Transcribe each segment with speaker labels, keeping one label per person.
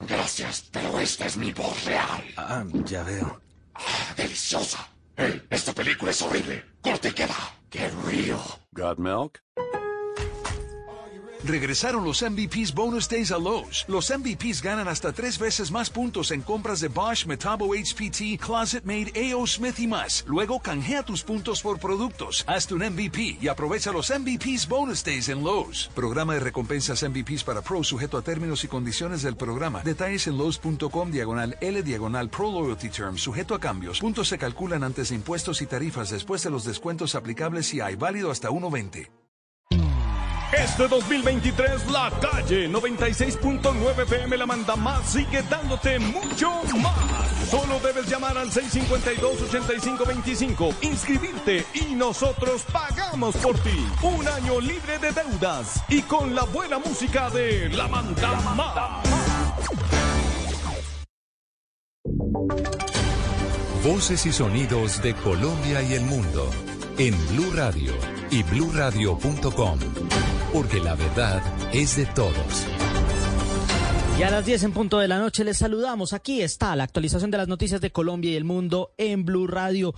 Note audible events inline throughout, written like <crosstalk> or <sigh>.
Speaker 1: Gracias, pero esta es mi voz real.
Speaker 2: Ah, ya veo.
Speaker 1: Ah, deliciosa. Hey, esta película es horrible. Corte y queda. Get real.
Speaker 3: Got milk?
Speaker 4: Regresaron los MVPs Bonus Days a Lowe's. Los MVPs ganan hasta tres veces más puntos en compras de Bosch, Metabo HPT, Closet Made, A.O. Smith y más. Luego canjea tus puntos por productos. Hazte un MVP y aprovecha los MVPs Bonus Days en Lowe's. Programa de recompensas MVPs para Pro sujeto a términos y condiciones del programa. Detalles en Lowe's.com diagonal L diagonal Pro Loyalty Term sujeto a cambios. Puntos se calculan antes de impuestos y tarifas después de los descuentos aplicables si hay válido hasta 1.20.
Speaker 5: Este 2023 la calle 96.9 PM la manda más sigue dándote mucho más. Solo debes llamar al 652-8525, inscribirte y nosotros pagamos por ti. Un año libre de deudas y con la buena música de la manda más.
Speaker 6: Voces y sonidos de Colombia y el mundo en Blue Radio y bluradio.com, porque la verdad es de todos.
Speaker 7: Y a las 10 en punto de la noche les saludamos. Aquí está la actualización de las noticias de Colombia y el mundo en Blue Radio.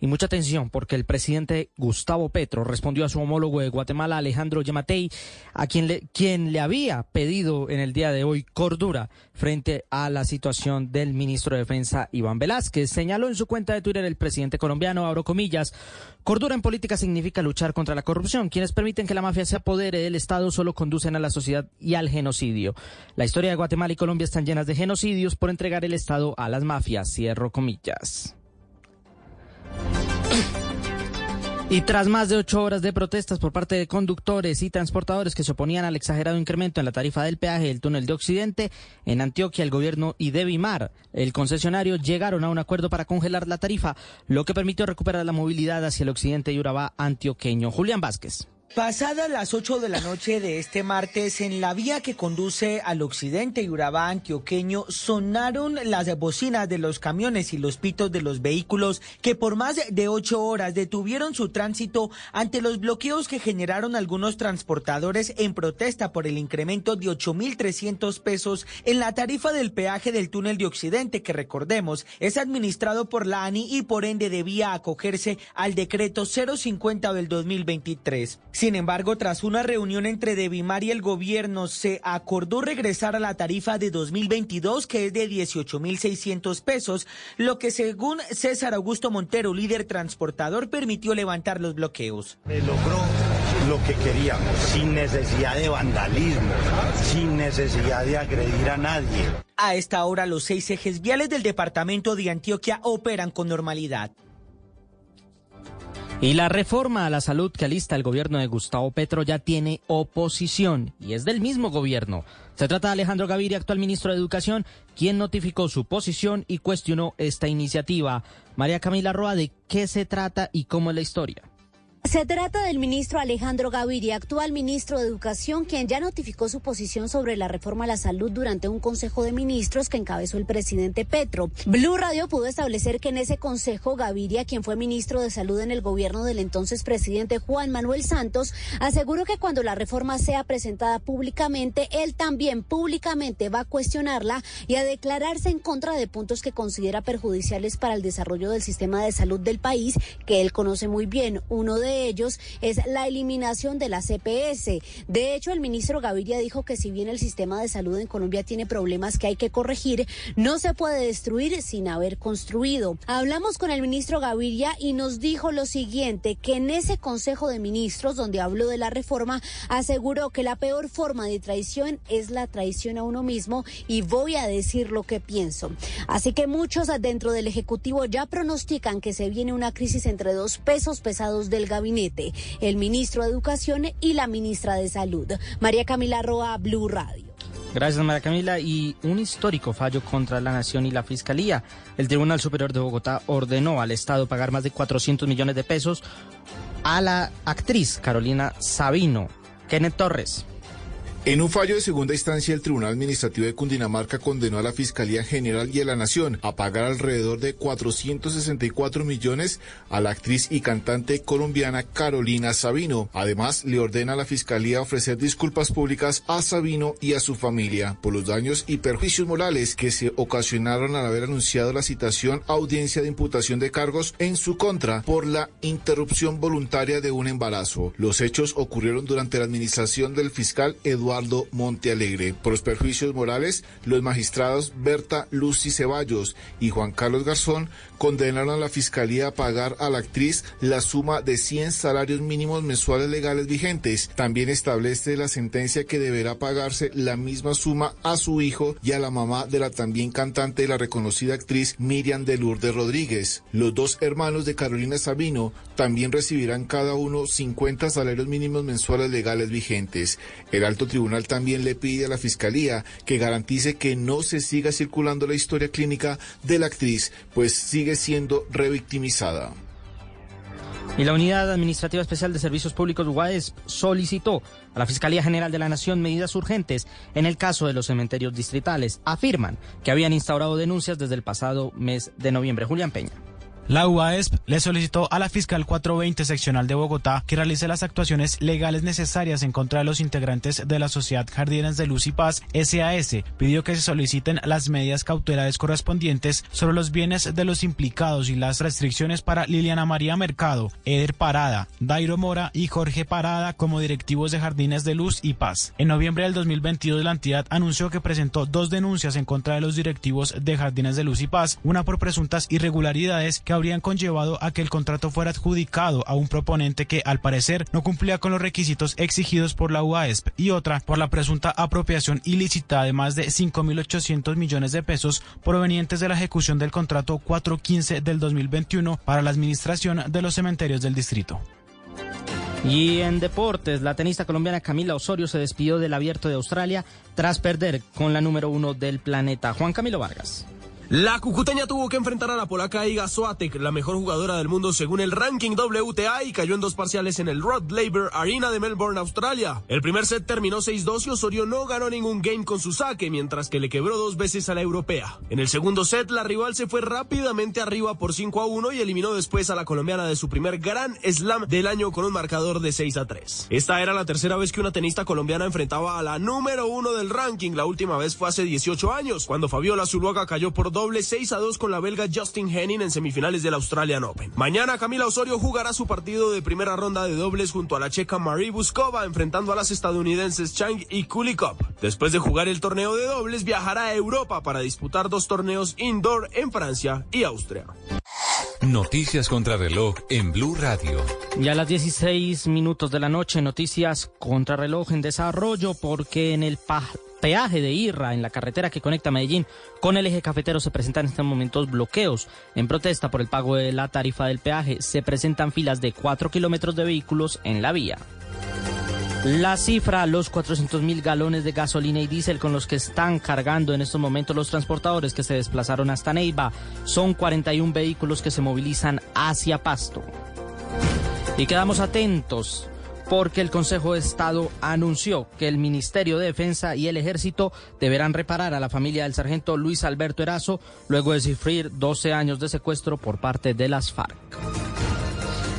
Speaker 7: Y mucha atención porque el presidente Gustavo Petro respondió a su homólogo de Guatemala, Alejandro Yamatei, a quien le, quien le había pedido en el día de hoy cordura frente a la situación del ministro de Defensa Iván Velázquez. Señaló en su cuenta de Twitter el presidente colombiano, abro comillas, cordura en política significa luchar contra la corrupción. Quienes permiten que la mafia se apodere del Estado solo conducen a la sociedad y al genocidio. La historia de Guatemala y Colombia están llenas de genocidios por entregar el Estado a las mafias. Cierro comillas. Y tras más de ocho horas de protestas por parte de conductores y transportadores que se oponían al exagerado incremento en la tarifa del peaje del túnel de Occidente, en Antioquia el gobierno y Devimar, el concesionario, llegaron a un acuerdo para congelar la tarifa, lo que permitió recuperar la movilidad hacia el occidente y Urabá antioqueño. Julián Vázquez.
Speaker 8: Pasadas las 8 de la noche de este martes, en la vía que conduce al occidente y Urabá antioqueño, sonaron las bocinas de los camiones y los pitos de los vehículos que por más de ocho horas detuvieron su tránsito ante los bloqueos que generaron algunos transportadores en protesta por el incremento de 8.300 pesos en la tarifa del peaje del túnel de occidente, que recordemos es administrado por la ANI y por ende debía acogerse al decreto 050 del 2023. Sin embargo, tras una reunión entre Devimar y el gobierno, se acordó regresar a la tarifa de 2022, que es de 18.600 pesos, lo que según César Augusto Montero, líder transportador, permitió levantar los bloqueos.
Speaker 9: Se logró lo que queríamos, sin necesidad de vandalismo, sin necesidad de agredir a nadie.
Speaker 8: A esta hora, los seis ejes viales del departamento de Antioquia operan con normalidad.
Speaker 7: Y la reforma a la salud que alista el gobierno de Gustavo Petro ya tiene oposición y es del mismo gobierno. Se trata de Alejandro Gaviria, actual ministro de Educación, quien notificó su posición y cuestionó esta iniciativa. María Camila Roa, ¿de qué se trata y cómo es la historia?
Speaker 10: Se trata del ministro Alejandro Gaviria, actual ministro de Educación, quien ya notificó su posición sobre la reforma a la salud durante un consejo de ministros que encabezó el presidente Petro. Blue Radio pudo establecer que en ese consejo Gaviria, quien fue ministro de Salud en el gobierno del entonces presidente Juan Manuel Santos, aseguró que cuando la reforma sea presentada públicamente, él también públicamente va a cuestionarla y a declararse en contra de puntos que considera perjudiciales para el desarrollo del sistema de salud del país, que él conoce muy bien. Uno de ellos es la eliminación de la CPS. De hecho, el ministro Gaviria dijo que si bien el sistema de salud en Colombia tiene problemas que hay que corregir, no se puede destruir sin haber construido. Hablamos con el ministro Gaviria y nos dijo lo siguiente, que en ese Consejo de Ministros donde habló de la reforma, aseguró que la peor forma de traición es la traición a uno mismo y voy a decir lo que pienso. Así que muchos dentro del Ejecutivo ya pronostican que se viene una crisis entre dos pesos pesados del gabinete el ministro de Educación y la ministra de Salud. María Camila Roa, Blue Radio.
Speaker 7: Gracias, María Camila. Y un histórico fallo contra la Nación y la Fiscalía. El Tribunal Superior de Bogotá ordenó al Estado pagar más de 400 millones de pesos a la actriz Carolina Sabino. Kenneth Torres.
Speaker 2: En un fallo de segunda instancia, el Tribunal Administrativo de Cundinamarca condenó a la Fiscalía General y a la Nación a pagar alrededor de 464 millones a la actriz y cantante colombiana Carolina Sabino. Además, le ordena a la Fiscalía ofrecer disculpas públicas a Sabino y a su familia por los daños y perjuicios morales que se ocasionaron al haber anunciado la citación a audiencia de imputación de cargos en su contra por la interrupción voluntaria de un embarazo. Los hechos ocurrieron durante la administración del fiscal Eduardo Eduardo Montealegre. Por los perjuicios morales, los magistrados Berta Lucy Ceballos y Juan Carlos Garzón condenaron a la Fiscalía a pagar a la actriz la suma de 100 salarios mínimos mensuales legales vigentes. También establece la sentencia que deberá pagarse la misma suma a su hijo y a la mamá de la también cantante y la reconocida actriz Miriam de Lourdes Rodríguez. Los dos hermanos de Carolina Sabino también recibirán cada uno 50 salarios mínimos mensuales legales vigentes. El alto tribunal tribunal también le pide a la Fiscalía que garantice que no se siga circulando la historia clínica de la actriz, pues sigue siendo revictimizada.
Speaker 7: Y la Unidad Administrativa Especial de Servicios Públicos UAES solicitó a la Fiscalía General de la Nación medidas urgentes en el caso de los cementerios distritales. Afirman que habían instaurado denuncias desde el pasado mes de noviembre. Julián Peña.
Speaker 3: La UASP le solicitó a la fiscal 420 seccional de Bogotá que realice las actuaciones legales necesarias en contra de los integrantes de la Sociedad Jardines de Luz y Paz SAS. Pidió que se soliciten las medidas cautelares correspondientes sobre los bienes de los implicados y las restricciones para Liliana María Mercado, Eder Parada, Dairo Mora y Jorge Parada como directivos de Jardines de Luz y Paz. En noviembre del 2022 la entidad anunció que presentó dos denuncias en contra de los directivos de Jardines de Luz y Paz, una por presuntas irregularidades habrían conllevado a que el contrato fuera adjudicado a un proponente que al parecer no cumplía con los requisitos exigidos por la UASP y otra por la presunta apropiación ilícita de más de 5.800 millones de pesos provenientes de la ejecución del contrato 415 del 2021 para la administración de los cementerios del distrito.
Speaker 7: Y en deportes, la tenista colombiana Camila Osorio se despidió del abierto de Australia tras perder con la número uno del planeta, Juan Camilo Vargas.
Speaker 11: La cucuteña tuvo que enfrentar a la polaca Iga Swiatek, la mejor jugadora del mundo según el ranking WTA y cayó en dos parciales en el Rod Laver Arena de Melbourne, Australia. El primer set terminó 6-2 y Osorio no ganó ningún game con su saque, mientras que le quebró dos veces a la europea. En el segundo set, la rival se fue rápidamente arriba por 5 1 y eliminó después a la colombiana de su primer gran slam del año con un marcador de 6 3. Esta era la tercera vez que una tenista colombiana enfrentaba a la número uno del ranking. La última vez fue hace 18 años, cuando Fabiola Zuluaga cayó por doble 6 a 2 con la belga Justin Henning en semifinales del Australian Open. Mañana Camila Osorio jugará su partido de primera ronda de dobles junto a la checa Marie Buskova enfrentando a las estadounidenses Chang y Kulikov. Después de jugar el torneo de dobles viajará a Europa para disputar dos torneos indoor en Francia y Austria.
Speaker 6: Noticias contra reloj en Blue Radio.
Speaker 7: Ya a las 16 minutos de la noche, noticias contra reloj en desarrollo porque en el peaje de Irra, en la carretera que conecta Medellín con el eje cafetero, se presentan en estos momentos bloqueos. En protesta por el pago de la tarifa del peaje, se presentan filas de 4 kilómetros de vehículos en la vía. La cifra, los 400 mil galones de gasolina y diésel con los que están cargando en estos momentos los transportadores que se desplazaron hasta Neiva, son 41 vehículos que se movilizan hacia Pasto. Y quedamos atentos porque el Consejo de Estado anunció que el Ministerio de Defensa y el Ejército deberán reparar a la familia del sargento Luis Alberto Erazo luego de sufrir 12 años de secuestro por parte de las FARC.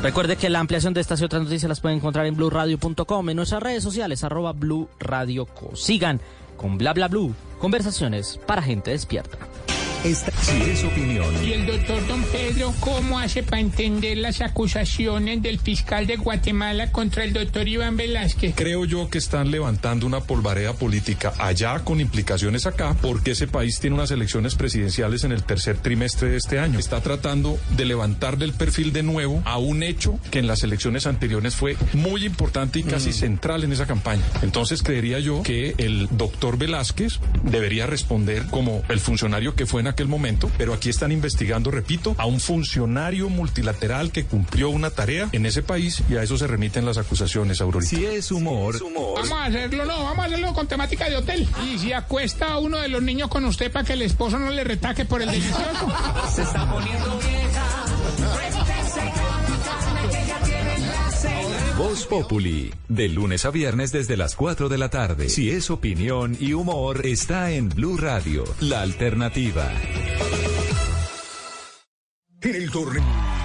Speaker 7: Recuerde que la ampliación de estas y otras noticias las pueden encontrar en blueradio.com, en nuestras redes sociales, arroba Blue. Sigan con Bla Bla Blue, conversaciones para gente despierta.
Speaker 6: Esta sí es opinión.
Speaker 12: Y el doctor Don Pedro, ¿cómo hace para entender las acusaciones del fiscal de Guatemala contra el doctor Iván Velázquez?
Speaker 13: Creo yo que están levantando una polvareda política allá con implicaciones acá, porque ese país tiene unas elecciones presidenciales en el tercer trimestre de este año. Está tratando de levantar del perfil de nuevo a un hecho que en las elecciones anteriores fue muy importante y casi central en esa campaña. Entonces creería yo que el doctor Velázquez debería responder como el funcionario que fue en aquel momento, pero aquí están investigando, repito, a un funcionario multilateral que cumplió una tarea en ese país y a eso se remiten las acusaciones, Aurorita.
Speaker 6: Si es humor.
Speaker 12: Vamos a hacerlo, no, vamos a hacerlo con temática de hotel. Y si acuesta a uno de los niños con usted para que el esposo no le retaque por el delicioso.
Speaker 14: Se está poniendo vieja.
Speaker 6: Voz Populi, de lunes a viernes desde las 4 de la tarde. Si es opinión y humor, está en Blue Radio, la alternativa.
Speaker 14: En el torneo.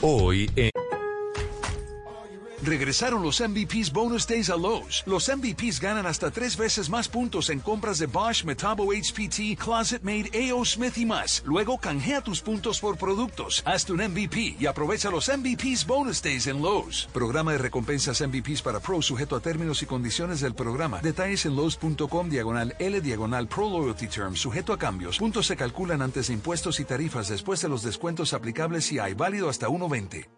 Speaker 6: Hoy en...
Speaker 4: Regresaron los MVPs Bonus Days a Lowe's. Los MVPs ganan hasta tres veces más puntos en compras de Bosch, Metabo HPT, Closet Made, AO Smith y más. Luego canjea tus puntos por productos. Hazte un MVP y aprovecha los MVPs Bonus Days en Lowe's. Programa de recompensas MVPs para Pro sujeto a términos y condiciones del programa. Detalles en Lowe's.com diagonal L diagonal Pro Loyalty Term sujeto a cambios. Puntos se calculan antes de impuestos y tarifas después de los descuentos aplicables si hay válido hasta 1.20.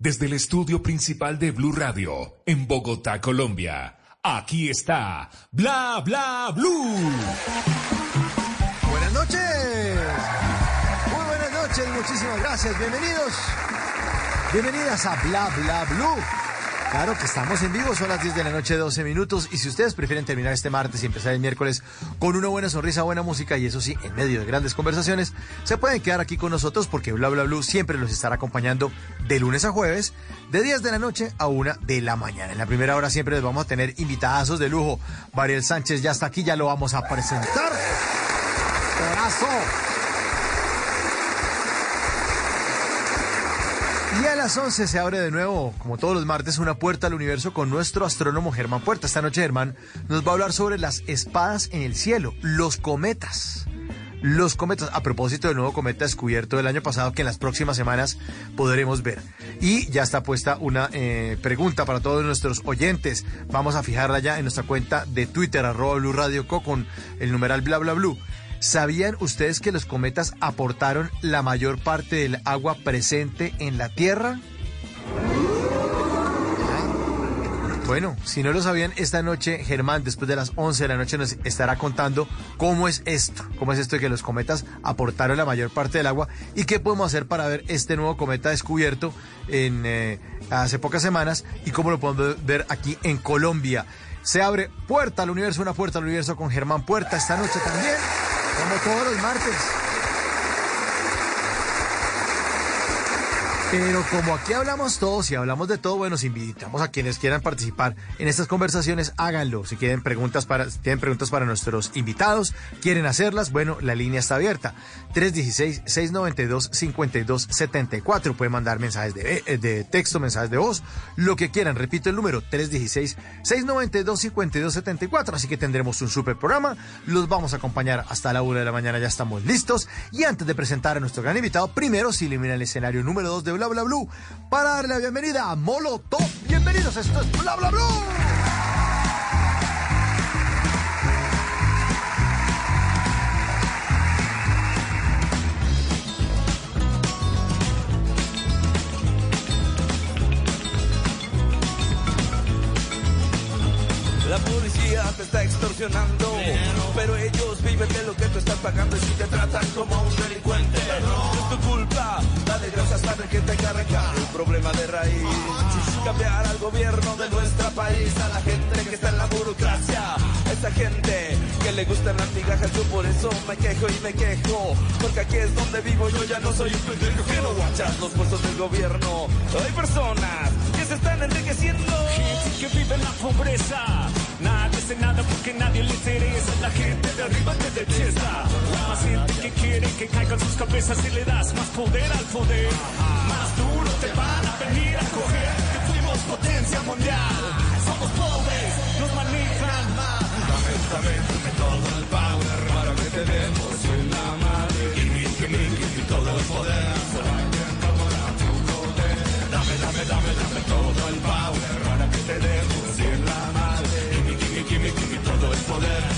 Speaker 15: desde el estudio principal de Blue Radio, en Bogotá, Colombia. Aquí está Bla Bla Blue.
Speaker 16: Buenas noches. Muy buenas noches, muchísimas gracias. Bienvenidos. Bienvenidas a Bla Bla Blue. Claro que estamos en vivo, son las 10 de la noche, 12 minutos. Y si ustedes prefieren terminar este martes y empezar el miércoles con una buena sonrisa, buena música y eso sí, en medio de grandes conversaciones, se pueden quedar aquí con nosotros porque Bla Bla Blue siempre los estará acompañando de lunes a jueves, de 10 de la noche a 1 de la mañana. En la primera hora siempre les vamos a tener invitadazos de lujo. Mariel Sánchez ya está aquí, ya lo vamos a presentar. Y a las 11 se abre de nuevo, como todos los martes, una puerta al universo con nuestro astrónomo Germán Puerta. Esta noche Germán nos va a hablar sobre las espadas en el cielo, los cometas. Los cometas, a propósito del nuevo cometa descubierto del año pasado que en las próximas semanas podremos ver. Y ya está puesta una eh, pregunta para todos nuestros oyentes. Vamos a fijarla ya en nuestra cuenta de Twitter, arroba Blue Radio Co, con el numeral bla bla blue. ¿Sabían ustedes que los cometas aportaron la mayor parte del agua presente en la Tierra? Bueno, si no lo sabían, esta noche Germán, después de las 11 de la noche, nos estará contando cómo es esto, cómo es esto de que los cometas aportaron la mayor parte del agua y qué podemos hacer para ver este nuevo cometa descubierto en, eh, hace pocas semanas y cómo lo podemos ver aquí en Colombia. Se abre Puerta al Universo, una puerta al universo con Germán Puerta esta noche también, como todos los martes. Pero como aquí hablamos todos y hablamos de todo, bueno, os invitamos a quienes quieran participar en estas conversaciones, háganlo. Si quieren preguntas para, si tienen preguntas para nuestros invitados, quieren hacerlas, bueno, la línea está abierta. 316-692-5274. Pueden mandar mensajes de, eh, de texto, mensajes de voz, lo que quieran. Repito el número, 316-692-5274. Así que tendremos un super programa. Los vamos a acompañar hasta la una de la mañana, ya estamos listos. Y antes de presentar a nuestro gran invitado, primero se elimina el escenario número 2 de Bla Bla Blue para darle la bienvenida a Molotov. Bienvenidos, esto es Bla Bla Blue.
Speaker 17: La policía te está extorsionando, pero ellos viven de lo que tú estás pagando y si te tratan como un rey. Padre que te carga el problema de raíz. Cambiar al gobierno de nuestro país, a la gente que está en la burocracia, a esa gente que le gustan las migajas, yo por eso me quejo y me quejo. Porque aquí es donde vivo, yo ya no soy un pendejo que no guachas los puestos del gobierno. Hay personas que se están enriqueciendo.
Speaker 18: Gente que vive en la pobreza. Nadie hace nada porque nadie le interesa. La gente de arriba te detesta. Gente que quiere que caigan sus cabezas y le das más poder al poder. Más duro te van a venir a coger. Que fuimos potencia mundial. Somos pobres, nos manejan mal. Dame, dame, dame todo el power para que te demos en la madre. Me, give me, give me todo el poder. Dame, dame, dame, dame todo el power para que te demos en la madre. Give me, give me, give me todo el poder.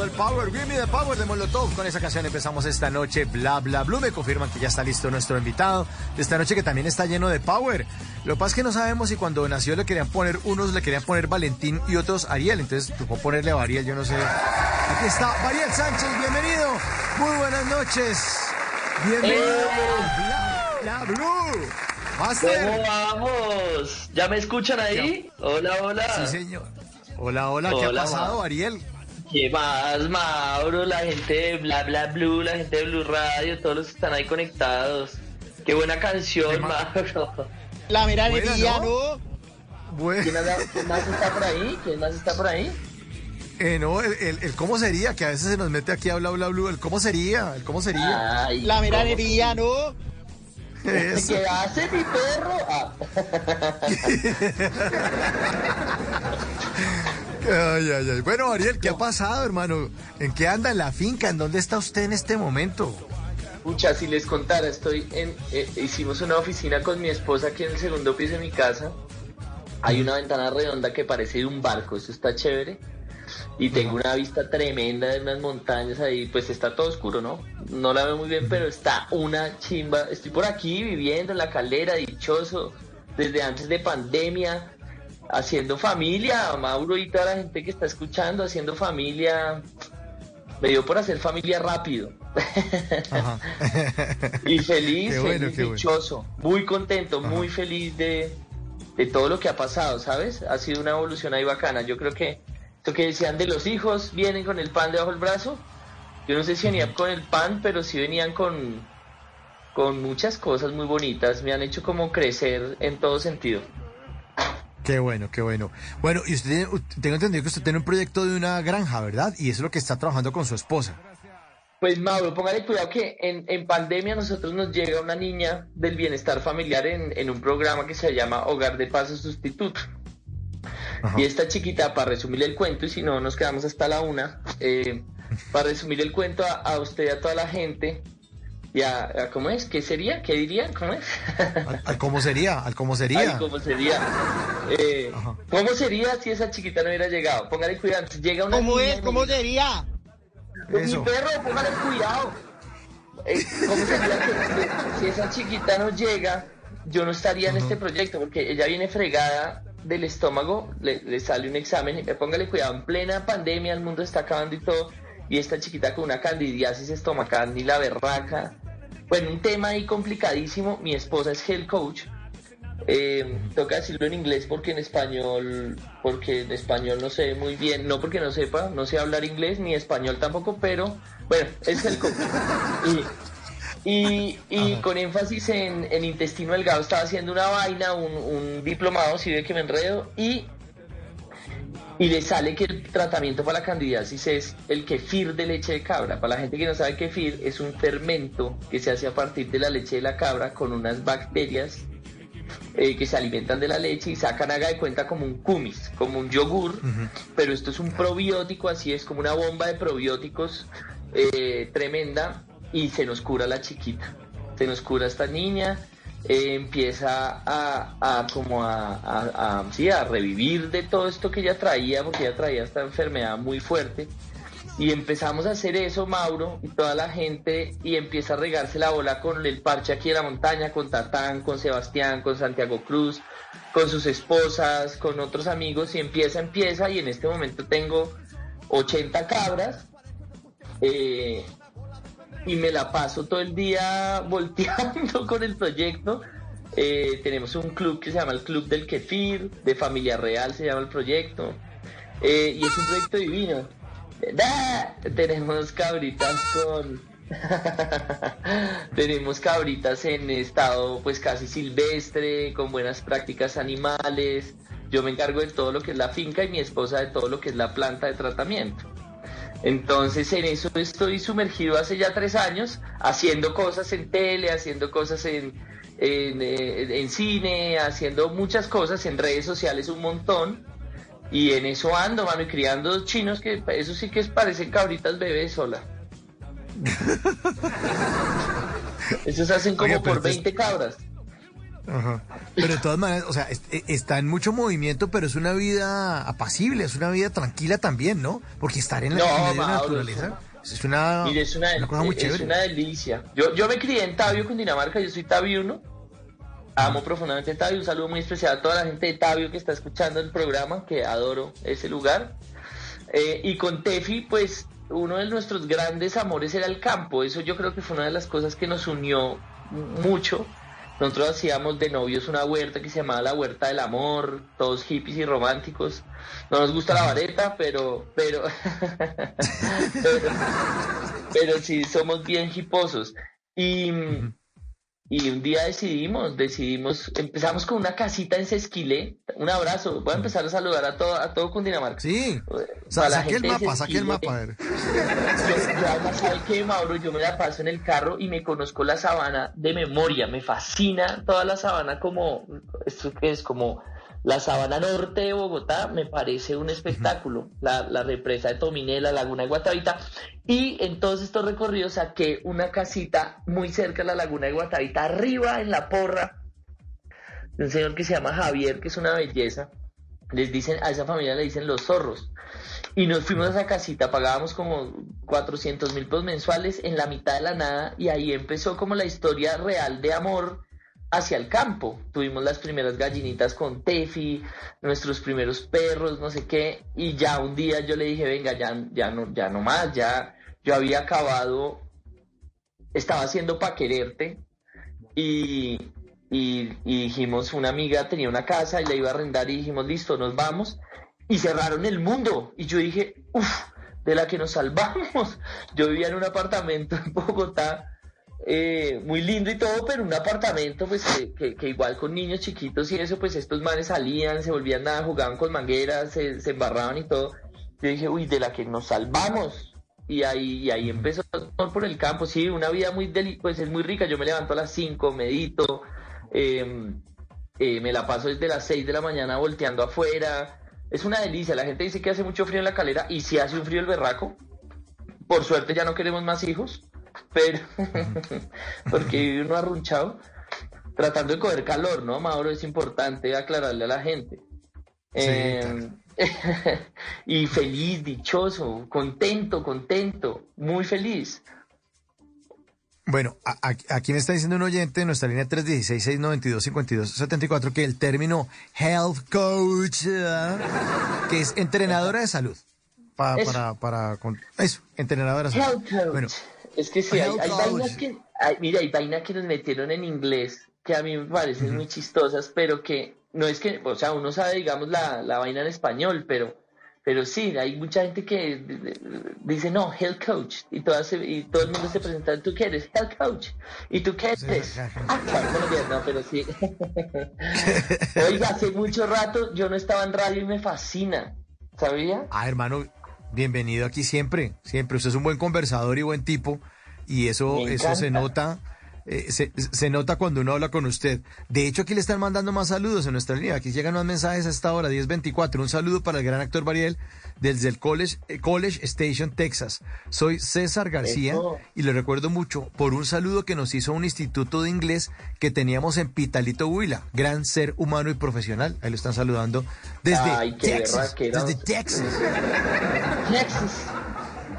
Speaker 18: Todo el power.
Speaker 16: Give me the power de Molotov. Con esa canción empezamos esta noche. Bla, bla, blue. Me confirman que ya está listo nuestro invitado de esta noche que también está lleno de power. Lo que pasa es que no sabemos si cuando nació le querían poner, unos le querían poner Valentín y otros Ariel. Entonces tocó ponerle a Ariel, yo no sé. Aquí está Ariel Sánchez, bienvenido. Muy buenas noches. Bienvenido. Bla, bla, blue. Master.
Speaker 19: ¿Cómo vamos? ¿Ya me escuchan ahí? Hola, hola.
Speaker 16: Sí, señor. Hola, hola. ¿Qué
Speaker 19: Hola,
Speaker 16: ha pasado. Ariel?
Speaker 19: ¿Qué más, Mauro? La gente de Bla Bla Blue, la gente de Blue Radio, todos los que están ahí conectados. Qué buena canción, Mauro.
Speaker 9: La miradería,
Speaker 16: Buena,
Speaker 9: ¿no?
Speaker 16: Bueno.
Speaker 19: ¿Quién, más está por ahí? ¿Quién más está por ahí?
Speaker 16: Eh, no, el, el- el cómo sería, que a veces se nos mete aquí a bla, bla, blue. El cómo sería, el cómo sería.
Speaker 19: Ay,
Speaker 9: La
Speaker 19: ¿cómo
Speaker 9: miradería, ¿no?
Speaker 16: Eso.
Speaker 19: ¿Qué hace mi perro? Ah. <laughs> <laughs>
Speaker 16: Ay, ay, ay. Bueno, Ariel, ¿qué ha pasado, hermano? ¿En qué anda en la finca? ¿En dónde está usted en este momento?
Speaker 19: Pucha, si les contara, estoy en. eh, hicimos una oficina con mi esposa aquí en el segundo piso de mi casa. Hay una ventana redonda que parece de un barco, eso está chévere. Y tengo una vista tremenda de unas montañas ahí, pues está todo oscuro, ¿no? No la veo muy bien, pero está una chimba. Estoy por aquí viviendo en la caldera, dichoso, desde antes de pandemia, haciendo familia, Mauro y toda la gente que está escuchando, haciendo familia. Me dio por hacer familia rápido. y feliz,
Speaker 16: Qué bueno,
Speaker 19: feliz,
Speaker 16: qué bueno.
Speaker 19: dichoso, muy contento, muy feliz de, de todo lo que ha pasado, ¿sabes? Ha sido una evolución ahí bacana. Yo creo que esto que decían de los hijos, vienen con el pan debajo del brazo. Yo no sé si venían con el pan, pero sí venían con, con muchas cosas muy bonitas. Me han hecho como crecer en todo sentido.
Speaker 16: Qué bueno, qué bueno. Bueno, y usted tiene- tengo entendido que usted tiene un proyecto de una granja, ¿verdad? Y eso es lo que está trabajando con su esposa.
Speaker 19: Pues Mauro, póngale cuidado que en, en pandemia a nosotros nos llega una niña del bienestar familiar en, en un programa que se llama Hogar de Paso Sustituto. Y esta chiquita, para resumir el cuento, y si no nos quedamos hasta la una, eh, para resumir el cuento a, a usted y a toda la gente, y a, a- ¿cómo es? ¿Qué sería? ¿Qué dirían? ¿Cómo es?
Speaker 16: Al, al cómo sería, al cómo sería.
Speaker 19: ¿cómo sería? Eh, ¿Cómo sería si esa chiquita no hubiera llegado? Póngale cuidado. Llega una
Speaker 9: ¿Cómo es? ¿Cómo sería?
Speaker 19: Mi perro, póngale cuidado. Eh, ¿Cómo sería que, si esa chiquita no llega, yo no estaría en este proyecto? Porque ella viene fregada del estómago, le, le sale un examen, y póngale cuidado, en plena pandemia el mundo está acabando y todo, y esta chiquita con una candidiasis estomacal ni la berraca. Bueno, un tema ahí complicadísimo. Mi esposa es health coach. Eh, toca decirlo en inglés porque en español, porque en español no sé muy bien, no porque no sepa, no sé hablar inglés ni español tampoco, pero bueno, es el coach. Y, y, y con énfasis en, en intestino delgado estaba haciendo una vaina, un, un diplomado, si ve que me enredo, y, y le sale que el tratamiento para la candidiasis es el kefir de leche de cabra. Para la gente que no sabe kefir, es un fermento que se hace a partir de la leche de la cabra con unas bacterias eh, que se alimentan de la leche y sacan, haga de cuenta, como un kumis, como un yogur, pero esto es un probiótico, así es como una bomba de probióticos eh, tremenda y se nos cura la chiquita, se nos cura esta niña, empieza a, a como a, a- a- sí, a revivir de todo esto que ella traía, porque ella traía esta enfermedad muy fuerte. Y empezamos a hacer eso, Mauro, y toda la gente, y empieza a regarse la bola con el parche aquí en la montaña, con Tatán, con Sebastián, con Santiago Cruz, con sus esposas, con otros amigos, y empieza, empieza, y en este momento tengo 80 cabras, eh, y me la paso todo el día <laughs> volteando con el proyecto. Eh, tenemos un club que se llama el Club del Kefir, de Familia Real se llama el proyecto, eh, y es un proyecto divino. Tenemos cabritas con... <laughs> Tenemos cabritas en estado pues casi silvestre, con buenas prácticas animales. Yo me encargo de todo lo que es la finca y mi esposa de todo lo que es la planta de tratamiento. Entonces en eso estoy sumergido hace ya tres años, haciendo cosas en tele, haciendo cosas en, en, eh, en cine, haciendo muchas cosas en redes sociales un montón. Y en eso ando, mano, y criando chinos que eso sí que parecen cabritas bebés sola. <laughs> Esos hacen como por 20 cabras.
Speaker 16: Ajá. Pero de todas maneras, o sea, es- eh, está en mucho movimiento, pero es una vida apacible, es una vida tranquila también, ¿no? Porque estar en la,
Speaker 19: No,
Speaker 16: en medio de la
Speaker 19: Mauro,
Speaker 16: naturaleza es una,
Speaker 19: Mire, es una,
Speaker 16: una cosa muy
Speaker 19: es
Speaker 16: chévere.
Speaker 19: una delicia. Yo, yo me crié en Tabio, Cundinamarca, yo soy tabiuno. Amo profundamente Tabio. Un saludo muy especial a toda la gente de Tabio que está escuchando el programa, que adoro ese lugar. Eh, y con Tefi, pues uno de nuestros grandes amores era el campo. Eso yo creo que fue una de las cosas que nos unió mucho. Nosotros hacíamos de novios una huerta que se llamaba la Huerta del Amor, todos hippies y románticos. No nos gusta la vareta, pero, pero, <laughs> pero, pero sí somos bien hiposos. Y, y un día decidimos, decidimos, empezamos con una casita en Sesquilé. Un abrazo. Voy a empezar a saludar a todo, a todo Cundinamarca.
Speaker 16: Sí.
Speaker 19: La
Speaker 16: saque el mapa, saque el mapa. A ver.
Speaker 19: Yo, yo además, ¿sabe qué, Mauro? Yo me la paso en el carro y me conozco la sabana de memoria. Me fascina toda la sabana como, esto que es como la sabana norte de Bogotá, me parece un espectáculo. La, la represa de Tominé, la laguna de Guatavita. Y en todos estos recorridos saqué una casita muy cerca de la laguna de Guatavita, arriba en la porra, de un señor que se llama Javier, que es una belleza. Les dicen, a esa familia le dicen los zorros. Y nos fuimos a esa casita, pagábamos como 400 mil pesos mensuales en la mitad de la nada y ahí empezó como la historia real de amor hacia el campo. Tuvimos las primeras gallinitas con Tefi, nuestros primeros perros, no sé qué, y ya un día yo le dije, venga, ya, ya no, ya no más, ya yo había acabado, estaba haciendo pa' quererte y, y, y dijimos, una amiga tenía una casa y la iba a arrendar y dijimos, listo, nos vamos y cerraron el mundo. Y yo dije, uff, de la que nos salvamos. <laughs> Yo vivía en un apartamento en Bogotá, eh, muy lindo y todo, pero un apartamento pues que, que- que igual con niños chiquitos y eso, pues estos manes salían, se volvían nada, jugaban con mangueras, se, se embarraban y todo. Yo dije, uy, de la que nos salvamos. Y ahí, y ahí empezó por el campo, sí, una vida muy deli pues es muy rica. Yo me levanto a las 5, medito, eh, eh, me la paso desde las 6 de la mañana volteando afuera. Es una delicia. La gente dice que hace mucho frío en la calera y sí hace un frío el berraco. Por suerte ya no queremos más hijos, pero <laughs> porque vive uno arrunchado. Tratando de coger calor, ¿no, Mauro? Es importante aclararle a la gente. Eh, <laughs> y feliz, dichoso, contento, contento, muy feliz.
Speaker 16: Bueno, aquí me está diciendo un oyente en nuestra línea 316-692-5274 que el término health coach, que es entrenadora de salud. Pa-
Speaker 19: Eso.
Speaker 16: para, para, con- eso, entrenadora de salud.
Speaker 19: Health coach.
Speaker 16: Bueno,
Speaker 19: es que sí, hay, hay vainas que, hay- mira, hay vainas que nos metieron en inglés que a mí me parecen muy chistosas, pero que no es que, o sea, uno sabe, digamos, la, la vaina en español, pero, pero sí, hay mucha gente que dice, no, health coach, y, todas se- y todo el mundo se presenta, ¿tú qué eres? Health coach, ¿y tú qué eres? <laughs> Ah, no, pero sí. <laughs> Oiga, hace mucho rato yo no estaba en radio y me fascina, ¿sabía?
Speaker 16: ah, hermano, bienvenido aquí siempre, siempre. Usted es un buen conversador y buen tipo y eso, eso se nota. eh, se, se nota cuando uno habla con usted. De hecho, aquí le están mandando más saludos en nuestra línea. Aquí llegan más mensajes a esta hora, 1024. Un saludo para el gran actor Bariel desde el College, eh, College Station, Texas. Soy César García
Speaker 19: Eso.
Speaker 16: y le recuerdo mucho por un saludo que nos hizo un instituto de inglés que teníamos en Pitalito Huila. Gran ser humano y profesional. Ahí lo están saludando desde
Speaker 19: Ay, qué
Speaker 16: Texas. Desde Texas.
Speaker 19: Texas.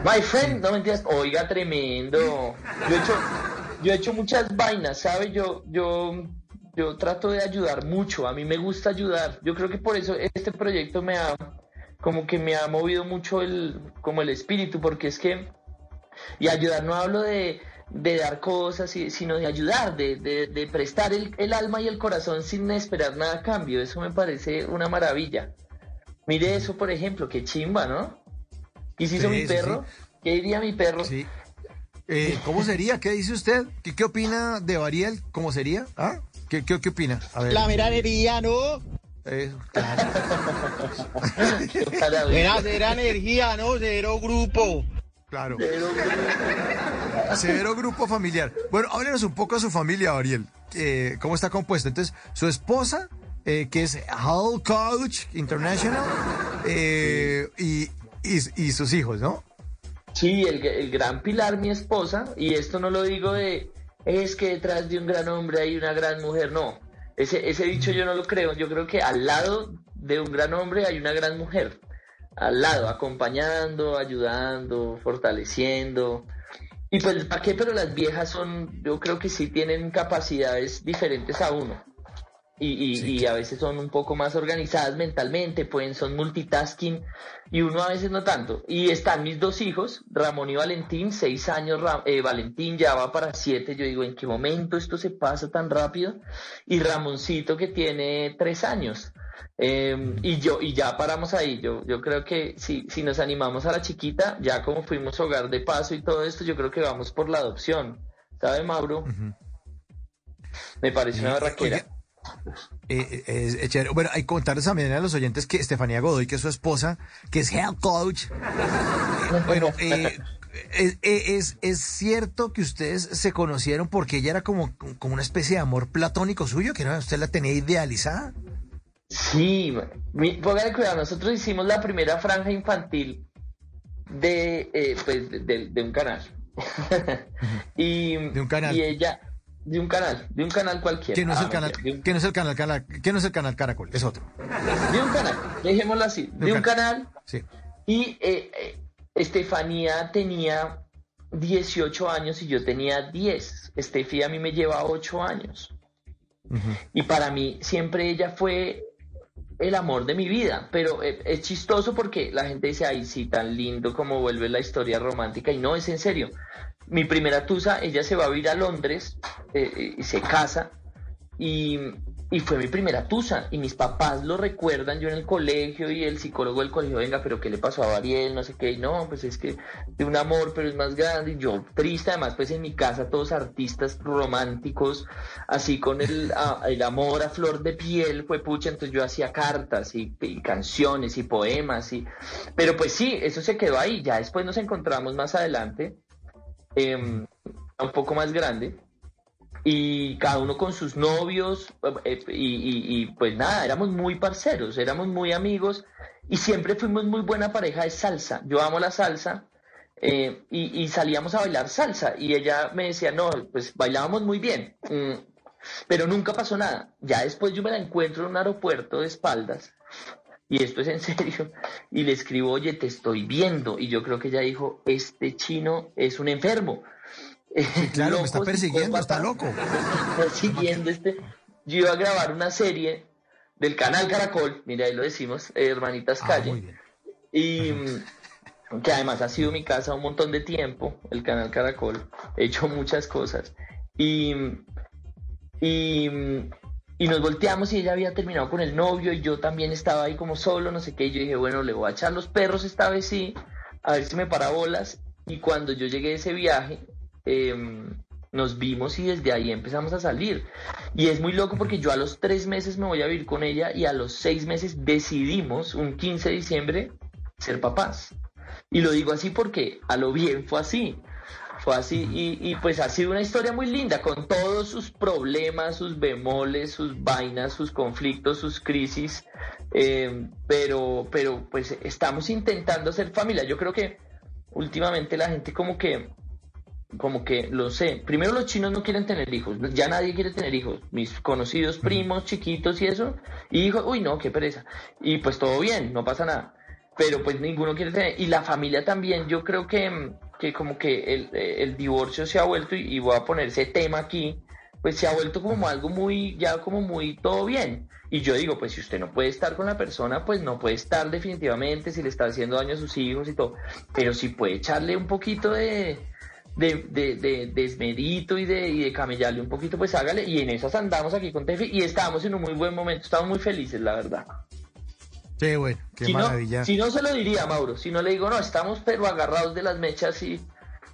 Speaker 19: My friend, no mentiras, oiga, tremendo. Yo he hecho, yo he hecho muchas vainas, ¿sabe? Yo, yo, yo trato de ayudar mucho, a mí me gusta ayudar. Yo creo que por eso este proyecto me ha, como que me ha movido mucho el, como el espíritu, porque es que, y ayudar no hablo de, de dar cosas, sino de ayudar, de, de, de prestar el, el, alma y el corazón sin esperar nada a cambio. Eso me parece una maravilla. Mire eso, por ejemplo, qué chimba, ¿no? ¿Qué hizo mi perro? ¿Qué diría mi perro?
Speaker 16: Sí. Eh, ¿Cómo sería? ¿Qué dice usted? ¿Qué, qué opina de Bariel? ¿Cómo sería? ¿Ah? ¿Qué, qué, qué opina?
Speaker 9: A ver. La meranería, ¿no?
Speaker 16: Eso, claro. <laughs>
Speaker 9: Era cero energía, ¿no? Cero grupo.
Speaker 16: Claro. Cero grupo familiar. Bueno, háblenos un poco de su familia, Ariel. Eh, ¿Cómo está compuesta? Entonces, su esposa, eh, que es Hall Coach International, eh, y, y, y, sus hijos, ¿no?
Speaker 19: Sí, el, el, gran pilar, mi esposa, y esto no lo digo de, es que detrás de un gran hombre hay una gran mujer, no. Ese, ese dicho yo no lo creo, yo creo que al lado de un gran hombre hay una gran mujer al lado, acompañando, ayudando, fortaleciendo. Y pues, ¿para qué? Pero las viejas son, yo creo que sí tienen capacidades diferentes a uno. Y, y, y, a veces son un poco más organizadas mentalmente, pueden, son multitasking, y uno a veces no tanto. Y están mis dos hijos, Ramón y Valentín, seis años, eh, Valentín ya va para siete, yo digo, ¿en qué momento esto se pasa tan rápido? Y Ramoncito que tiene tres años. Eh, y yo, y ya paramos ahí. Yo, yo creo que si, si nos animamos a la chiquita, ya como fuimos hogar de paso y todo esto, yo creo que vamos por la adopción. ¿Sabe, Mauro? Me parece una barraquera.
Speaker 16: Eh, eh, bueno, hay que contarles también a los oyentes que Estefanía Godoy, que es su esposa, que es health coach. bueno, eh, es, es, es, cierto que ustedes se conocieron porque ella era como, como una especie de amor platónico suyo, que no, usted la tenía idealizada.
Speaker 19: Sí, póngale cuidado, nosotros hicimos la primera franja infantil de, eh, pues, de, de, un canal. <laughs> y,
Speaker 16: de un canal.
Speaker 19: Y ella, de un canal, de un canal cualquiera.
Speaker 16: ¿Quién no es el ah, canal? ¿Quién no es el canal, no es el canal Caracol? Es otro.
Speaker 19: De un canal, dejémoslo así, de, de un, canal. canal.
Speaker 16: Sí.
Speaker 19: Y eh, eh, Estefanía tenía 18 años y yo tenía 10. Estefi a mí me lleva 8 años. Uh -huh. Y para mí siempre ella fue el amor de mi vida, pero eh, es chistoso porque la gente dice, ay, sí, tan lindo como vuelve la historia romántica, y no, es en serio. Mi primera tusa, ella se va a vivir a Londres eh, y se casa, y, y, fue mi primera tusa, y mis papás lo recuerdan, yo en el colegio, y el psicólogo del colegio, venga, pero ¿qué le pasó a Variel? No sé qué, y no, pues es que de un amor, pero es más grande, y yo triste, además, pues en mi casa todos artistas románticos, así con el, a, el amor a flor de piel, fue pucha, entonces yo hacía cartas, y, y canciones, y poemas, y... pero pues sí, eso se quedó ahí, ya después nos encontramos más adelante, eh, un poco más grande, y cada uno con sus novios eh, y, pues nada, éramos muy parceros, éramos muy amigos y siempre fuimos muy buena pareja de salsa. Yo amo la salsa y, y, salíamos a bailar salsa y ella me decía, no, pues bailábamos muy bien, mm, pero nunca pasó nada. Ya después yo me la encuentro en un aeropuerto de espaldas y esto es en serio, <laughs> y le escribo, oye, te estoy viendo y yo creo que ella dijo, este chino es un enfermo
Speaker 16: Sí, <laughs> claro, me está persiguiendo, está loco. <laughs>
Speaker 19: Persiguiendo este. Yo iba a grabar una serie del canal Caracol, mira, ahí lo decimos, eh, Hermanitas Calle. Ah, y que además ha sido mi casa un montón de tiempo, el canal Caracol. He hecho muchas cosas. Y, y, y nos volteamos y ella había terminado con el novio y yo también estaba ahí como solo, no sé qué. Yo dije, bueno, le voy a echar los perros esta vez sí, a ver si me para bolas. Y cuando yo llegué a ese viaje, eh, nos vimos y desde ahí empezamos a salir. Y es muy loco porque yo a los tres meses me voy a vivir con ella y a los seis meses decidimos, un 15 de diciembre, ser papás. Y lo digo así porque a lo bien fue así. Fue así y, y, pues ha sido una historia muy linda con todos sus problemas, sus bemoles, sus vainas, sus conflictos, sus crisis. Eh, pero, pero pues estamos intentando ser familia. Yo creo que últimamente la gente como que como que lo sé. Primero los chinos no quieren tener hijos, ya nadie quiere tener hijos. Mis conocidos primos chiquitos y eso, y dijo, uy no, qué pereza. Y pues todo bien, no pasa nada. pero pues ninguno quiere tener. Y la familia también, yo creo que, que como que el, eh, el divorcio se ha vuelto, y, voy a poner ese tema aquí, pues se ha vuelto como algo muy, ya como muy todo bien. Y yo digo, pues si usted no puede estar con la persona, pues no puede estar definitivamente si le está haciendo daño a sus hijos y todo. Pero si puede echarle un poquito de, de, de, de desmedito y de, y de camellarle un poquito, pues hágale. Y en esas andamos aquí con Tefi y estamos en un muy buen momento, estamos muy felices, la verdad.
Speaker 16: Qué bueno, qué
Speaker 19: si
Speaker 16: maravilla.
Speaker 19: No, si no se lo diría, Mauro, si no le digo, no, estamos pero agarrados de las mechas y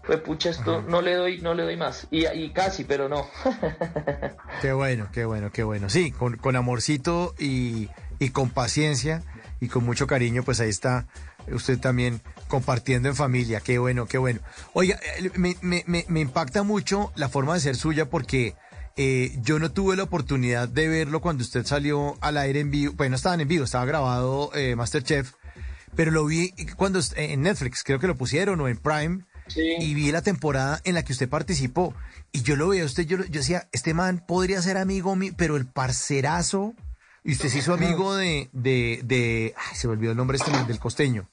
Speaker 19: pues pucha, esto no le doy, no le doy más. Y, y casi, pero no. <laughs>
Speaker 16: Qué bueno, qué bueno, qué bueno. Sí, con, con amorcito y, y con paciencia y con mucho cariño, pues ahí está usted también compartiendo en familia. Qué bueno, qué bueno. Oiga, eh, me, me impacta mucho la forma de ser suya porque eh, yo no tuve la oportunidad de verlo cuando usted salió al aire en vivo. Bueno, no estaban en vivo, estaba grabado eh, Masterchef, pero lo vi cuando en Netflix, creo que lo pusieron, o en Prime. Y vi la temporada en la que usted participó. Y yo lo veía a usted, yo, yo decía, este man podría ser amigo mío, pero el parcerazo. Y usted se hizo amigo de, de, de, ay, se me olvidó el nombre este del costeño.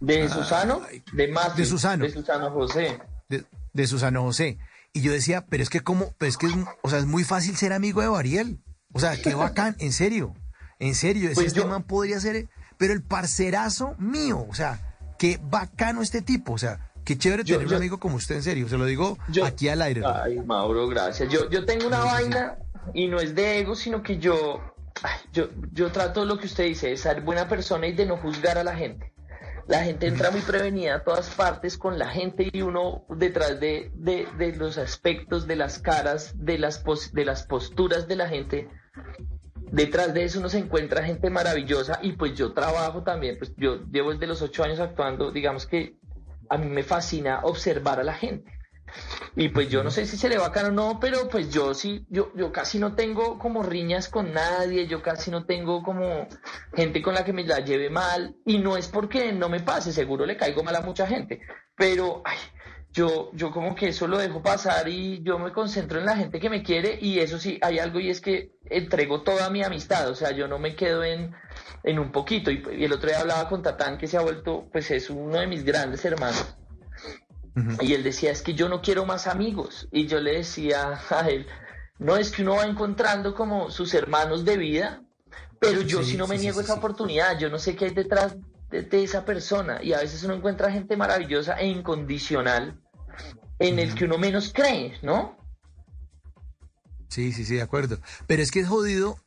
Speaker 19: ¿De Susano? De más.
Speaker 16: De Susano.
Speaker 19: De Susano José.
Speaker 16: De, de Susano José. Y yo decía, pero es que como, pero es que es, o sea, es muy fácil ser amigo de Bariel. O sea, qué bacán, en serio. En serio,
Speaker 19: Pues
Speaker 16: este
Speaker 19: yo-
Speaker 16: man podría ser, pero el parcerazo mío, o sea, qué bacano este tipo, o sea, qué chévere
Speaker 19: Yo-
Speaker 16: tener
Speaker 19: yo-
Speaker 16: un amigo como usted, en serio, se lo digo
Speaker 19: Yo-
Speaker 16: aquí al aire.
Speaker 19: Ay, Mauro, gracias. Yo, yo tengo una vaina y no es de ego, sino que yo, yo, yo trato lo que usted dice, de ser buena persona y de no juzgar a la gente. La gente entra muy prevenida a todas partes con la gente y uno detrás de, de, de los aspectos, de las caras, de las, pos- de las posturas de la gente, detrás de eso uno se encuentra gente maravillosa y pues yo trabajo también, pues yo llevo desde los ocho años actuando, digamos que a mí me fascina observar a la gente. Y pues yo no sé si se le va bacano o no, pero pues yo sí, yo, yo casi no tengo como riñas con nadie, yo casi no tengo como gente con la que me la lleve mal, y no es porque no me pase, seguro le caigo mal a mucha gente, pero ay, yo, yo como que eso lo dejo pasar y yo me concentro en la gente que me quiere, y eso sí, hay algo y es que entrego toda mi amistad, o sea, yo no me quedo en, en un poquito, y, y el otro día hablaba con Tatán, que se ha vuelto, pues es uno de mis grandes hermanos. Y él decía, es que yo no quiero más amigos. Y yo le decía a él, no es que uno va encontrando como sus hermanos de vida, pero yo
Speaker 16: Sí,
Speaker 19: sí no me
Speaker 16: sí,
Speaker 19: niego
Speaker 16: sí,
Speaker 19: esa oportunidad, yo no sé qué hay detrás de, de esa persona. Y a veces uno encuentra gente maravillosa e incondicional en el que uno menos cree, ¿no?
Speaker 16: Sí, sí, sí, de acuerdo. Pero es que es jodido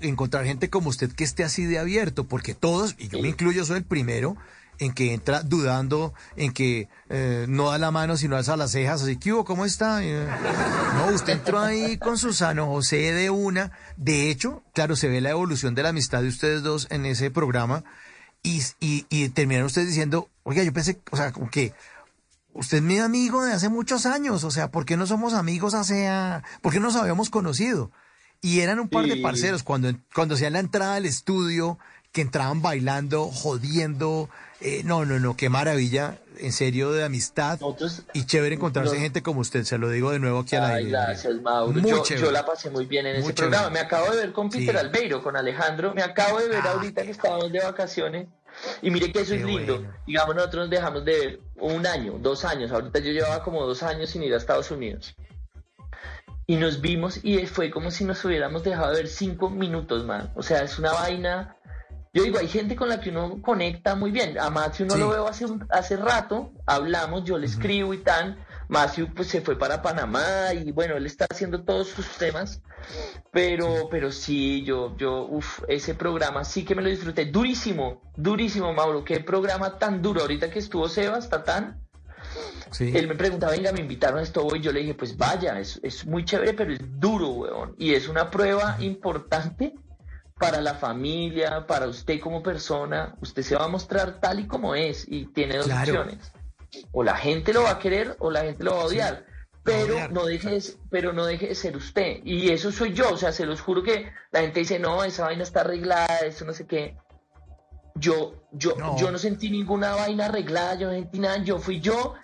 Speaker 16: encontrar gente como usted que esté así de abierto, porque todos, y yo me incluyo, soy el primero, en que entra dudando, en que eh, no da la mano sino alza las cejas, así que hubo, ¿cómo está? Eh, no, usted entró ahí con Susano José de una. De hecho, claro, se ve la evolución de la amistad de ustedes dos en ese programa y, y, y terminaron ustedes diciendo, oiga, yo pensé, o sea, como que usted es mi amigo de hace muchos años, o sea, ¿por qué no somos amigos hace, por qué no nos habíamos conocido? Y eran un par de parceros cuando, cuando hacían la entrada al estudio, que entraban bailando, jodiendo, eh, no, no, no, qué maravilla, en serio, de amistad y chévere encontrarse
Speaker 19: no-
Speaker 16: gente como usted, se lo digo de nuevo aquí al
Speaker 19: Ay,
Speaker 16: aire.
Speaker 19: gracias, Mauro.
Speaker 16: Muy
Speaker 19: Yo, yo la pasé muy bien en
Speaker 16: Muy
Speaker 19: ese programa.
Speaker 16: chévere.
Speaker 19: Me acabo de ver con Peter
Speaker 16: Sí. Ah,
Speaker 19: Albeiro, con Alejandro. Me acabo de ver ahorita que estábamos de vacaciones. Y mire que eso es lindo.
Speaker 16: bueno.
Speaker 19: Digamos, nosotros nos dejamos de ver un año, dos años. Ahorita yo llevaba como dos años sin ir a Estados Unidos. Y nos vimos y fue como si nos hubiéramos dejado de ver cinco minutos, man. O sea, es una vaina. Yo digo, hay gente con la que uno conecta muy bien. A Matthew no
Speaker 16: Sí.
Speaker 19: lo veo hace, un- hace rato, hablamos, yo le escribo y tal. Matthew pues se fue para Panamá y bueno, él está haciendo todos sus temas. Pero, pero sí, yo, yo, uff, ese programa sí que me lo disfruté. Durísimo, durísimo, Mauro. Qué programa tan duro. Ahorita que estuvo Sebas, Tatán,
Speaker 16: Sí.
Speaker 19: él me preguntaba, venga, me invitaron a esto hoy. Yo le dije, pues vaya, es, es muy chévere, pero es duro, weón. Y es una prueba importante para la familia, para usted como persona. Usted se va a mostrar tal y como es y tiene dos
Speaker 16: Claro.
Speaker 19: opciones. O la gente lo va a querer o la gente lo va a odiar. Pero no deje de, pero no deje de ser usted. Y eso soy yo. O sea, se los juro que la gente dice, no, esa vaina está arreglada, eso no sé qué. Yo, yo,
Speaker 16: No.
Speaker 19: yo no sentí ninguna vaina arreglada, yo no sentí nada, yo fui yo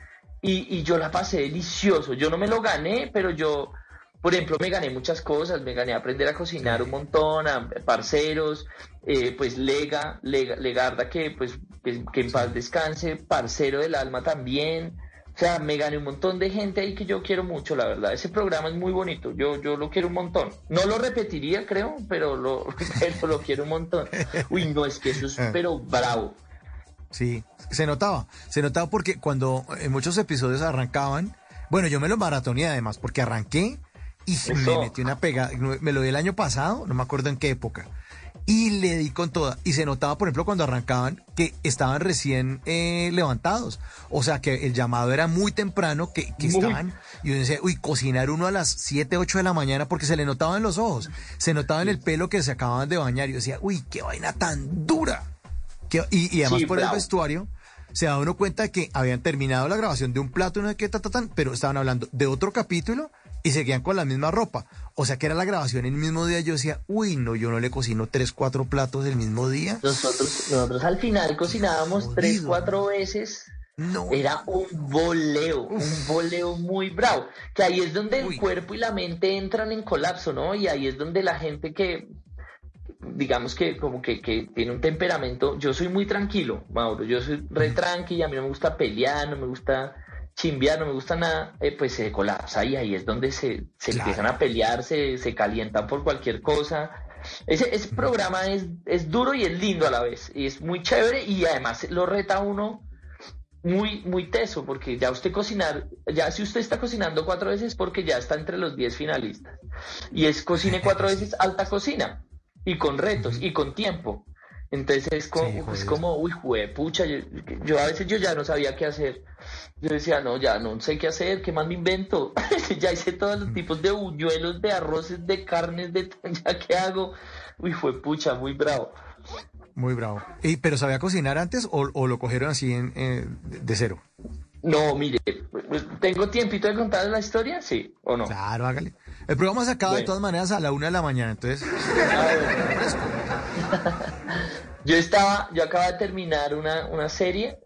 Speaker 19: y, y yo la pasé delicioso. Yo no me lo gané, pero yo, por ejemplo, me gané muchas cosas, me gané a aprender a cocinar un montón, a parceros, eh, pues Lega, Lega, Legarda, que pues que, que en paz descanse, parcero del alma también. O sea, me gané un montón de gente ahí que yo quiero mucho, la verdad. Ese programa es muy bonito, yo, yo lo quiero un montón. No lo repetiría, creo, pero lo, <laughs> pero lo quiero un montón. Uy, no, es que eso es pero bravo.
Speaker 16: Sí, se notaba, se notaba porque cuando en muchos episodios arrancaban, bueno, yo me lo maratoneé además, porque arranqué y me metí una pega, me lo di el año pasado, no me acuerdo en qué época, y le di con toda. Y se notaba, por ejemplo, cuando arrancaban que estaban recién eh, levantados. O sea, que el llamado era muy temprano, que, que estaban. Y yo decía, uy, cocinar uno a las 7, 8 de la mañana, porque se le notaba en los ojos, se notaba en el pelo que se acababan de bañar. Y yo decía, uy, qué vaina tan dura. Que- y, y además
Speaker 19: Sí,
Speaker 16: por el vestuario. Se da uno cuenta que habían terminado la grabación de un plato, no sé qué, ta, ta, tan, pero estaban hablando de otro capítulo y seguían con la misma ropa. O sea que era la grabación el mismo día. Yo decía, uy, no, yo no le cocino tres, cuatro platos el mismo día.
Speaker 19: Nosotros, nosotros al final cocinábamos tres, cuatro veces. Era un voleo, un voleo muy bravo. Que ahí es donde el cuerpo y la mente entran en colapso, ¿no? Y ahí es donde la gente que, digamos que como que, que tiene un temperamento, yo soy muy tranquilo, Mauro, yo soy re tranqui, a mí no me gusta pelear, no me gusta chimbear, no me gusta nada, eh, pues se colapsa y ahí es donde se, se empiezan a pelear, se, se calientan por cualquier cosa. Ese, ese programa es, es duro y es lindo a la vez, y es muy chévere y además lo reta uno muy, muy teso, porque ya usted cocinar, ya si usted está cocinando cuatro veces porque ya está entre los 10 finalistas. Y es cocine cuatro <laughs> veces alta cocina, y con retos, y con tiempo. Entonces es como, es como uy, pucha, yo, yo a veces yo ya no sabía qué hacer. Yo decía, no, ya no sé qué hacer, qué más me invento. <laughs> ya hice todos los tipos de buñuelos, de arroces, de carnes, de <laughs> ya qué hago. Uy, fue pucha, muy bravo.
Speaker 16: Muy bravo. ¿Y, ¿Pero sabía cocinar antes o, o lo cogieron así en, eh, de cero?
Speaker 19: No, mire, ¿tengo tiempito de contar la historia? Sí, ¿o no?
Speaker 16: Claro, hágale. El programa se acaba de todas maneras a la una de la mañana, entonces. <laughs>
Speaker 19: Yo estaba, yo acababa de terminar una, una serie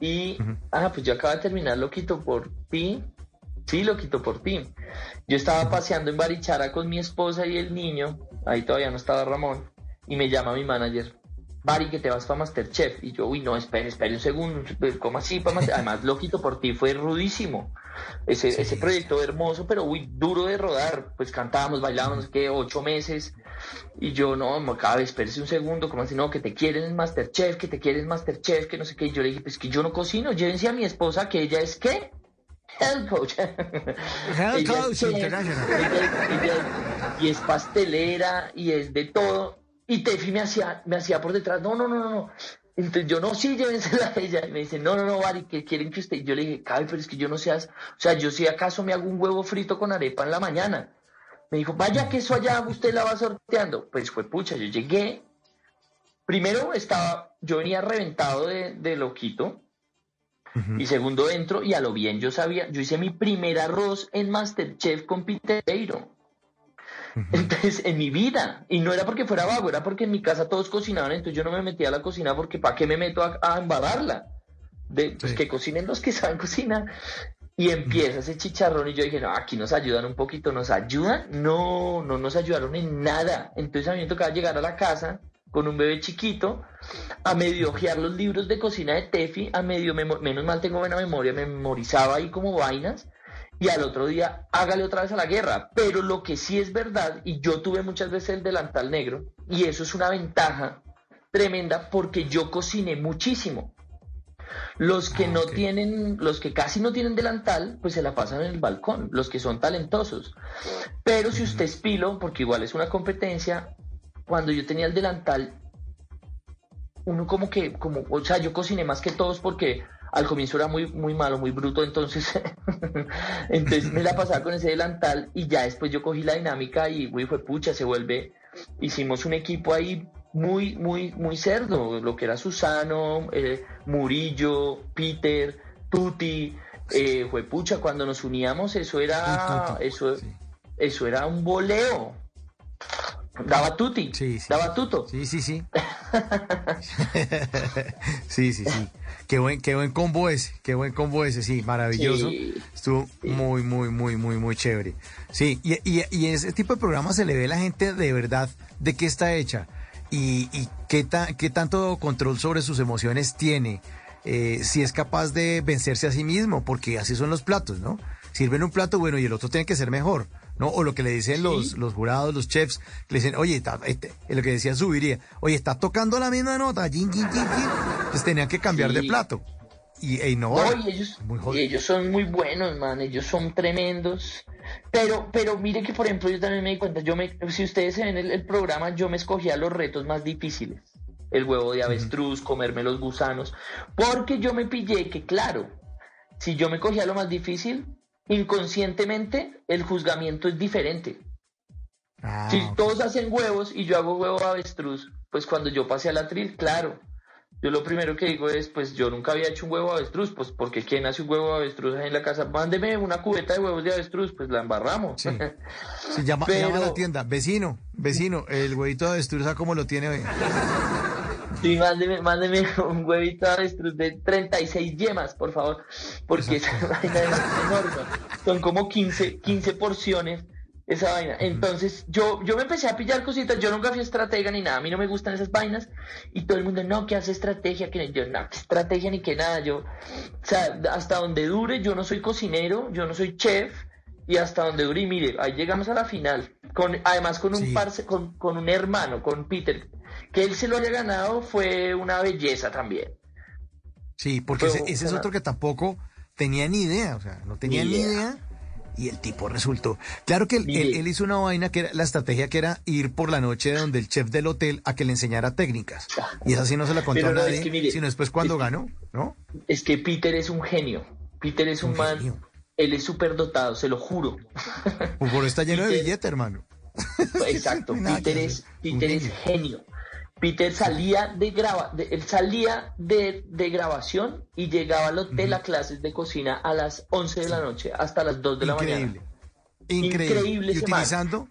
Speaker 19: y, ah, pues yo acabo de terminar Loquito por ti. Sí, Loquito por ti. Yo estaba paseando en Barichara con mi esposa y el niño, ahí todavía no estaba Ramón, y me llama mi manager. Bari, que te vas para Masterchef. Y yo, uy, no, espere, espere un segundo. ¿Cómo así? Pa' Master-?" Además, Loquito por ti fue rudísimo. Ese, ese proyecto hermoso, pero uy, duro de rodar. Pues cantábamos, bailábamos, no sé qué, ocho meses. Y yo, no, mo- cabe, espérese un segundo. como así? No, que te quieren en Masterchef, que te quieren en Masterchef, que no sé qué. Y yo le dije, pues que yo no cocino. Llévense a mi esposa, que ella es qué? Health coach. <laughs> Es
Speaker 16: Coach
Speaker 19: y es pastelera y es de todo. Y Tefi me hacía, me hacía por detrás, no, no, no, no, no. Entonces yo, no, sí, llévensela a <laughs> ella. Y me dice, no, no, no, Bari, que quieren que usted. Yo le dije, cabe, pero es que yo no sé, as- o sea, yo si acaso me hago un huevo frito con arepa en la mañana. Me dijo, vaya que eso allá usted la va sorteando. Pues fue pucha, yo llegué. Primero estaba, yo venía reventado de, de loquito. Y segundo entro y a lo bien yo sabía, yo hice mi primer arroz en Masterchef con Piteiro. Entonces, en mi vida, y no era porque fuera vago, era porque en mi casa todos cocinaban, entonces yo no me metía a la cocina porque ¿para qué me meto a, a embarrarla? De, pues que cocinen los que saben cocinar. Y empieza ese chicharrón y yo dije, no, aquí nos ayudan un poquito, ¿nos ayudan? No, no nos ayudaron en nada. Entonces a mí me tocaba llegar a la casa con un bebé chiquito, a medio ojear los libros de cocina de Tefi, a medio, menos mal tengo buena memoria, me memorizaba ahí como vainas, y al otro día hágale otra vez a la guerra. Pero lo que sí es verdad, y yo tuve muchas veces el delantal negro, y eso es una ventaja tremenda porque yo cociné muchísimo. Los que no tienen, los que casi no tienen delantal, pues se la pasan en el balcón, los que son talentosos. Pero si usted es pilo, porque igual es una competencia, cuando yo tenía el delantal, uno como que, como, o sea, yo cociné más que todos porque al comienzo era muy, muy malo, muy bruto, entonces, <laughs> entonces me la pasaba con ese delantal y ya después yo cogí la dinámica y, uy, fue pucha, se vuelve, hicimos un equipo ahí muy, muy, muy cerdo, lo que era Susano, eh, Murillo, Peter, Tuti, eh, fue pucha, cuando nos uníamos eso era, eso, eso era un voleo. Daba tuti, daba tuto.
Speaker 16: Sí, sí, sí. <laughs> sí, sí, sí. Qué buen, qué buen combo ese, qué buen combo ese, sí, maravilloso.
Speaker 19: Sí.
Speaker 16: Estuvo muy, muy, muy, muy, muy chévere. Sí, y, y, y ese tipo de programas se le ve a la gente de verdad de qué está hecha. ¿Y, y qué, ta- qué tanto control sobre sus emociones tiene? Eh, si es capaz de vencerse a sí mismo, porque así son los platos, ¿no? Sirven un plato bueno y el otro tiene que ser mejor, ¿no? O lo que le dicen los, los jurados, los chefs, que le dicen, oye, está- este, lo que decía Subiría, oye, está tocando la misma nota, yin, yin, yin, yin. Entonces tenían que cambiar de plato. Y e innovar.
Speaker 19: No, y ellos, y son muy buenos, man, ellos son tremendos. Pero, pero mire que, por ejemplo, yo también me di cuenta, yo me, si ustedes se ven el, el programa, yo me escogía los retos más difíciles. El huevo de avestruz, comerme los gusanos. Porque yo me pillé que, claro, si yo me cogía lo más difícil, inconscientemente el juzgamiento es diferente.
Speaker 16: Ah,
Speaker 19: Si todos hacen huevos y yo hago huevo de avestruz, pues cuando yo pasé al atril, claro. Yo lo primero que digo es, pues yo nunca había hecho un huevo de avestruz, pues porque ¿quién hace un huevo de avestruz ahí en la casa? Mándeme una cubeta de huevos de avestruz, pues la embarramos.
Speaker 16: Se <laughs> llama,
Speaker 19: Pero-
Speaker 16: llama a la tienda, vecino, vecino, el huevito de avestruz, ¿sabe cómo lo tiene hoy?
Speaker 19: Sí, mándeme, mándeme <laughs> un huevito de avestruz de 36 yemas, por favor, porque esa vaina es enorme. Son como 15, 15 porciones esa vaina. Entonces, yo, yo me empecé a pillar cositas, yo nunca fui estratega ni nada, a mí no me gustan esas vainas, y todo el mundo, no, que hace estrategia, que yo, no, que estrategia ni que nada, yo, o sea, hasta donde dure, yo no soy cocinero, yo no soy chef, y hasta donde dure, y mire, ahí llegamos a la final, con, además con un parce, con, con un hermano, con Peter, que él se lo haya ganado fue una belleza también.
Speaker 16: Sí, porque ese,
Speaker 19: Pero,
Speaker 16: ese es otro que tampoco tenía ni idea, o sea, no tenía
Speaker 19: Ni
Speaker 16: ni
Speaker 19: idea.
Speaker 16: Y el tipo resultó. Claro que él, él- hizo una vaina que era la estrategia que era ir por la noche donde el chef del hotel a que le enseñara técnicas. Y esa sí no se la contó a
Speaker 19: no, es
Speaker 16: nadie,
Speaker 19: que mire,
Speaker 16: sino después cuando ganó, ¿no?
Speaker 19: Es que Peter es un genio. Peter es un, man, él es súper dotado, se lo juro.
Speaker 16: Por está lleno de billete, hermano. <laughs>
Speaker 19: Exacto, Peter es, Peter es genio. Peter salía de graba, de- él salía de, de grabación y llegaba al hotel a clases de cocina a las 11 de la noche hasta las 2 de la mañana.
Speaker 16: Increíble.
Speaker 19: Increíble
Speaker 16: y utilizando,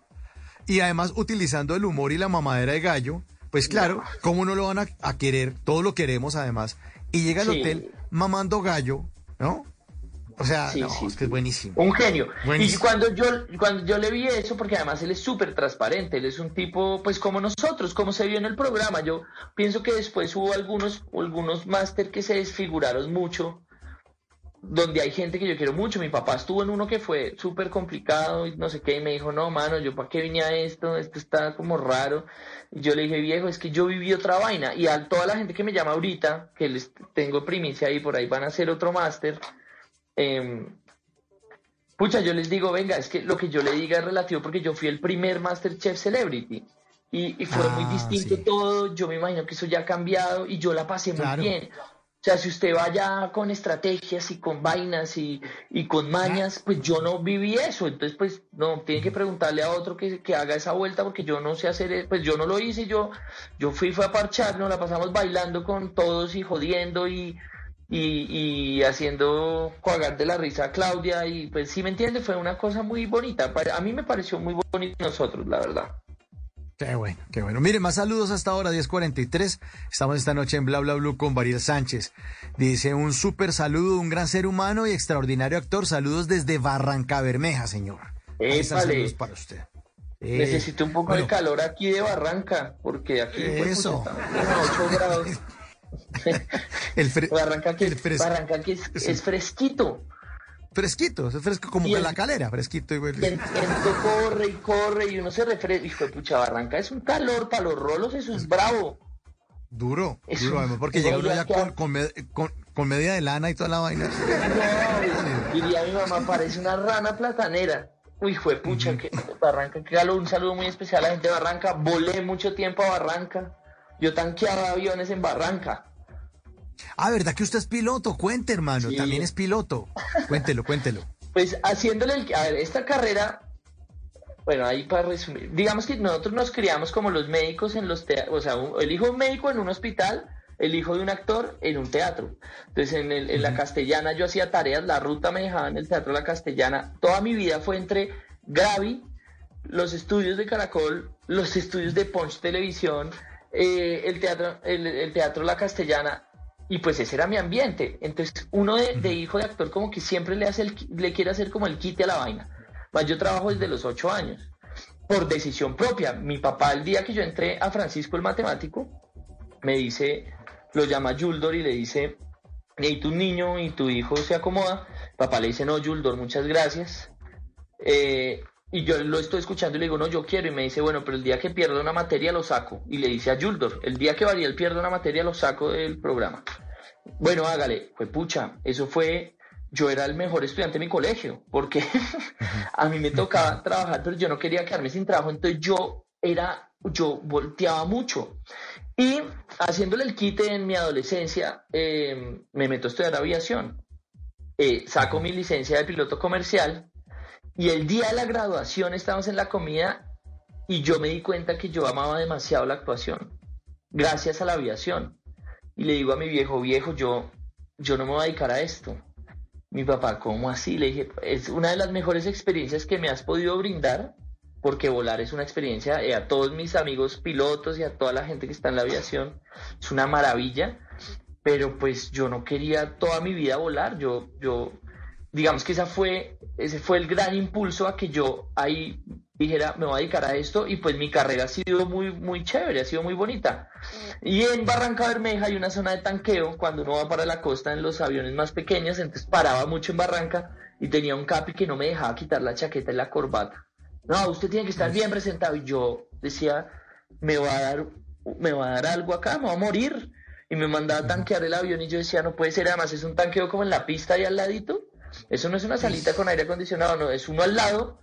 Speaker 16: y además utilizando el humor y la mamadera de gallo, pues claro, ¿cómo no lo van a, a querer? Todos lo queremos además. Y llega al
Speaker 19: Sí.
Speaker 16: hotel mamando gallo, ¿no? O sea,
Speaker 19: Sí,
Speaker 16: no,
Speaker 19: sí,
Speaker 16: es que es buenísimo.
Speaker 19: Un genio. Y cuando yo, cuando yo le vi eso, porque además él es súper transparente, él es un tipo, pues como nosotros, como se vio en el programa. Yo pienso que después hubo algunos, algunos máster que se desfiguraron mucho, donde hay gente que yo quiero mucho. Mi papá estuvo en uno que fue súper complicado y no sé qué, y me dijo, no, mano, yo para qué vine a esto, esto está como raro. Y yo le dije, viejo, es que yo viví otra vaina. Y a toda la gente que me llama ahorita, que les tengo primicia ahí, por ahí van a hacer otro máster. Em, Pucha, yo les digo, venga, es que lo que yo le diga es relativo porque yo fui el primer Masterchef Celebrity y, y fue muy
Speaker 16: Ah,
Speaker 19: distinto todo. Yo me imagino que eso ya ha cambiado y yo la pasé muy bien. O sea, si usted vaya con estrategias y con vainas y, y con mañas, pues yo no viví eso. Entonces, pues no, tiene que preguntarle a otro que, que haga esa vuelta porque yo no sé hacer, e- pues yo no lo hice. Yo, yo fui, fue a parchar, nos la pasamos bailando con todos y jodiendo y, y, y haciendo coagar de la risa a Claudia y pues sí me entiende, fue una cosa muy bonita. A mí me pareció muy bonito nosotros, la verdad.
Speaker 16: Qué bueno, qué bueno. Mire, más saludos hasta ahora, 10.43. Estamos esta noche en Bla Bla Blue con Variel Sánchez. Dice un súper saludo, un gran ser humano y extraordinario actor. Saludos desde Barranca Bermeja, señor. Ahí están
Speaker 19: Épale.
Speaker 16: saludos para usted. Eh,
Speaker 19: Necesito un poco
Speaker 16: bueno.
Speaker 19: de calor aquí de Barranca, porque aquí
Speaker 16: Eso.
Speaker 19: pucha, estamos a 8 grados. <laughs> <laughs>
Speaker 16: El fre- el fres-
Speaker 19: es, es fresquito.
Speaker 16: Fresquito, es fresco como que la calera, fresquito.
Speaker 19: Y el corre y corre y uno se refresca. Hijo de pucha, Barranca es un calor para los rolos, eso es bravo.
Speaker 16: Duro,
Speaker 19: Es
Speaker 16: duro, además, porque llega uno ya con, con, med- con- con media de lana y toda la vaina. <laughs>
Speaker 19: No, diría mi mamá, parece una rana platanera. Uy, fue pucha, que Barranca, que. Un saludo muy especial a la gente de Barranca. Volé mucho tiempo a Barranca. Yo tanqueaba aviones en Barranca.
Speaker 16: Ah, ¿verdad que usted es piloto? Cuente, hermano,
Speaker 19: Sí.
Speaker 16: también es piloto. Cuéntelo, cuéntelo. <laughs>
Speaker 19: Pues haciéndole el... A ver, esta carrera... Bueno, ahí para resumir. Digamos que nosotros nos criamos como los médicos en los teatros. O sea, un- el hijo de un médico en un hospital, el hijo de un actor en un teatro. Entonces, en, el- en la castellana yo hacía tareas, la ruta me dejaba en el teatro La Castellana. Toda mi vida fue entre Gravi, los estudios de Caracol, los estudios de Punch Televisión, eh, el, teatro, el, el teatro La Castellana, y pues ese era mi ambiente. Entonces, uno de, de hijo de actor como que siempre le hace el, le quiere hacer como el quite a la vaina. Más yo trabajo desde los ocho años. por decisión propia. Mi papá, el día que yo entré a Francisco el matemático, me dice, lo llama Yuldor y le dice, y tu niño y tu hijo se acomoda. Papá le dice, no, Yuldor, muchas gracias. Eh, y yo lo estoy escuchando y le digo, no, yo quiero. Y me dice, bueno, pero el día que pierda una materia lo saco. Y le dice a Yuldor, el día que Variel pierda una materia lo saco del programa. Bueno, hágale. Fue pucha, eso fue yo era el mejor estudiante de mi colegio, porque <laughs> a mí me tocaba <laughs> trabajar, pero yo no quería quedarme sin trabajo, entonces yo era, yo volteaba mucho. Y haciéndole el quite en mi adolescencia, eh, me meto a estudiar aviación. Eh, saco mi licencia de piloto comercial y el día de la graduación estábamos en la comida y yo me di cuenta que yo amaba demasiado la actuación, gracias a la aviación. Y le digo a mi viejo, viejo, yo, yo no me voy a dedicar a esto mi papá, ¿cómo así? Le dije, es una de las mejores experiencias que me has podido brindar, porque volar es una experiencia, eh, a todos mis amigos pilotos y a toda la gente que está en la aviación, es una maravilla, pero pues yo no quería toda mi vida volar, yo, yo, digamos que esa fue, ese fue el gran impulso a que yo ahí dijera, me voy a dedicar a esto y pues mi carrera ha sido muy, muy chévere, ha sido muy bonita. Y en Barranca Bermeja hay una zona de tanqueo, cuando uno va para la costa en los aviones más pequeños, entonces paraba mucho en Barranca y tenía un capi que no me dejaba quitar la chaqueta y la corbata. No, usted tiene que estar bien presentado. Y yo decía, me va a dar, me va a dar algo acá, me va a morir. Y me mandaba a tanquear el avión y yo decía, no puede ser, además es un tanqueo como en la pista y al ladito. Eso no es una salita con aire acondicionado, no, es uno al lado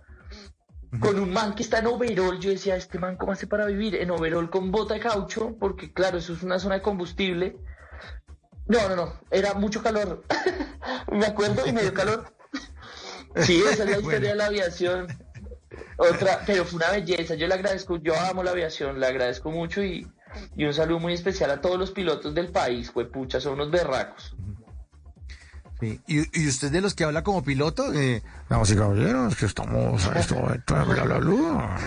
Speaker 19: con un man que está en overol. Yo decía, este man, ¿cómo hace para vivir? En overol con bota de caucho, porque claro, eso es una zona de combustible. No, no, no, era mucho calor. <laughs> me acuerdo y me dio calor. <laughs> sí, esa es la historia de la aviación. Otra, pero fue una belleza. Yo le agradezco, yo amo la aviación, le agradezco mucho y, y un saludo muy especial a todos los pilotos del país. Fue pucha, son unos berracos.
Speaker 20: Sí. ¿Y, ¿Y, usted de los que habla como piloto? Eh,
Speaker 21: Vamos y caballeros, que estamos a esto, bla, bla, bla,
Speaker 19: bla.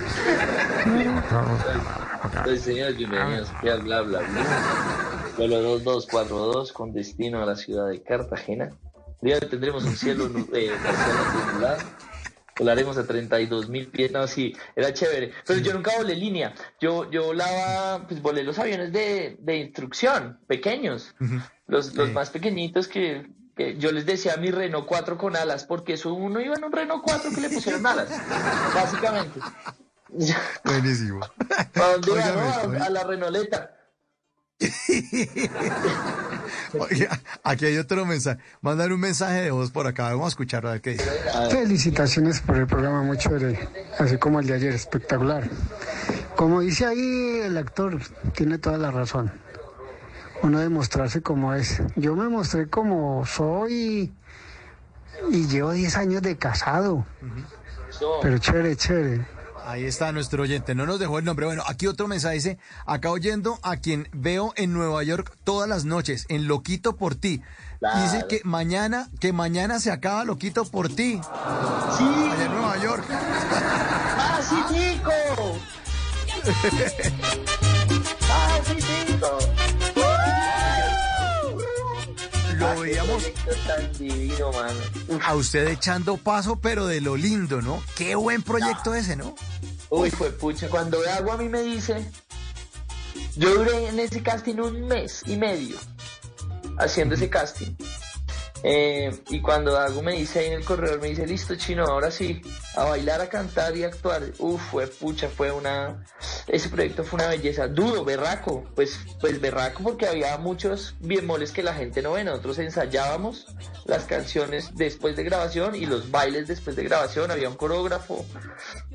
Speaker 19: señores, bienvenidos aquí al bla, bla, bla. Vuelo 2242 con destino a la ciudad de Cartagena. Día tendremos un cielo eh, <laughs> nublado. Volaremos a 32 mil pies. No, sí, era chévere. Pero yo nunca volé línea. Yo, yo volaba, pues volé los aviones de, de instrucción, pequeños. Los, los más pequeñitos que yo les decía mi Renault 4 con alas, porque eso uno iba en un Renault 4 que le pusieron alas, <laughs> básicamente. <laughs>
Speaker 20: Buenísimo.
Speaker 19: ¿A dónde iba, A, la Renoleta. <laughs>
Speaker 20: aquí hay otro mensaje. Mandar un mensaje de voz por acá. Vamos a escucharlo a ver qué dice.
Speaker 22: Felicitaciones por el programa, muy chévere. Así como el de ayer, espectacular. Como dice ahí el actor, tiene toda la razón uno demostrarse como es. Yo me mostré como soy y llevo 10 años de casado. Pero chévere, chévere.
Speaker 20: Ahí está nuestro oyente, no nos dejó el nombre. Bueno, aquí otro mensaje dice, acá oyendo a quien veo en Nueva York todas las noches, en Loquito por ti. Dice que mañana, que mañana se acaba Loquito por ti.
Speaker 19: Sí.
Speaker 20: Allá en Nueva York.
Speaker 19: ¡Ah, sí, chico!
Speaker 20: Lo veíamos a usted echando paso, pero de lo lindo, ¿no? Qué buen proyecto ese, ¿no?
Speaker 19: Uy, fue pucha, cuando Agua a mí me dice, yo duré en ese casting un mes y medio haciendo ese casting. Eh, y cuando Dago me dice ahí en el corredor, me dice, listo, chino, ahora sí, a bailar, a cantar y a actuar. Uf, fue pucha, fue una... Ese proyecto fue una belleza. Duro, berraco, pues, pues berraco porque había muchos biemoles que la gente no ve. Nosotros ensayábamos las canciones después de grabación y los bailes después de grabación. Había un coreógrafo,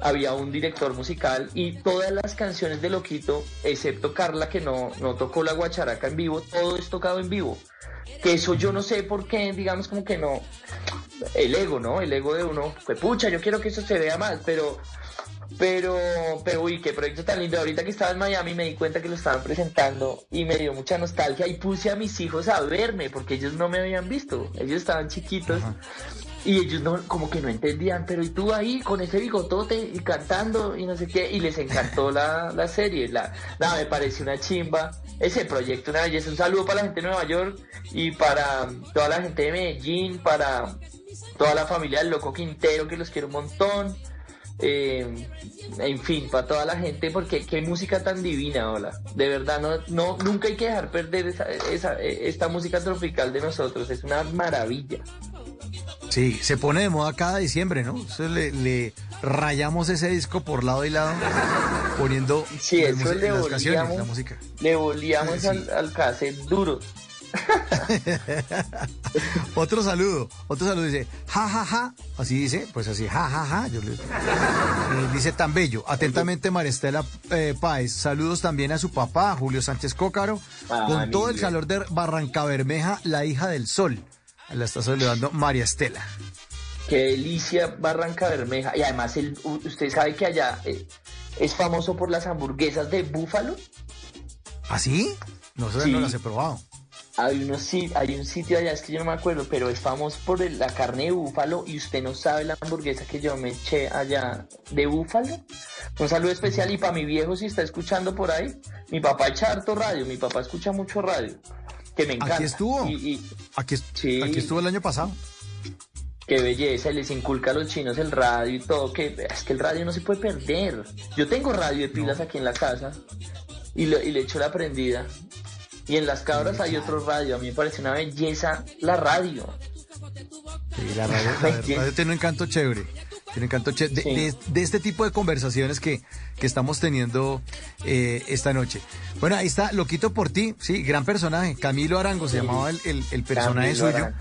Speaker 19: había un director musical y todas las canciones de Loquito, excepto Carla que no, no tocó la guacharaca en vivo, todo es tocado en vivo que eso yo no sé por qué, digamos como que no, el ego, ¿no? El ego de uno, pues pucha, yo quiero que eso se vea más, pero, pero, pero uy, qué proyecto tan lindo. Ahorita que estaba en Miami me di cuenta que lo estaban presentando y me dio mucha nostalgia y puse a mis hijos a verme porque ellos no me habían visto, ellos estaban chiquitos. Y ellos no, como que no entendían, pero y tú ahí con ese bigotote y cantando y no sé qué, y les encantó la, la serie. La, me pareció una chimba ese proyecto, una belleza. Un saludo para la gente de Nueva York y para toda la gente de Medellín, para toda la familia del Loco Quintero, que los quiero un montón. eh, en fin, para toda la gente, porque qué música tan divina, hola. De verdad, no, no, nunca hay que dejar perder esa, esa- esta música tropical de nosotros, es una maravilla.
Speaker 16: Sí, se pone de moda cada diciembre, ¿no? Entonces le, le rayamos ese disco por lado y lado, poniendo
Speaker 19: Sí,
Speaker 16: las,
Speaker 19: eso
Speaker 16: mus-
Speaker 19: le
Speaker 16: las canciones, la música.
Speaker 19: le volíamos
Speaker 16: Sí.
Speaker 19: al, al cassette duro. <laughs>
Speaker 16: Otro saludo, otro saludo dice, ja, ja, ja, así dice, pues así, ja, ja, ja. Yo le- Eh, dice tan bello, atentamente Maristela eh, Páez, saludos también a su papá, Julio Sánchez Cócaro,
Speaker 19: Ah,
Speaker 16: con todo el calor de Barranca Bermeja, la hija del sol. La está saludando María Estela.
Speaker 19: Qué delicia Barranca Bermeja. Y además, el, usted sabe que allá eh, es famoso por las hamburguesas de búfalo.
Speaker 16: ¿Así? No sé,
Speaker 19: Sí.
Speaker 16: no las he probado.
Speaker 19: Hay, unos, hay un sitio allá, es que yo no me acuerdo, pero es famoso por el- la carne de búfalo y usted no sabe la hamburguesa que yo me eché allá de búfalo. Un saludo especial y para mi viejo si está escuchando por ahí. Mi papá echa harto radio, mi papá escucha mucho radio, que me encanta.
Speaker 16: Aquí estuvo.
Speaker 19: Y, y
Speaker 16: Aquí,
Speaker 19: Sí.
Speaker 16: aquí estuvo el año pasado.
Speaker 19: qué belleza, les inculca a los chinos el radio y todo, que es que el radio no se puede perder. Yo tengo radio de pilas aquí en la casa y, lo- y le echo la prendida. Y en las cabras hay otro radio, a mí me parece una belleza la radio.
Speaker 16: Sí, la radio, la <laughs> radio tiene un encanto chévere. Tiene un encanto chévere. De,
Speaker 19: Sí.
Speaker 16: de- de este tipo de conversaciones que, que estamos teniendo eh, esta noche. Bueno, ahí está, Loquito por ti, sí, gran personaje. Camilo Arango se
Speaker 19: Sí.
Speaker 16: llamaba el, el- el personaje
Speaker 19: Camilo
Speaker 16: suyo.
Speaker 19: Arango.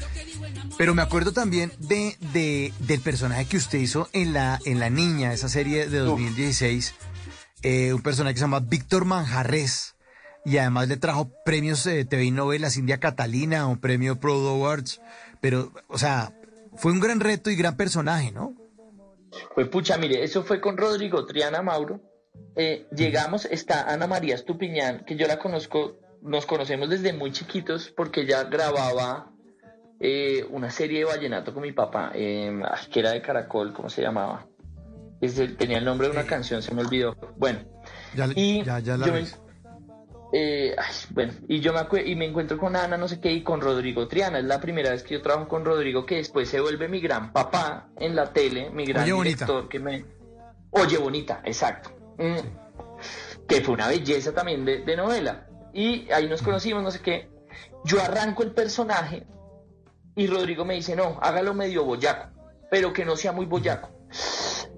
Speaker 16: Pero me acuerdo también de, de- del personaje que usted hizo en la, en la Niña, esa serie de 2016. eh, un personaje que se llama Víctor Manjarres. Y además le trajo premios eh, TV y novelas India Catalina, un premio Pro Awards. Pero, o sea, fue un gran reto y gran personaje, ¿no?
Speaker 19: Pues pucha, mire, eso fue con Rodrigo Triana Mauro. Eh, llegamos, está Ana María Estupiñán, que yo la conozco, nos conocemos desde muy chiquitos porque ella grababa eh, una serie de vallenato con mi papá, eh, ay, que era de Caracol, ¿cómo se llamaba? Tenía el nombre de una canción, se me olvidó. Bueno,
Speaker 16: Ya,
Speaker 19: y
Speaker 16: ya, ya la
Speaker 19: yo
Speaker 16: ves.
Speaker 19: Eh, ay, bueno, y yo me y me encuentro con Ana, no sé qué, y con Rodrigo Triana. Es la primera vez que yo trabajo con Rodrigo, que después se vuelve mi gran papá en la tele, mi gran
Speaker 16: Oye, bonita.
Speaker 19: director que me. Oye, bonita, exacto. Mm. Que fue una belleza también de, de novela. Y ahí nos conocimos, no sé qué. Yo arranco el personaje y Rodrigo me dice, no, hágalo medio boyaco, pero que no sea muy boyaco.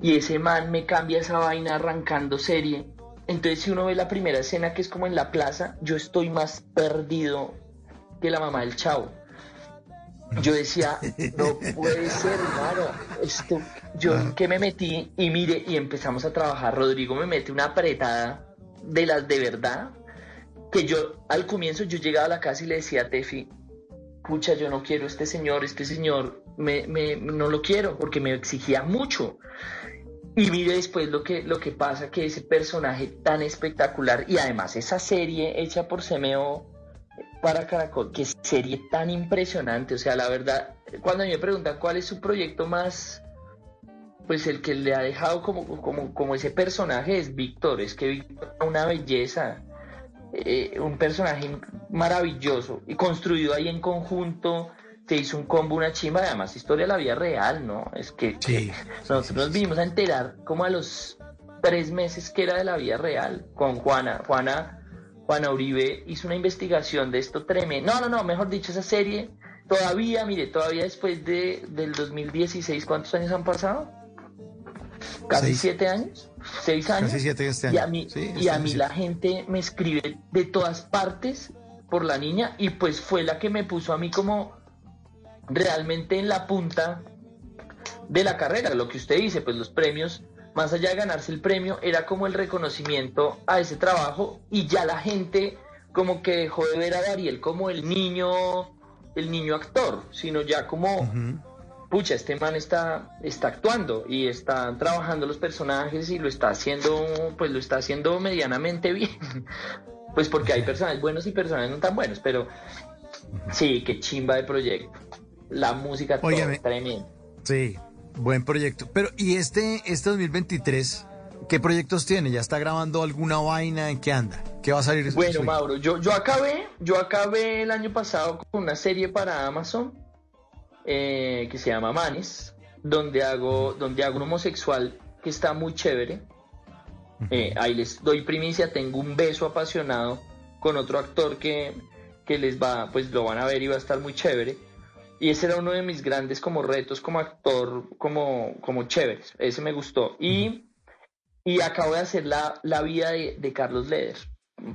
Speaker 19: Y ese man me cambia esa vaina arrancando serie. Entonces, si uno ve la primera escena que es como en la plaza, yo estoy más perdido que la mamá del chavo. Yo decía, no puede ser, hermano. Esto, yo en qué me metí y mire, y empezamos a trabajar. Rodrigo me mete una apretada de las de verdad. Que yo al comienzo yo llegaba a la casa y le decía a Tefi, pucha, yo no quiero este señor, este señor, me, me- no lo quiero porque me exigía mucho. Y mire después lo que, lo que pasa, que ese personaje tan espectacular y además esa serie hecha por Semeo para Caracol, que serie tan impresionante, o sea, la verdad, cuando a mí me preguntan cuál es su proyecto más, pues el que le ha dejado como, como, como ese personaje es Víctor, es que Víctor una belleza, eh, un personaje maravilloso y construido ahí en conjunto, se hizo un combo, una chimba, además historia de la vida real, ¿no? Es que, que <laughs> nosotros nos vinimos a enterar como a los tres meses que era de la vida real con Juana. Juana, Juana Uribe hizo una investigación de esto tremendo. No, no, no, mejor dicho, esa serie todavía, mire, todavía después de, del 2016, ¿cuántos años han pasado? Casi
Speaker 16: Seis.
Speaker 19: siete años, seis años.
Speaker 16: Casi siete este
Speaker 19: Y a
Speaker 16: año.
Speaker 19: mí,
Speaker 16: Sí,
Speaker 19: y a
Speaker 16: año
Speaker 19: mí la gente me escribe de todas partes por la niña y pues fue la que me puso a mí como realmente en la punta de la carrera, lo que usted dice, pues los premios, más allá de ganarse el premio, era como el reconocimiento a ese trabajo y ya la gente como que dejó de ver a Dariel como el niño, el niño actor, sino ya como, pucha, este man está, está actuando y está trabajando los personajes y lo está haciendo, pues lo está haciendo medianamente bien. <laughs> Pues porque hay personajes buenos y personajes no tan buenos, pero sí, qué chimba de proyecto. La música todo
Speaker 16: Óigame.
Speaker 19: tremendo.
Speaker 16: Sí, buen proyecto. Pero, ¿y este, este 2023, qué proyectos tiene? ¿Ya está grabando alguna vaina? ¿En qué anda? ¿Qué va a salir?
Speaker 19: Bueno,
Speaker 16: suyo?
Speaker 19: Mauro, yo, yo acabé, yo acabé el año pasado con una serie para Amazon eh, que se llama Manes, donde hago, donde hago un homosexual que está muy chévere. Eh, ahí les doy primicia, tengo un beso apasionado con otro actor que, que les va, pues lo van a ver y va a estar muy chévere. Y ese era uno de mis grandes como retos como actor, como, como chévere. Ese me gustó. Y, y acabo de hacer la, la vida de, de Carlos Leder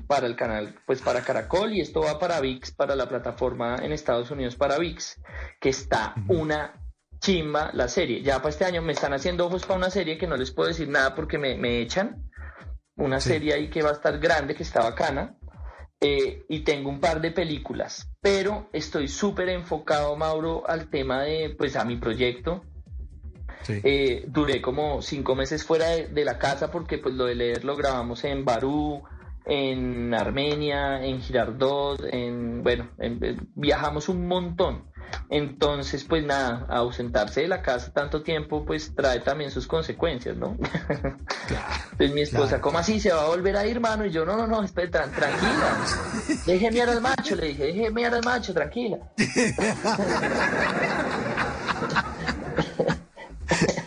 Speaker 19: para el canal, pues para Caracol y esto va para VIX, para la plataforma en Estados Unidos para VIX, que está una chimba la serie. Ya para este año me están haciendo ojos para una serie que no les puedo decir nada porque me, me echan. Una serie ahí que va a estar grande, que está bacana. Eh, y tengo un par de películas, pero estoy súper enfocado, Mauro, al tema de, pues, a mi proyecto. Eh, duré como cinco meses fuera de, de, la casa porque, pues, lo de leer lo grabamos en Barú, en Armenia, en Girardot, en, bueno, en, viajamos un montón. Entonces, pues nada, ausentarse de la casa tanto tiempo, pues trae también sus consecuencias, ¿no? Entonces mi esposa, ¿cómo así? ¿Se va a volver a ir, mano? Y yo, no, no, no, espera, tranquila. Deje mirar al macho, le dije, deje mirar al macho, tranquila. <laughs>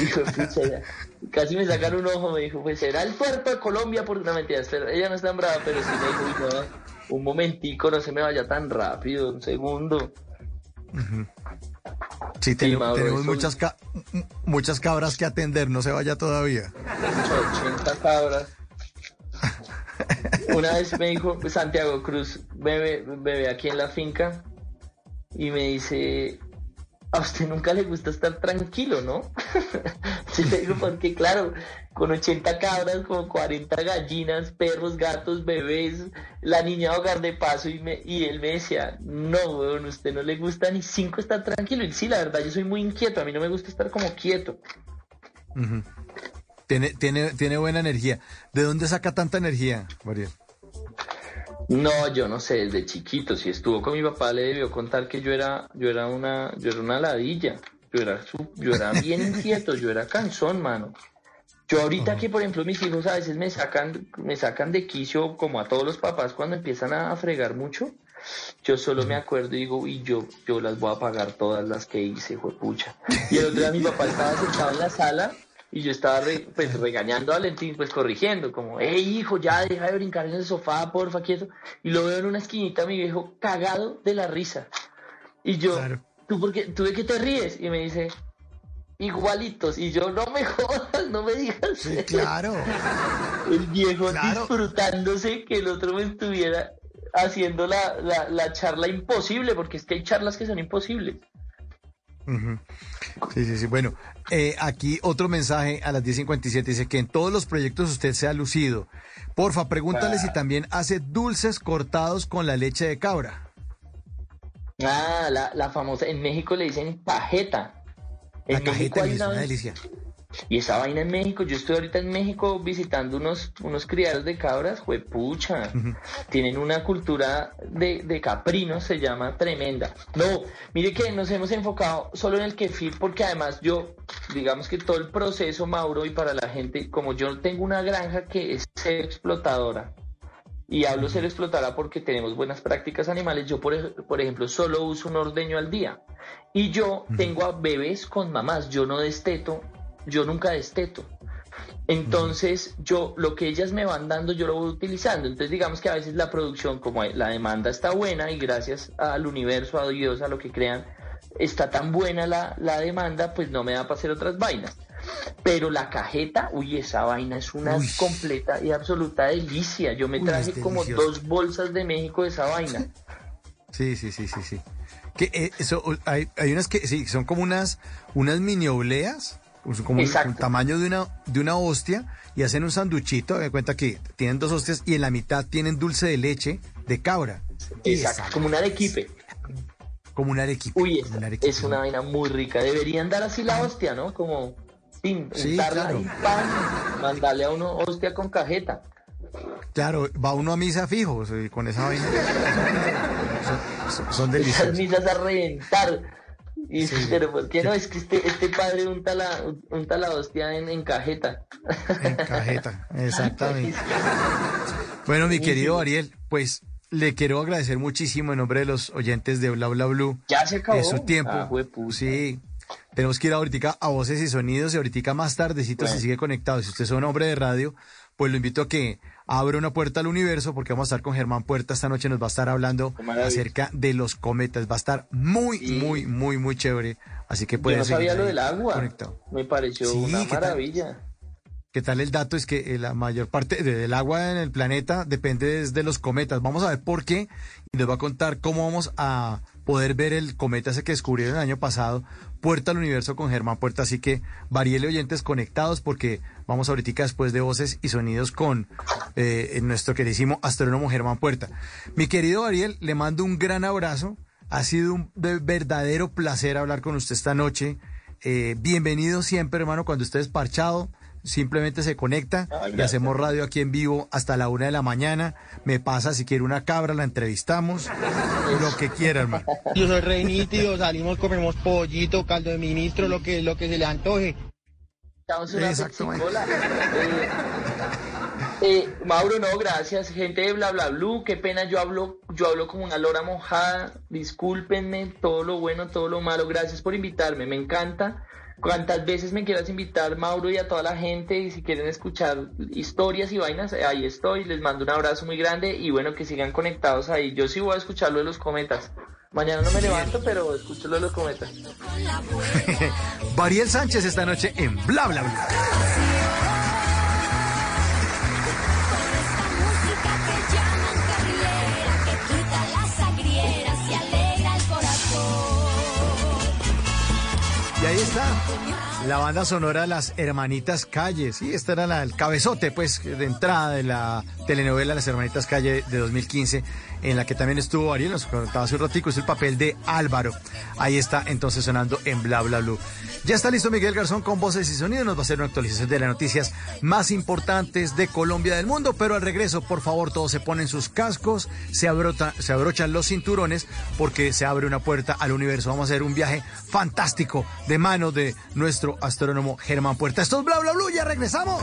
Speaker 19: pucha. Casi me sacan un ojo, me dijo, pues será el puerto de Colombia por una mentira. Ella no es tan brava, pero sí me dijo, no, un momentico, no se me vaya tan rápido, un segundo.
Speaker 16: Uh -huh. Sí, ten, Mauro, tenemos muchas, ca muchas cabras que atender, no se vaya todavía.
Speaker 19: 80 cabras. Una vez me dijo Santiago Cruz, bebe, bebe aquí en la finca, y me dice, a usted nunca le gusta estar tranquilo, ¿no? <laughs> sí, le digo, porque claro, con 80 cabras, con 40 gallinas, perros, gatos, bebés, la niña hogar de paso, y, me, y él me decía, no, weón, usted no le gusta ni cinco estar tranquilo. Y sí, la verdad, yo soy muy inquieto, a mí no me gusta estar como quieto.
Speaker 16: Tiene, tiene, tiene buena energía. ¿De dónde saca tanta energía, Mariel?
Speaker 19: No, yo no sé, desde chiquito, si estuvo con mi papá le debió contar que yo era, yo era una, yo era una ladilla, yo era, yo era bien inquieto, yo era cansón, mano. Yo ahorita que, por ejemplo, mis hijos a veces me sacan, me sacan de quicio, como a todos los papás cuando empiezan a, fregar mucho, yo solo me acuerdo y digo, y yo, yo las voy a pagar todas las que hice, pucha. Y el otro día mi papá estaba sentado en la sala y yo estaba re, pues regañando a Valentín, pues corrigiendo, como, hey hijo, ya deja de brincar en el sofá, porfa, quieto. Y lo veo en una esquinita, mi viejo, cagado de la risa. Y yo, claro. ¿tú, por qué, ¿tú de qué te ríes? Y me dice, igualitos. Y yo, no me <laughs> jodas, no me digas.
Speaker 16: Sí, claro.
Speaker 19: El viejo claro. disfrutándose que el otro me estuviera haciendo la, la, la charla imposible, porque es que hay charlas que son imposibles.
Speaker 16: Uh -huh. Sí, sí, sí. Bueno, eh, aquí otro mensaje a las 10.57 dice que en todos los proyectos usted se ha lucido. Porfa, pregúntale ah. si también hace dulces cortados con la leche de cabra.
Speaker 19: Ah, la, la famosa, en México le dicen pajeta.
Speaker 16: En la México hay una, una delicia.
Speaker 19: Y esa vaina en México, yo estoy ahorita en México visitando unos, unos criados de cabras, juepucha. Uh -huh. Tienen una cultura de, de caprinos, se llama tremenda. No, mire que nos hemos enfocado solo en el kefir, porque además yo, digamos que todo el proceso, Mauro, y para la gente, como yo tengo una granja que es ser explotadora, y hablo ser explotadora porque tenemos buenas prácticas animales, yo por, por ejemplo solo uso un ordeño al día. Y yo tengo a bebés con mamás, yo no desteto yo nunca desteto. Entonces, yo lo que ellas me van dando, yo lo voy utilizando. Entonces, digamos que a veces la producción, como la demanda está buena y gracias al universo, a Dios, a lo que crean, está tan buena la, la demanda, pues no me da para hacer otras vainas. Pero la cajeta, uy, esa vaina es una uy. completa y absoluta delicia. Yo me uy, traje como dos bolsas de México de esa vaina.
Speaker 16: Sí, sí, sí, sí, sí. Que eh, eso, hay, hay unas que sí, son como unas, unas mini obleas como el tamaño de una, de una hostia y hacen un sanduchito, me cuenta que tienen dos hostias y en la mitad tienen dulce de leche de cabra.
Speaker 19: Exacto, como un arequipe.
Speaker 16: Como un arequipe.
Speaker 19: Uy, esa,
Speaker 16: un
Speaker 19: arequipe. es una vaina muy rica. Deberían dar así la hostia, ¿no? Como
Speaker 16: sí, claro.
Speaker 19: y pan, mandarle a uno hostia con cajeta.
Speaker 16: Claro, va uno a misa fijo con esa vaina. <laughs> son, son, son deliciosas.
Speaker 19: Esas misas a reventar. Y, sí. Pero ¿por qué no? Es que este, este padre unta la, unta la hostia en, en cajeta.
Speaker 16: En cajeta, <laughs> exactamente. bueno, mi querido Ariel, pues le quiero agradecer muchísimo en nombre de los oyentes de Bla Bla Blue.
Speaker 19: Ya se acabó.
Speaker 16: De su tiempo.
Speaker 19: Ah,
Speaker 16: sí. Tenemos que ir ahorita a voces y sonidos y ahorita más tardecito se sigue conectado. Si usted es un hombre de radio, pues lo invito a que abra una puerta al universo porque vamos a estar con Germán Puerta esta noche. Nos va a estar hablando acerca de los cometas. Va a estar muy, muy, muy, muy chévere. Así que
Speaker 19: Yo
Speaker 16: puede
Speaker 19: no sabía lo del agua.
Speaker 16: conectado.
Speaker 19: Me pareció
Speaker 16: Sí,
Speaker 19: una
Speaker 16: ¿qué tal?
Speaker 19: maravilla.
Speaker 16: ¿Qué tal el dato? Es que eh, la mayor parte de- del agua en el planeta depende de los cometas. Vamos a ver por qué y les voy a contar cómo vamos a poder ver el cometa ese que descubrieron el año pasado, Puerta al Universo con Germán Puerta. Así que variele oyentes conectados porque vamos ahorita después de voces y sonidos con eh, nuestro queridísimo astrónomo Germán Puerta. Mi querido Ariel, le mando un gran abrazo. Ha sido un de- verdadero placer hablar con usted esta noche. Eh, bienvenido siempre, hermano, cuando usted es parchado. Simplemente se conecta y hacemos radio aquí en vivo hasta la una de la mañana. Me pasa si quiere una cabra, la entrevistamos. Lo que quiera, hermano. <laughs>
Speaker 23: Yo soy re nítido, salimos, comemos pollito, caldo de ministro, lo que, lo que se le antoje.
Speaker 16: Exactamente.
Speaker 19: Eh, eh, Mauro, no, gracias. Gente de bla bla blue, qué pena, yo hablo, yo hablo como una lora mojada. Discúlpenme, todo lo bueno, todo lo malo. Gracias por invitarme, me encanta. Cuantas veces me quieras invitar, Mauro, y a toda la gente, y si quieren escuchar historias y vainas, eh, ahí estoy. Les mando un abrazo muy grande y bueno, que sigan conectados ahí. Yo sí voy a escuchar lo de los cometas. Mañana no me levanto, pero escucho lo de los cometas. <laughs>
Speaker 16: Variel Sánchez esta noche en Bla Bla Bla. La banda sonora de las Hermanitas Calle. Sí, esta era el cabezote, pues, de entrada de la telenovela Las Hermanitas Calle de 2015, en la que también estuvo Ariel, nos contaba hace un ratico, es el papel de Álvaro. Ahí está entonces sonando en Bla Bla Blue. Ya está listo Miguel Garzón con voces y sonidos. Nos va a hacer una actualización de las noticias más importantes de Colombia del mundo. Pero al regreso, por favor, todos se ponen sus cascos, se, abrota- se abrochan los cinturones, porque se abre una puerta al universo. Vamos a hacer un viaje fantástico de mano de nuestro astrónomo Germán Puerta. Esto es Bla Bla. Ya regresamos.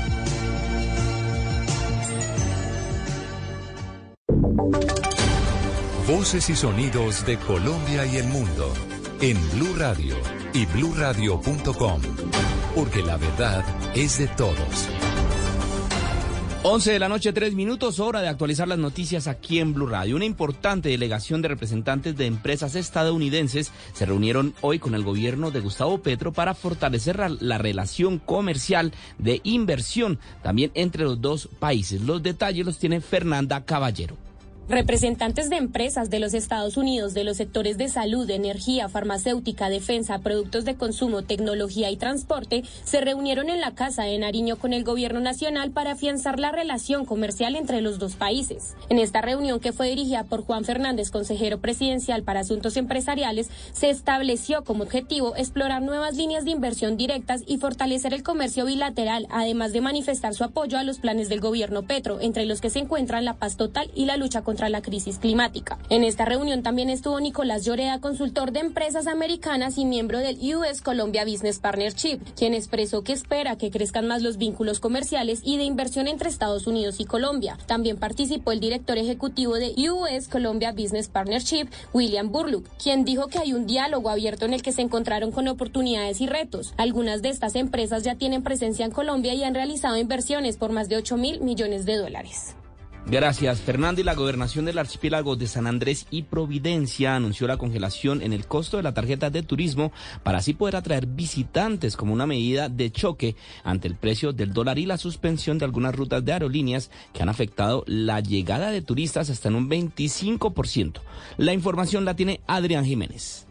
Speaker 6: Voces y sonidos de Colombia y el mundo en Blue Radio y bluradio.com, porque la verdad es de todos.
Speaker 24: 11 de la noche, 3 minutos, hora de actualizar las noticias aquí en Blue Radio. Una importante delegación de representantes de empresas estadounidenses se reunieron hoy con el gobierno de Gustavo Petro para fortalecer la, la relación comercial de inversión también entre los dos países. Los detalles los tiene Fernanda Caballero.
Speaker 25: Representantes de empresas de los Estados Unidos de los sectores de salud, energía, farmacéutica, defensa, productos de consumo, tecnología y transporte se reunieron en la Casa de Nariño con el Gobierno Nacional para afianzar la relación comercial entre los dos países. En esta reunión que fue dirigida por Juan Fernández, consejero presidencial para asuntos empresariales, se estableció como objetivo explorar nuevas líneas de inversión directas y fortalecer el comercio bilateral, además de manifestar su apoyo a los planes del gobierno Petro, entre los que se encuentran la paz total y la lucha contra la crisis climática. En esta reunión también estuvo Nicolás Lloreda, consultor de empresas americanas y miembro del US Colombia Business Partnership, quien expresó que espera que crezcan más los vínculos comerciales y de inversión entre Estados Unidos y Colombia. También participó el director ejecutivo de US Colombia Business Partnership, William Burluck, quien dijo que hay un diálogo abierto en el que se encontraron con oportunidades y retos. Algunas de estas empresas ya tienen presencia en Colombia y han realizado inversiones por más de 8 mil millones de dólares.
Speaker 24: Gracias, Fernando. Y la gobernación del archipiélago de San Andrés y Providencia anunció la congelación en el costo de la tarjeta de turismo para así poder atraer visitantes como una medida de choque ante el precio del dólar y la suspensión de algunas rutas de aerolíneas que han afectado la llegada de turistas hasta en un 25%. La información la tiene Adrián Jiménez.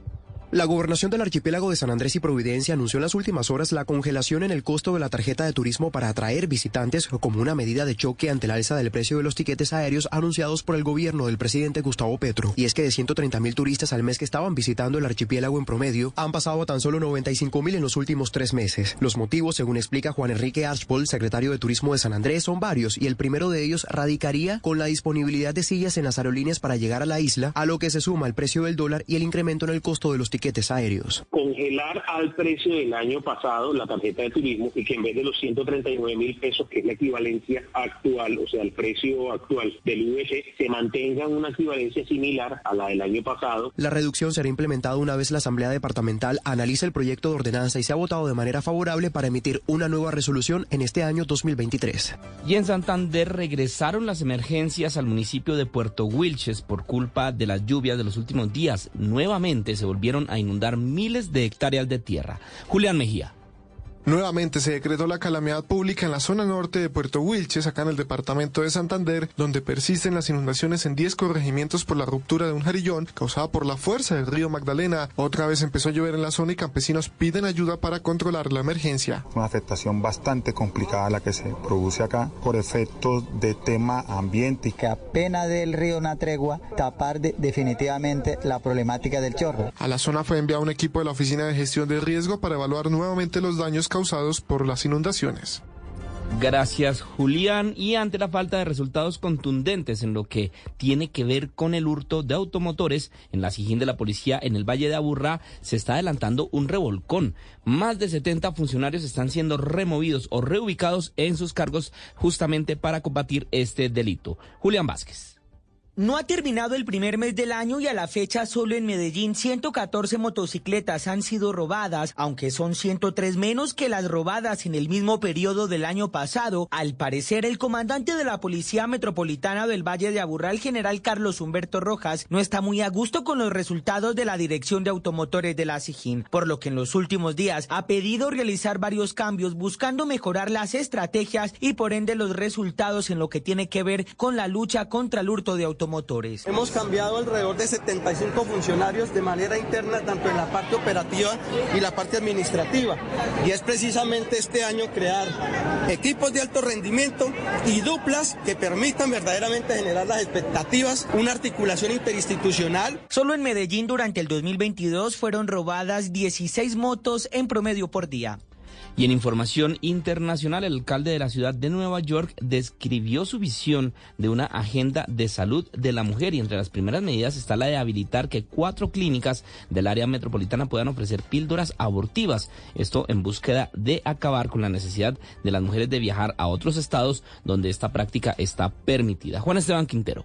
Speaker 26: La gobernación del archipiélago de San Andrés y Providencia anunció en las últimas horas la congelación en el costo de la tarjeta de turismo para atraer visitantes como una medida de choque ante la alza del precio de los tiquetes aéreos anunciados por el gobierno del presidente Gustavo Petro. Y es que de 130 mil turistas al mes que estaban visitando el archipiélago en promedio, han pasado a tan solo 95 mil en los últimos tres meses. Los motivos, según explica Juan Enrique Archbold, secretario de Turismo de San Andrés, son varios y el primero de ellos radicaría con la disponibilidad de sillas en las aerolíneas para llegar a la isla, a lo que se suma el precio del dólar y el incremento en el costo de los tiquetes aéreos.
Speaker 27: Congelar al precio del año pasado la tarjeta de turismo y que en vez de los 139 mil pesos, que es la equivalencia actual, o sea, el precio actual del UVC, se mantenga una equivalencia similar a la del año pasado.
Speaker 26: La reducción será implementada una vez la Asamblea Departamental analice el proyecto de ordenanza y se ha votado de manera favorable para emitir una nueva resolución en este año 2023.
Speaker 24: Y en Santander regresaron las emergencias al municipio de Puerto Wilches por culpa de las lluvias de los últimos días. Nuevamente se volvieron a inundar miles de hectáreas de tierra. Julián Mejía.
Speaker 28: Nuevamente se decretó la calamidad pública en la zona norte de Puerto Wilches, acá en el departamento de Santander, donde persisten las inundaciones en 10 corregimientos por la ruptura de un jarillón causada por la fuerza del río Magdalena. Otra vez empezó a llover en la zona y campesinos piden ayuda para controlar la emergencia.
Speaker 29: Una afectación bastante complicada la que se produce acá por efectos de tema ambiente.
Speaker 30: Que apenas del río una tregua, tapar de, definitivamente la problemática del chorro.
Speaker 28: A la zona fue enviado un equipo de la Oficina de Gestión de Riesgo para evaluar nuevamente los daños causados por las inundaciones.
Speaker 24: Gracias, Julián. Y ante la falta de resultados contundentes en lo que tiene que ver con el hurto de automotores en la Sijín de la policía en el Valle de Aburrá, se está adelantando un revolcón. Más de 70 funcionarios están siendo removidos o reubicados en sus cargos justamente para combatir este delito. Julián Vázquez.
Speaker 8: No ha terminado el primer mes del año y a la fecha solo en Medellín 114 motocicletas han sido robadas, aunque son 103 menos que las robadas en el mismo periodo del año pasado. Al parecer, el comandante de la Policía Metropolitana del Valle de Aburrá, general Carlos Humberto Rojas, no está muy a gusto con los resultados de la Dirección de Automotores de la SIGIN, por lo que en los últimos días ha pedido realizar varios cambios buscando mejorar las estrategias y por ende los resultados en lo que tiene que ver con la lucha contra el hurto de automotores.
Speaker 23: Hemos cambiado alrededor de 75 funcionarios de manera interna, tanto en la parte operativa y la parte administrativa. Y es precisamente este año crear equipos de alto rendimiento y duplas que permitan verdaderamente generar las expectativas, una articulación interinstitucional.
Speaker 8: Solo en Medellín durante el 2022 fueron robadas 16 motos en promedio por día.
Speaker 24: Y en información internacional, el alcalde de la ciudad de Nueva York describió su visión de una agenda de salud de la mujer y entre las primeras medidas está la de habilitar que cuatro clínicas del área metropolitana puedan ofrecer píldoras abortivas. Esto en búsqueda de acabar con la necesidad de las mujeres de viajar a otros estados donde esta práctica está permitida. Juan Esteban Quintero.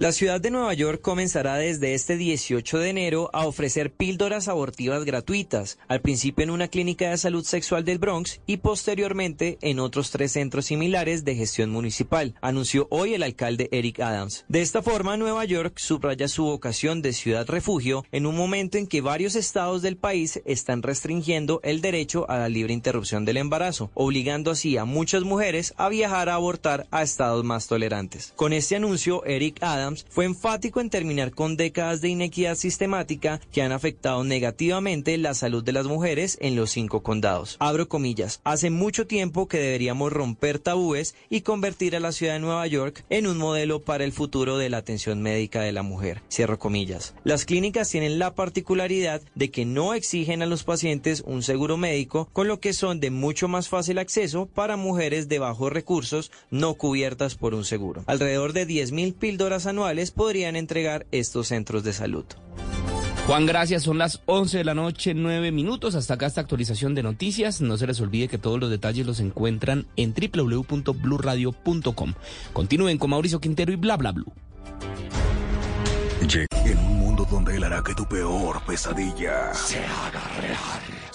Speaker 31: La ciudad de Nueva York comenzará desde este 18 de enero a ofrecer píldoras abortivas gratuitas, al principio en una clínica de salud sexual del Bronx y posteriormente en otros tres centros similares de gestión municipal, anunció hoy el alcalde Eric Adams. De esta forma, Nueva York subraya su vocación de ciudad refugio en un momento en que varios estados del país están restringiendo el derecho a la libre interrupción del embarazo, obligando así a muchas mujeres a viajar a abortar a estados más tolerantes. Con este anuncio, Eric Adams fue enfático en terminar con décadas de inequidad sistemática que han afectado negativamente la salud de las mujeres en los cinco condados. Abro comillas, hace mucho tiempo que deberíamos romper tabúes y convertir a la ciudad de Nueva York en un modelo para el futuro de la atención médica de la mujer. Cierro comillas. Las clínicas tienen la particularidad de que no exigen a los pacientes un seguro médico, con lo que son de mucho más fácil acceso para mujeres de bajos recursos no cubiertas por un seguro. Alrededor de 10.000 píldoras anuales podrían entregar estos centros de salud.
Speaker 24: Juan, gracias. Son las 11 de la noche, 9 minutos. Hasta acá esta actualización de noticias. No se les olvide que todos los detalles los encuentran en www.bluradio.com. Continúen con Mauricio Quintero y bla bla blue.
Speaker 32: En un mundo donde él hará que tu peor pesadilla
Speaker 33: se haga real.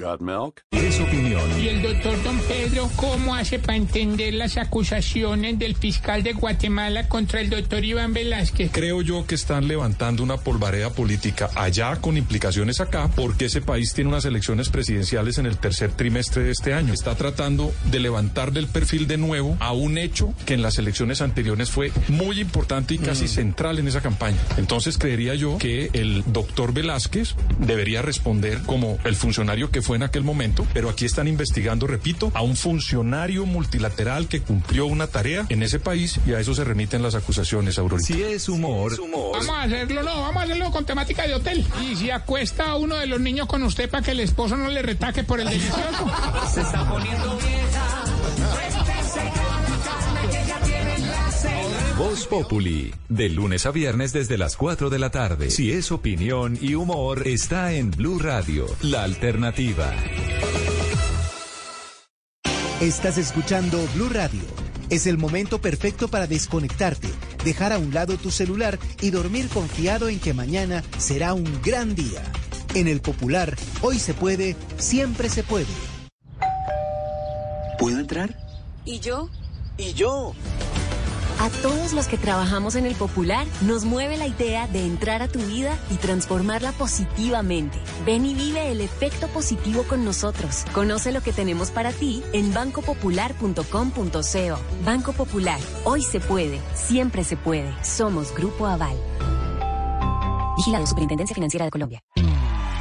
Speaker 34: ¿Got milk?
Speaker 6: Es opinión.
Speaker 35: ¿Y el doctor Don Pedro cómo hace para entender las acusaciones del fiscal de Guatemala contra el doctor Iván Velázquez?
Speaker 36: Creo yo que están levantando una polvareda política allá con implicaciones acá porque ese país tiene unas elecciones presidenciales en el tercer trimestre de este año. Está tratando de levantar del perfil de nuevo a un hecho que en las elecciones anteriores fue muy importante y casi central en esa campaña. Entonces creería yo que el doctor Velázquez debería responder como el funcionario que fue en aquel momento, pero aquí están investigando, repito, a un funcionario multilateral que cumplió una tarea en ese país y a eso se remiten las acusaciones, Aurorita.
Speaker 6: Si es humor,
Speaker 35: Vamos a hacerlo, no, vamos a hacerlo con temática de hotel. Y si acuesta a uno de los niños con usted para que el esposo no le retaque por el delicioso.
Speaker 14: Se está poniendo vieja.
Speaker 6: Voz Populi, de lunes a viernes desde las 4 de la tarde. Si es opinión y humor, está en Blue Radio, la alternativa.
Speaker 37: Estás escuchando Blue Radio. Es el momento perfecto para desconectarte, dejar a un lado tu celular y dormir confiado en que mañana será un gran día. En el Popular, hoy se puede, siempre se puede.
Speaker 38: ¿Puedo entrar?
Speaker 39: ¿Y yo?
Speaker 38: ¿Y yo?
Speaker 39: A todos los que trabajamos en el Popular nos mueve la idea de entrar a tu vida y transformarla positivamente. Ven y vive el efecto positivo con nosotros. Conoce lo que tenemos para ti en bancopopular.com.co. Banco Popular, hoy se puede, siempre se puede. Somos Grupo Aval. Vigilado Superintendencia Financiera de Colombia.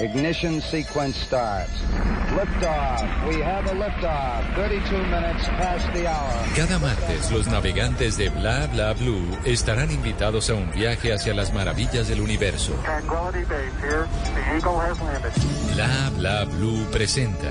Speaker 40: Ignition sequence starts. Liftoff. We have a liftoff. 32 minutes past the hour.
Speaker 6: Cada martes, los navegantes de Bla Bla Blue estarán invitados a un viaje hacia las maravillas del universo.
Speaker 21: Tranquility Base here. The Eagle has landed.
Speaker 6: Bla Bla Blue presenta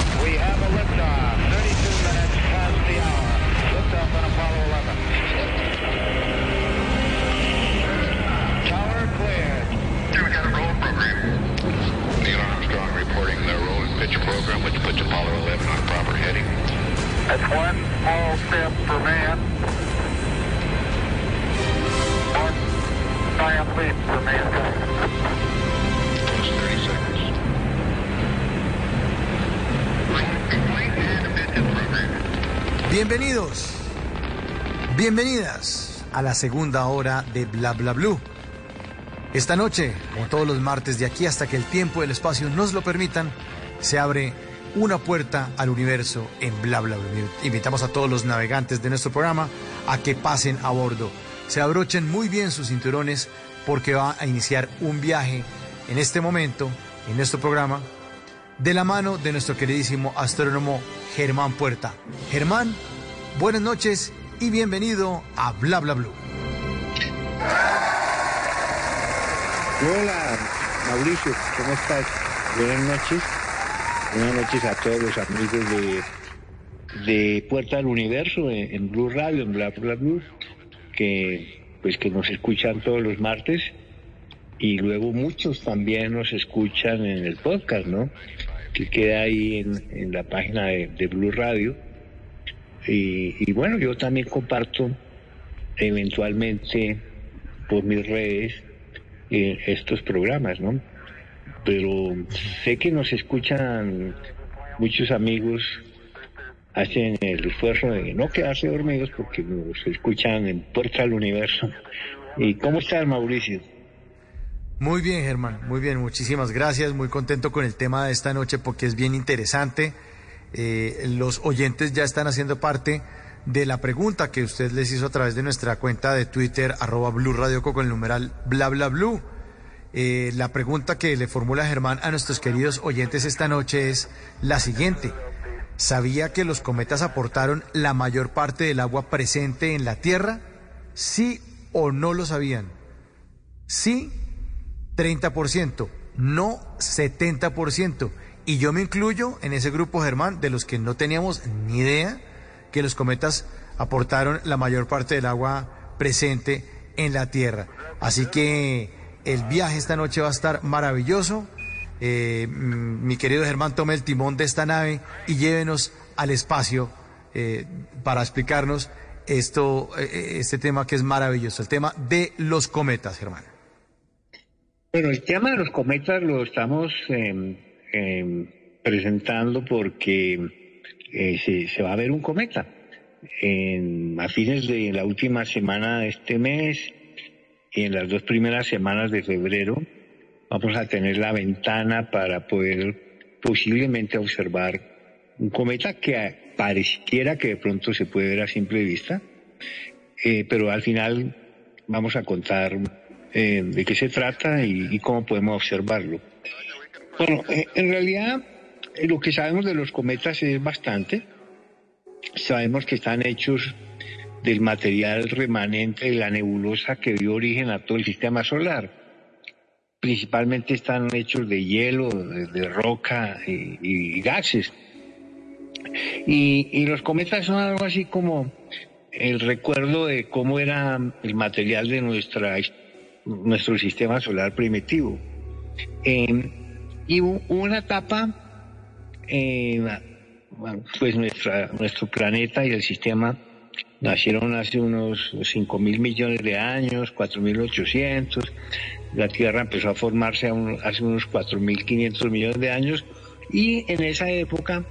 Speaker 21: Pitch program, which puts Apollo 11 on a proper heading. That's one small step for man. One giant leap for mankind. Plus 30 seconds.
Speaker 16: Bienvenidos, bienvenidas a la segunda hora de Bla Bla Blue. Esta noche, como todos los martes de aquí hasta que el tiempo y el espacio nos lo permitan, se abre una puerta al universo en Bla Bla Blue. Invitamos a todos los navegantes de nuestro programa a que pasen a bordo. Se abrochen muy bien sus cinturones porque va a iniciar un viaje en este momento, en nuestro programa, de la mano de nuestro queridísimo astrónomo Germán Puerta. Germán, buenas noches y bienvenido a Bla Bla Blue.
Speaker 41: Hola, Mauricio, ¿cómo estás? Buenas noches. Buenas noches a todos los amigos de, de Puerta del Universo en, en Blue Radio, en Bla Bla Blue, que pues que nos escuchan todos los martes y luego muchos también nos escuchan en el podcast, ¿no? Que queda ahí en, la página de, de Blue Radio. Y, y bueno, yo también comparto eventualmente por mis redes eh, estos programas, ¿no? Pero sé que nos escuchan muchos amigos, hacen el esfuerzo de no quedarse dormidos porque nos escuchan en Puerta al Universo. ¿Y cómo estás, Mauricio?
Speaker 16: Muy bien, Germán, muy bien, muchísimas gracias, muy contento con el tema de esta noche porque es bien interesante. Eh, los oyentes ya están haciendo parte de la pregunta que usted les hizo a través de nuestra cuenta de Twitter, arroba Blue Radio con el numeral bla bla blue. Eh, la pregunta que le formula Germán a nuestros queridos oyentes esta noche es la siguiente. ¿Sabía que los cometas aportaron la mayor parte del agua presente en la Tierra? ¿Sí o no lo sabían? Sí, 30%, no 70%. Y yo me incluyo en ese grupo, Germán, de los que no teníamos ni idea que los cometas aportaron la mayor parte del agua presente en la Tierra. Así que el viaje esta noche va a estar maravilloso. Eh, mm, mi querido Germán, tome el timón de esta nave y llévenos al espacio eh, para explicarnos esto, eh, este tema que es maravilloso, el tema de los cometas, Germán.
Speaker 41: Bueno, el tema de los cometas lo estamos em, em, presentando porque se, se va a ver un cometa. En, a fines de la última semana de este mes y en las dos primeras semanas de febrero vamos a tener la ventana para poder posiblemente observar un cometa que pareciera que de pronto se puede ver a simple vista, eh, pero al final vamos a contar eh, de qué se trata y, y, cómo podemos observarlo. Bueno, eh, en realidad eh, lo que sabemos de los cometas es bastante. Sabemos que están hechos del material remanente de la nebulosa que dio origen a todo el sistema solar. Principalmente están hechos de hielo, de, roca y, y gases. Y, los cometas son algo así como el recuerdo de cómo era el material de nuestra, nuestro sistema solar primitivo. Eh, y hubo una etapa, eh, pues nuestra, nuestro planeta y el sistema nacieron hace unos 5 mil millones de años, 4.800. La Tierra empezó a formarse hace unos 4.500 millones de años y en esa época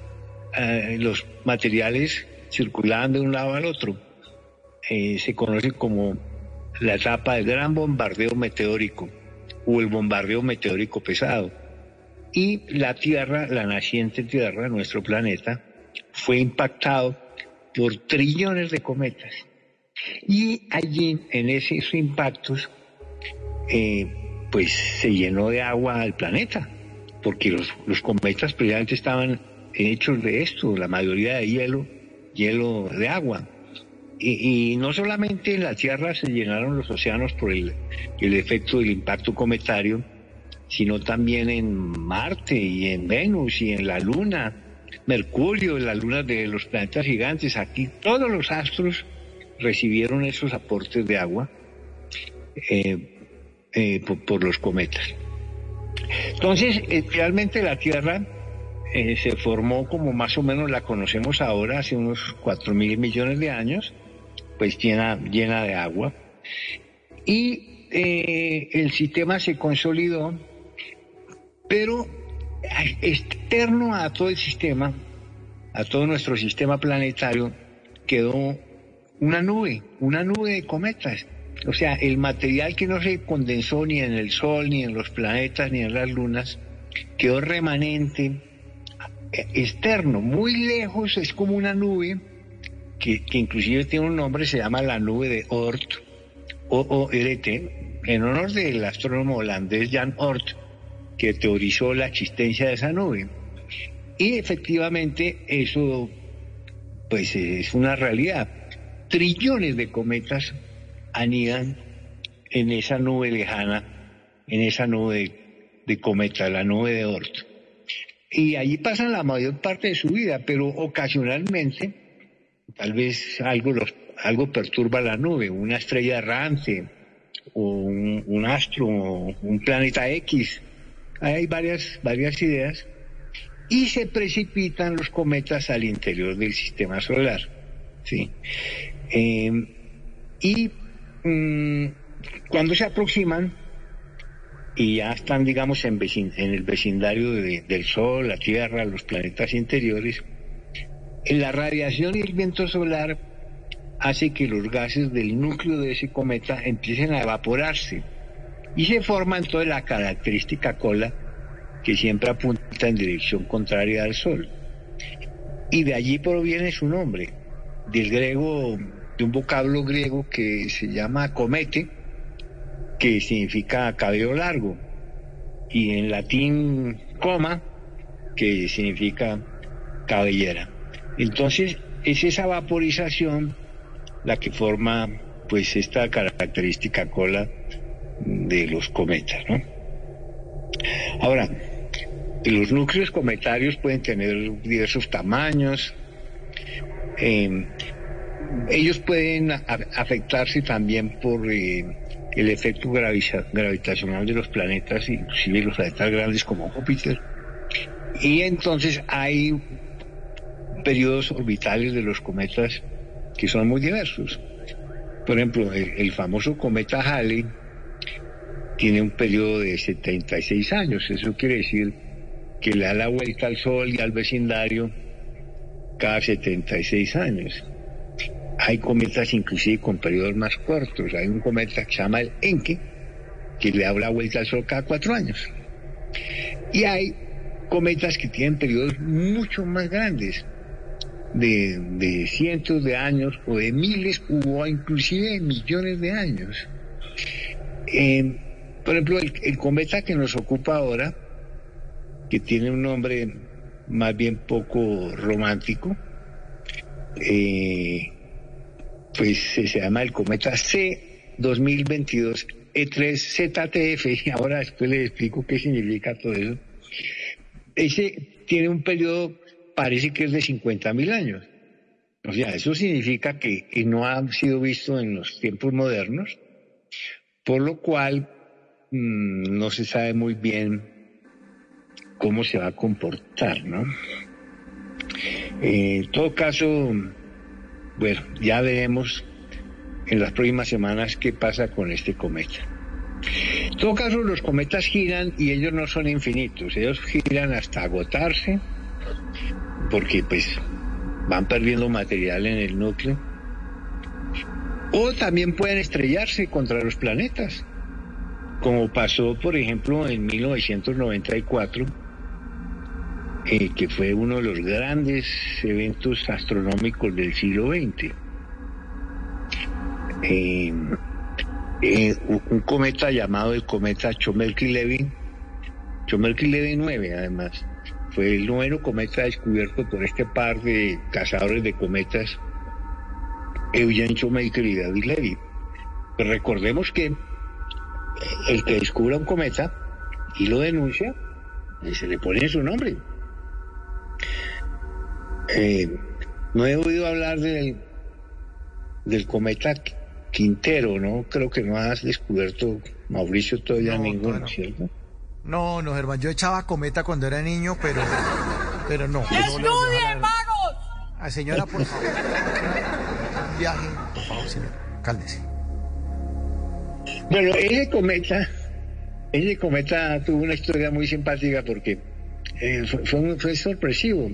Speaker 41: eh, los materiales circulaban de un lado al otro. Eh, se conoce como la etapa del gran bombardeo meteórico o el bombardeo meteórico pesado. Y la Tierra, la naciente Tierra, nuestro planeta, fue impactado por trillones de cometas. Y allí, en esos impactos, eh, pues se llenó de agua el planeta, porque los, los cometas precisamente estaban hechos de esto, la mayoría de hielo, hielo de agua. Y, y, no solamente en la Tierra se llenaron los océanos por el, el efecto del impacto cometario, sino también en Marte y en Venus y en la Luna, Mercurio, la luna de los planetas gigantes. Aquí todos los astros recibieron esos aportes de agua eh, eh, por, los cometas. Entonces, eh, realmente la Tierra se formó como más o menos la conocemos ahora, hace unos 4 mil millones de años, pues llena, llena de agua. Y el sistema se consolidó, pero externo a todo el sistema, a todo nuestro sistema planetario, quedó una nube, una nube de cometas. O sea, el material que no se condensó ni en el Sol, ni en los planetas, ni en las lunas, quedó remanente externo, muy lejos, es como una nube que, que inclusive tiene un nombre, se llama la nube de Oort, O-O-R-T, en honor del astrónomo holandés Jan Oort, que teorizó la existencia de esa nube. Y efectivamente eso pues es una realidad. Trillones de cometas anidan en esa nube lejana en esa nube de, cometa, la nube de Oort. Y allí pasan la mayor parte de su vida, pero ocasionalmente tal vez algo, los, algo perturba la nube, una estrella errante o un, un astro, o un planeta X. Hay varias, varias ideas y se precipitan los cometas al interior del sistema solar. Em, y mm, cuando se aproximan y ya están, digamos, en, en el vecindario del Sol, la Tierra, los planetas interiores, la radiación y el viento solar hace que los gases del núcleo de ese cometa empiecen a evaporarse y se forma entonces la característica cola que siempre apunta en dirección contraria al Sol. Y de allí proviene su nombre, del griego, de un vocablo griego que se llama comete, que significa cabello largo, y en latín coma, que significa cabellera. Entonces, es esa vaporización la que forma pues esta característica cola de los cometas, ¿no? Ahora, los núcleos cometarios pueden tener diversos tamaños. Em, ellos pueden afectarse también por eh, el efecto gravitacional de los planetas, inclusive los planetas grandes como Júpiter. Y entonces hay periodos orbitales de los cometas que son muy diversos. Por ejemplo, el famoso cometa Halley tiene un periodo de 76 años. Eso quiere decir que le da la vuelta al Sol y al vecindario cada 76 años. Hay cometas inclusive con periodos más cortos. Hay un cometa que se llama el Enke, que le da la vuelta al Sol cada cuatro años. Y hay cometas que tienen periodos mucho más grandes, de, cientos de años o de miles o inclusive millones de años. Por ejemplo, el, cometa que nos ocupa ahora, que tiene un nombre más bien poco romántico, eh, pues se llama el cometa C 2022 E3ZTF, <laughs> y ahora después les explico qué significa todo eso. Ese tiene un periodo, parece que es de 50.000 años. O sea, eso significa que no ha sido visto en los tiempos modernos, por lo cual Mm, no se sabe muy bien cómo se va a comportar, ¿no? Eh, en todo caso, bueno, ya veremos en las próximas semanas qué pasa con este cometa. En todo caso, los cometas giran y ellos no son infinitos, ellos giran hasta agotarse, porque pues van perdiendo material en el núcleo. O también pueden estrellarse contra los planetas como pasó, por ejemplo, en 1994, eh, que fue uno de los grandes eventos astronómicos del siglo XX. Eh, eh, un cometa llamado el cometa Chomelky-Levy, Chomelky-Levy 9 además, fue el noveno cometa descubierto por este par de cazadores de cometas, Eugene Chomelky y David Levy. recordemos que el que descubra un cometa y lo denuncia, se le pone su nombre. Eh, no he oído hablar del, del cometa Quintero, ¿no? Creo que no has descubierto, Mauricio, todavía ninguno, ¿cierto?
Speaker 20: No, no, Germán, yo echaba cometa cuando era niño, pero, pero no.
Speaker 42: ¡Estudien, vagos!
Speaker 20: Ah, señora, por favor. viaje, por favor, señor. Cálmese.
Speaker 41: Bueno, ese cometa, ese cometa tuvo una historia muy simpática porque eh, fue, sorpresivo.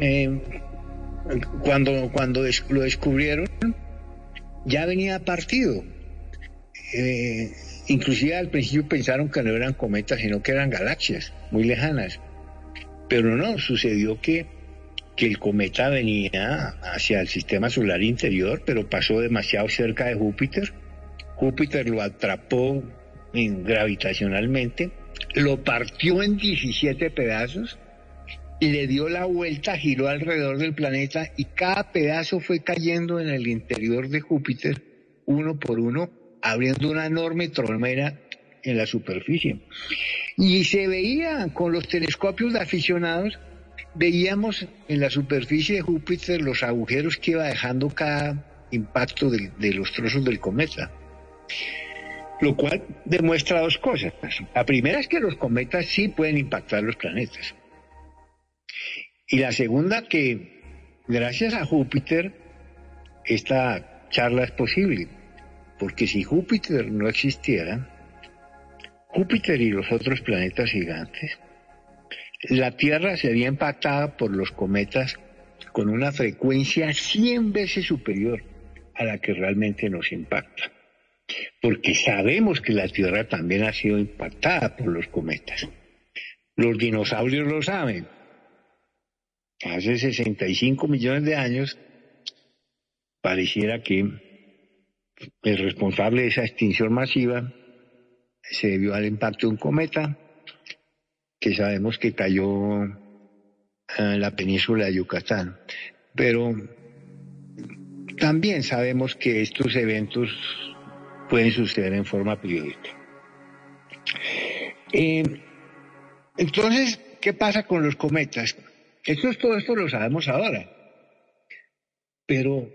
Speaker 41: Eh, cuando, cuando lo descubrieron, ya venía partido. Eh, inclusive al principio pensaron que no eran cometas, sino que eran galaxias muy lejanas. Pero no, sucedió que, que el cometa venía hacia el sistema solar interior, pero pasó demasiado cerca de Júpiter Júpiter lo atrapó gravitacionalmente, lo partió en 17 pedazos le dio la vuelta, giró alrededor del planeta y cada pedazo fue cayendo en el interior de Júpiter, uno por uno, abriendo una enorme tromera en la superficie. Y se veía con los telescopios de aficionados, veíamos en la superficie de Júpiter los agujeros que iba dejando cada impacto de, de los trozos del cometa. Lo cual demuestra dos cosas. La primera es que los cometas sí pueden impactar los planetas. Y la segunda que gracias a Júpiter esta charla es posible. Porque si Júpiter no existiera, Júpiter y los otros planetas gigantes, la Tierra sería impactada por los cometas con una frecuencia 100 veces superior a la que realmente nos impacta. Porque sabemos que la Tierra también ha sido impactada por los cometas. Los dinosaurios lo saben. Hace 65 millones de años pareciera que el responsable de esa extinción masiva se debió al impacto de un cometa que sabemos que cayó en la península de Yucatán. Pero también sabemos que estos eventos pueden suceder en forma periódica. Eh, entonces, ¿qué pasa con los cometas? Esto, todo esto lo sabemos ahora. Pero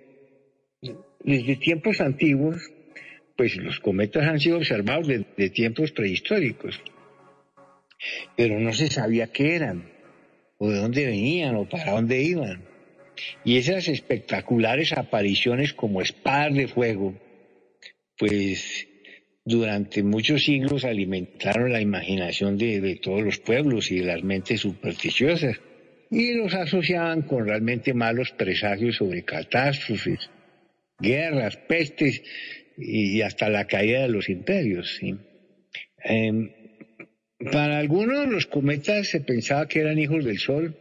Speaker 41: desde tiempos antiguos, pues los cometas han sido observados desde tiempos prehistóricos, pero no se sabía qué eran, o de dónde venían, o para dónde iban. Y esas espectaculares apariciones como espadas de fuego, pues durante muchos siglos alimentaron la imaginación de, todos los pueblos y de las mentes supersticiosas, y los asociaban con realmente malos presagios sobre catástrofes guerras, pestes y hasta la caída de los imperios. Em, para algunos los cometas se pensaba que eran hijos del Sol.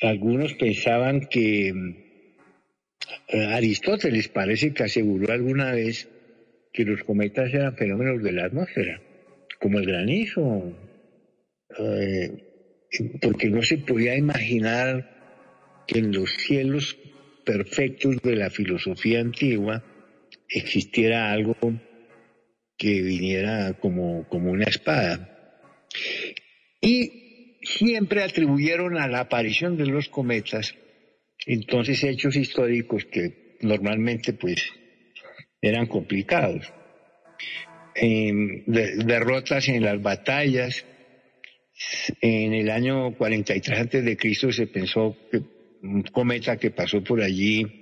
Speaker 41: algunos pensaban que Aristóteles parece que aseguró alguna vez que los cometas eran fenómenos de la atmósfera, como el granizo, eh, porque no se podía imaginar que en los cielos perfectos de la filosofía antigua existiera algo que viniera como, como una espada. Y siempre atribuyeron a la aparición de los cometas entonces hechos históricos que normalmente pues eran complicados. derrotas en las batallas. En el año 43 antes de Cristo se pensó que un cometa que pasó por allí,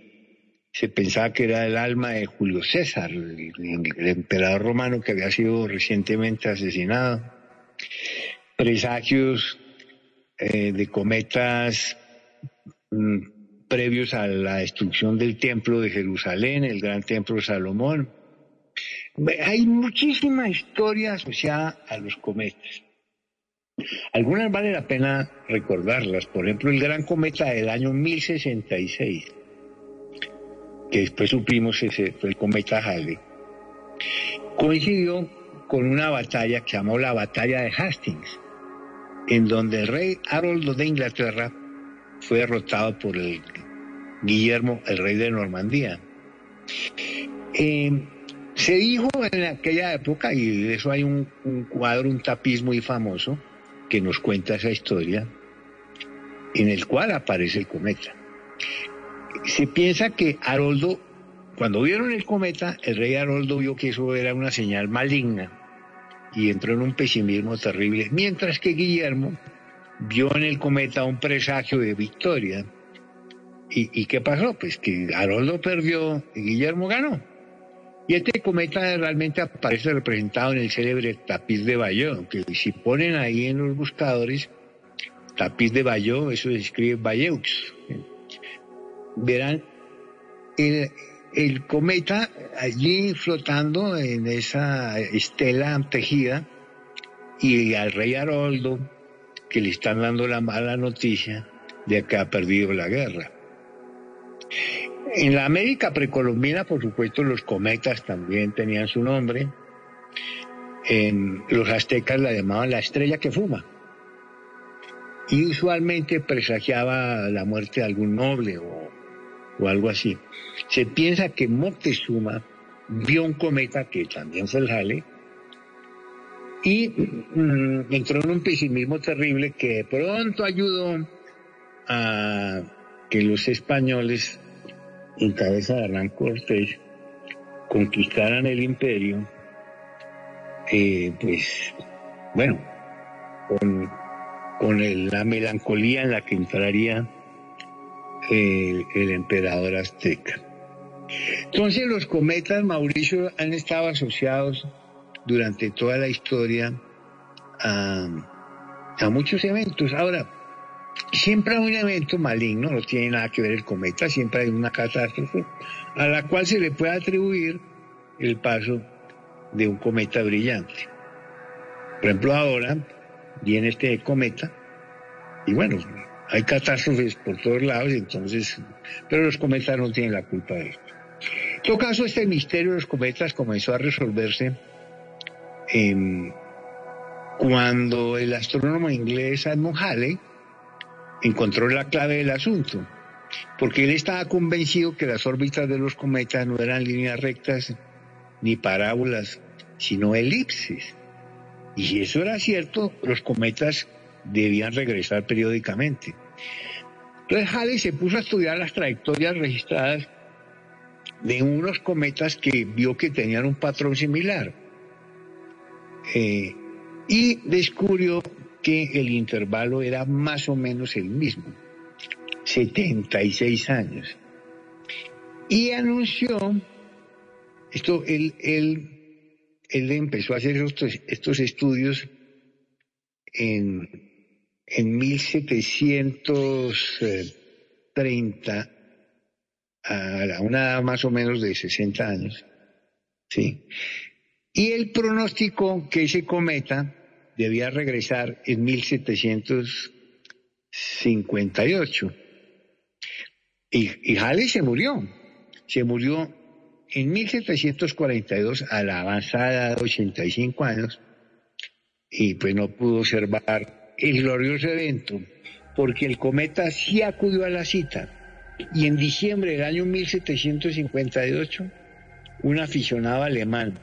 Speaker 41: se pensaba que era el alma de Julio César, el, emperador romano que había sido recientemente asesinado. Presagios eh, de cometas mm, previos a la destrucción del templo de Jerusalén, el gran templo de Salomón. Hay muchísima historia asociada a los cometas. Algunas vale la pena recordarlas. Por ejemplo, el gran cometa del año 1066, que después supimos ese fue el cometa Halley, coincidió con una batalla que llamó la batalla de Hastings, en donde el rey Haroldo de Inglaterra fue derrotado por el Guillermo, el rey de Normandía. Eh, se dijo en aquella época, y de eso hay un, un cuadro, un tapiz muy famoso, que nos cuenta esa historia, en el cual aparece el cometa. Se piensa que Haroldo, cuando vieron el cometa, el rey Haroldo vio que eso era una señal maligna y entró en un pesimismo terrible, mientras que Guillermo vio en el cometa un presagio de victoria. ¿Y, qué pasó? Pues que Haroldo perdió y Guillermo ganó. Y este cometa realmente aparece representado en el célebre tapiz de Bayeux, que si ponen ahí en los buscadores tapiz de Bayeux, eso se escribe Bayeux. Verán el, el cometa allí flotando en esa estela tejida y al rey Haroldo que le están dando la mala noticia de que ha perdido la guerra. En la América precolombina, por supuesto, los cometas también tenían su nombre. En los aztecas la llamaban la estrella que fuma. Y usualmente presagiaba la muerte de algún noble o, algo así. Se piensa que Moctezuma vio un cometa que también fue el Halley y mm, entró en un pesimismo terrible que de pronto ayudó a que los españoles, en cabeza de Hernán Cortés, conquistaran el imperio, eh, pues, bueno, con, la melancolía en la que entraría el, el emperador azteca. Entonces los cometas, Mauricio, han estado asociados durante toda la historia a, muchos eventos. Ahora, siempre hay un evento maligno, no tiene nada que ver el cometa, siempre hay una catástrofe a la cual se le puede atribuir el paso de un cometa brillante. Por ejemplo, ahora viene este cometa y bueno, hay catástrofes por todos lados, entonces, pero los cometas no tienen la culpa de esto. En todo caso, este misterio de los cometas comenzó a resolverse em, cuando el astrónomo inglés Edmund Halley encontró la clave del asunto, porque él estaba convencido que las órbitas de los cometas no eran líneas rectas ni parábolas, sino elipses. Y si eso era cierto, los cometas debían regresar periódicamente. Entonces Halley se puso a estudiar las trayectorias registradas de unos cometas que vio que tenían un patrón similar. Eh, y descubrió que el intervalo era más o menos el mismo, 76 años. Y anunció, esto, él, él, él empezó a hacer estos, estos estudios en, en 1730, a una más o menos de 60 años. ¿sí? Y él pronosticó que ese cometa debía regresar en 1758. Y, y Halley se murió. Se murió en 1742 a la avanzada de 85 años y pues no pudo observar el glorioso evento porque el cometa sí acudió a la cita y en diciembre del año 1758 un aficionado alemán,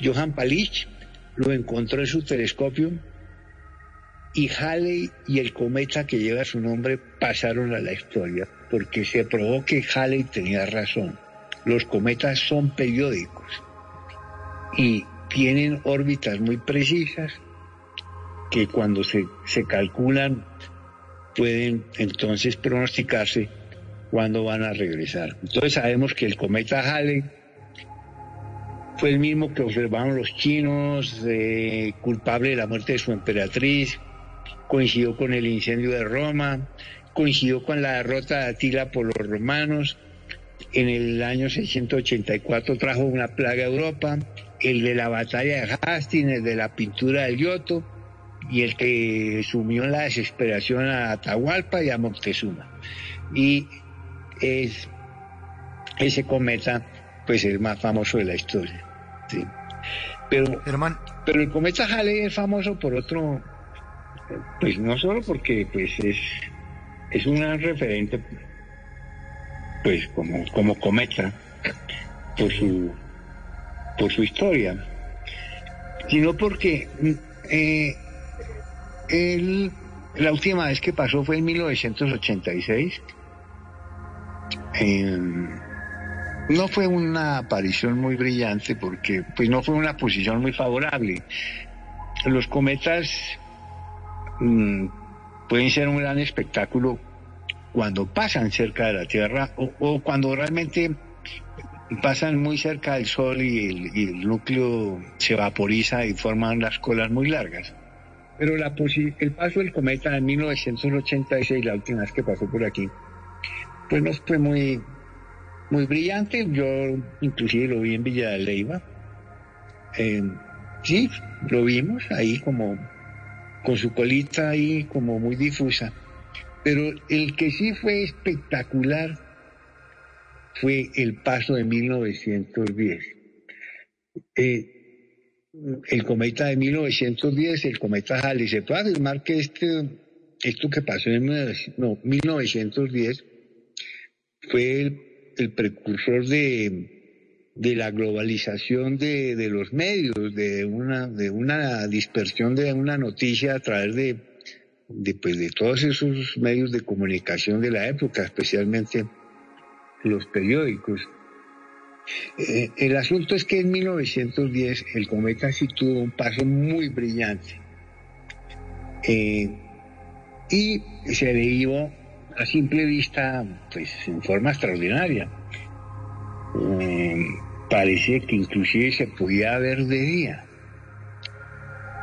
Speaker 41: Johann Palich, lo encontró en su telescopio y Halley y el cometa que lleva su nombre pasaron a la historia porque se probó que Halley tenía razón. Los cometas son periódicos y tienen órbitas muy precisas que cuando se, se calculan pueden entonces pronosticarse cuándo van a regresar. Entonces sabemos que el cometa Halley fue el mismo que observaron los chinos, eh, culpable de la muerte de su emperatriz, coincidió con el incendio de Roma, coincidió con la derrota de Atila por los romanos, en el año 684 trajo una plaga a Europa, el de la batalla de Hastings, el de la pintura del Giotto y el que sumió en la desesperación a Atahualpa y a Moctezuma. Y es ese cometa, pues el más famoso de la historia. ¿sí? Pero, pero el cometa Halley es famoso por otro, pues no solo porque pues es, es un gran referente, pues como, como cometa, por su, por su historia, sino porque eh, él, la última vez que pasó fue en 1986. Eh, no fue una aparición muy brillante porque pues no fue una posición muy favorable. Los cometas mm, pueden ser un gran espectáculo cuando pasan cerca de la Tierra o, cuando realmente pasan muy cerca del Sol y el, y el núcleo se vaporiza y forman las colas muy largas. Pero la posi- el paso del cometa en 1986, la última vez que pasó por aquí, pues no fue muy, muy brillante. Yo inclusive lo vi en Villa de Leyva. Eh, sí, lo vimos ahí como con su colita ahí como muy difusa. Pero el que sí fue espectacular fue el paso de 1910. Eh, el cometa de 1910, el cometa Halley, se puede afirmar que este, esto que pasó en no, 1910 fue el, el precursor de, de la globalización de, de los medios, de una, de una dispersión de una noticia a través de, de, pues, de todos esos medios de comunicación de la época, especialmente los periódicos. Eh, el asunto es que en 1910 el cometa sí tuvo un paso muy brillante eh, y se le a simple vista pues en forma extraordinaria. Eh, parece que inclusive se podía ver de día.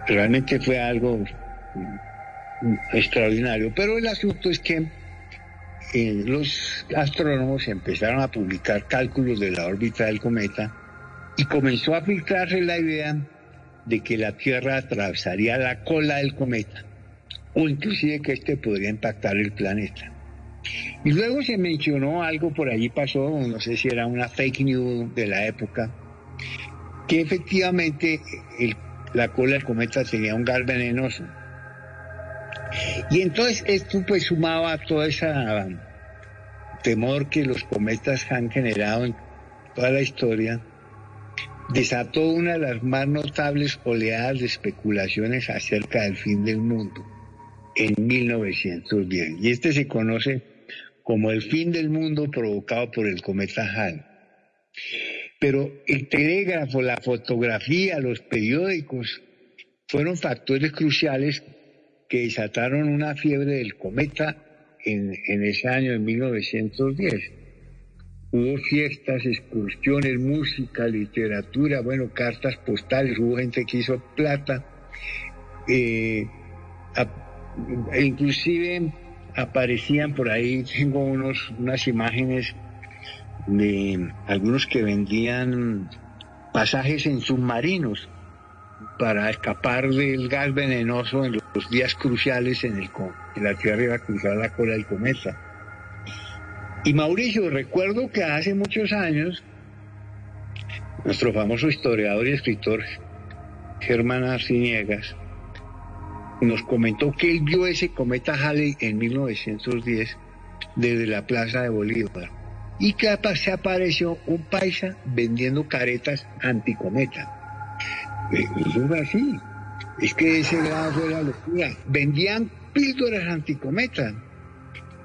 Speaker 41: Realmente fue algo extraordinario, pero el asunto es que eh, los astrónomos empezaron a publicar cálculos de la órbita del cometa y comenzó a filtrarse la idea de que la Tierra atravesaría la cola del cometa o inclusive que este podría impactar el planeta. Y luego se mencionó algo por allí pasó, no sé si era una fake news de la época, que efectivamente la cola del cometa tenía un gas venenoso. Y entonces esto pues sumaba todo ese temor que los cometas han generado en toda la historia, desató una de las más notables oleadas de especulaciones acerca del fin del mundo en 1910. Y este se conoce como el fin del mundo provocado por el cometa Halley. Pero el telégrafo, la fotografía, los periódicos fueron factores cruciales que desataron una fiebre del cometa en, ese año, de 1910. Hubo fiestas, excursiones, música, literatura, bueno, cartas postales, hubo gente que hizo plata. Eh, e inclusive aparecían por ahí, tengo unos, unas imágenes de algunos que vendían pasajes en submarinos para escapar del gas venenoso en los días cruciales en el que la Tierra iba a cruzar la cola del cometa. Y Mauricio, recuerdo que hace muchos años, nuestro famoso historiador y escritor Germán Arciniegas nos comentó que él vio ese cometa Halley en 1910 desde la Plaza de Bolívar y que se apareció un paisa vendiendo caretas anticometa. Eso fue así. Es que ese grado fue la locura. Vendían píldoras anticometa.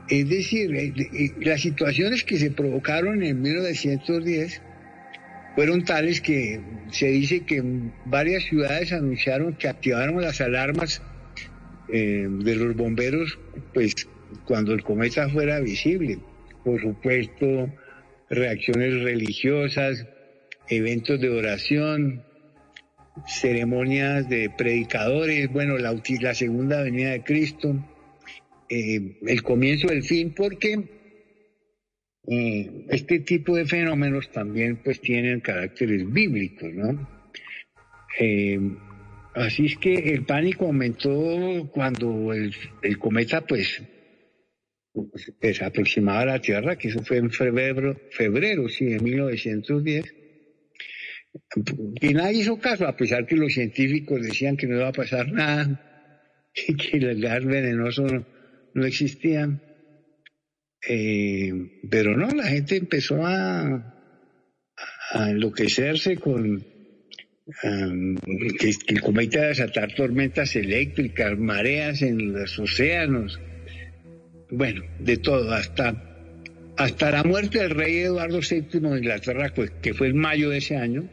Speaker 41: Es decir, eh, eh, las situaciones que se provocaron en 1910 fueron tales que se dice que varias ciudades anunciaron que activaron las alarmas eh, de los bomberos, pues cuando el cometa fuera visible. Por supuesto, reacciones religiosas, eventos de oración, ceremonias de predicadores, bueno, la, la segunda venida de Cristo, eh, el comienzo del fin, porque eh, este tipo de fenómenos también pues tienen caracteres bíblicos, ¿no? Así es que el pánico aumentó cuando el, cometa pues, pues, aproximaba a la Tierra, que eso fue en febrero, febrero sí, de 1910 y nadie hizo caso, a pesar que los científicos decían que no iba a pasar nada, <laughs> que el gas venenoso no, existía. Eh, pero no, la gente empezó a, enloquecerse con que, el cometa desatar tormentas eléctricas, mareas en los océanos, bueno, de todo, hasta, hasta la muerte del rey Eduardo VII de Inglaterra, pues, que fue en mayo de ese año,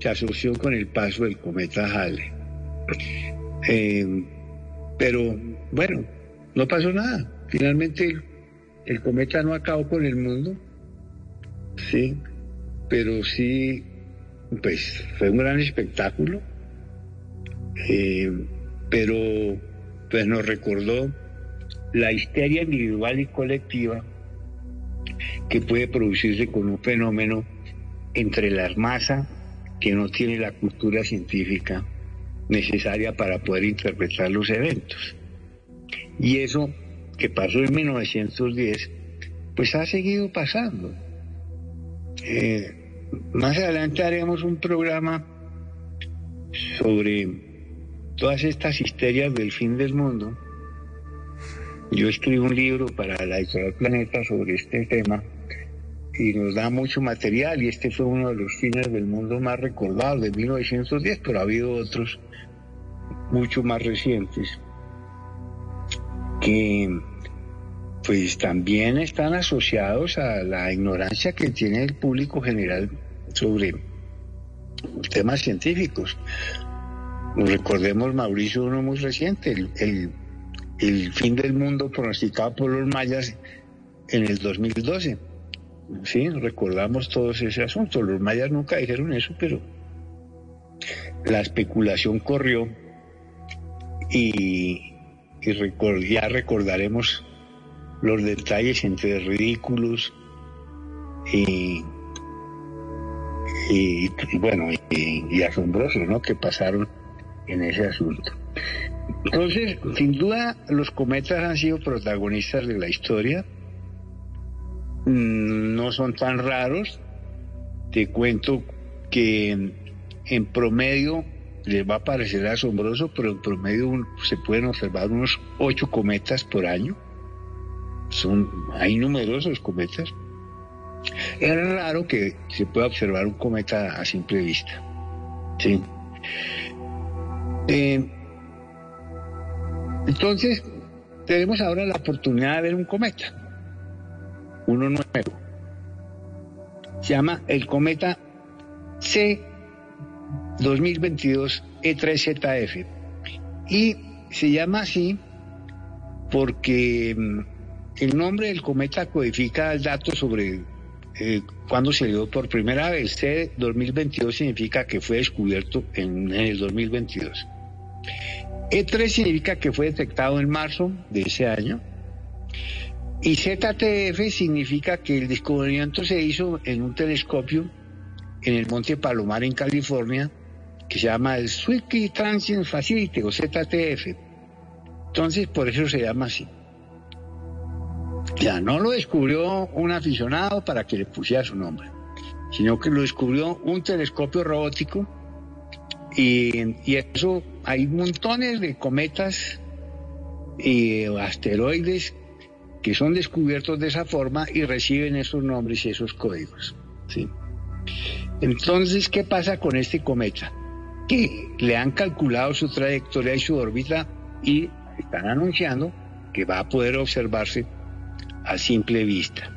Speaker 41: se asoció con el paso del cometa Halley. Eh, pero bueno, no pasó nada. Finalmente el, cometa no acabó con el mundo, sí, pero sí, pues fue un gran espectáculo, eh, pero pues nos recordó la histeria individual y colectiva que puede producirse con un fenómeno entre las masas que no tiene la cultura científica necesaria para poder interpretar los eventos. Y eso que pasó en 1910, pues ha seguido pasando. Eh, más adelante haremos un programa sobre todas estas histerias del fin del mundo. Yo escribo un libro para la editorial Planeta sobre este tema y nos da mucho material y este fue uno de los fines del mundo más recordados de 1910, pero ha habido otros mucho más recientes que pues también están asociados a la ignorancia que tiene el público general sobre temas científicos. Recordemos, Mauricio, uno muy reciente, el, fin del mundo pronosticado por los mayas en el 2012. Sí, recordamos todos ese asunto. Los mayas nunca dijeron eso, pero la especulación corrió y, ya recordaremos los detalles entre ridículos y, y, bueno, y, asombrosos, ¿no? Que pasaron en ese asunto. Entonces, sin duda, los cometas han sido protagonistas de la historia. Mm, no son tan raros. Te cuento que en promedio les va a parecer asombroso, pero en promedio se pueden observar unos ocho cometas por año. Son, hay numerosos cometas. Es raro que se pueda observar un cometa a simple vista. ¿sí? Eh, entonces, tenemos ahora la oportunidad de ver un cometa, uno nuevo. Se llama el cometa C 2022 E3ZF. Y se llama así porque mm, el nombre del cometa codifica el dato sobre eh, cuándo se dio por primera vez. C 2022 significa que fue descubierto en, el 2022. E3 significa que fue detectado en marzo de ese año. Y ZTF significa que el descubrimiento se hizo en un telescopio en el Monte Palomar en California que se llama el Swift Transient Facility o ZTF. Entonces, por eso se llama así. Ya no lo descubrió un aficionado para que le pusiera su nombre, sino que lo descubrió un telescopio robótico y, eso hay montones de cometas y asteroides que son descubiertos de esa forma y reciben esos nombres y esos códigos. Entonces, ¿qué pasa con este cometa? que le han calculado su trayectoria y su órbita y están anunciando que va a poder observarse a simple vista.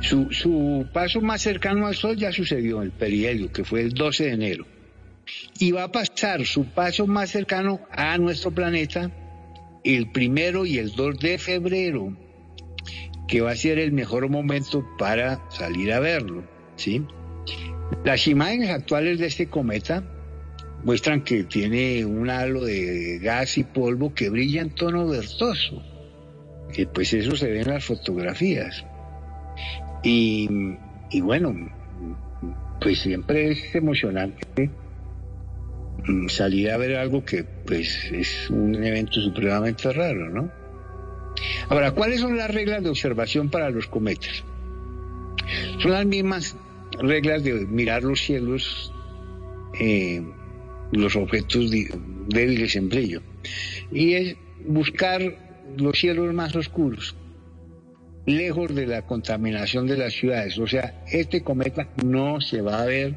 Speaker 41: Su, su paso más cercano al Sol ya sucedió en el perihelio, que fue el 12 de enero. Y va a pasar su paso más cercano a nuestro planeta el primero y el 2 de febrero, que va a ser el mejor momento para salir a verlo. ¿sí? Las imágenes actuales de este cometa muestran que tiene un halo de gas y polvo que brilla en tono verdoso. Y pues eso se ve en las fotografías. Y, y bueno, pues siempre es emocionante mm, salir a ver algo que pues es un evento supremamente raro, ¿no? Ahora, ¿cuáles son las reglas de observación para los cometas? Son las mismas reglas de mirar los cielos eh, los objetos débiles en brillo. Y es buscar los cielos más oscuros, lejos de la contaminación de las ciudades. O sea, este cometa no se va a ver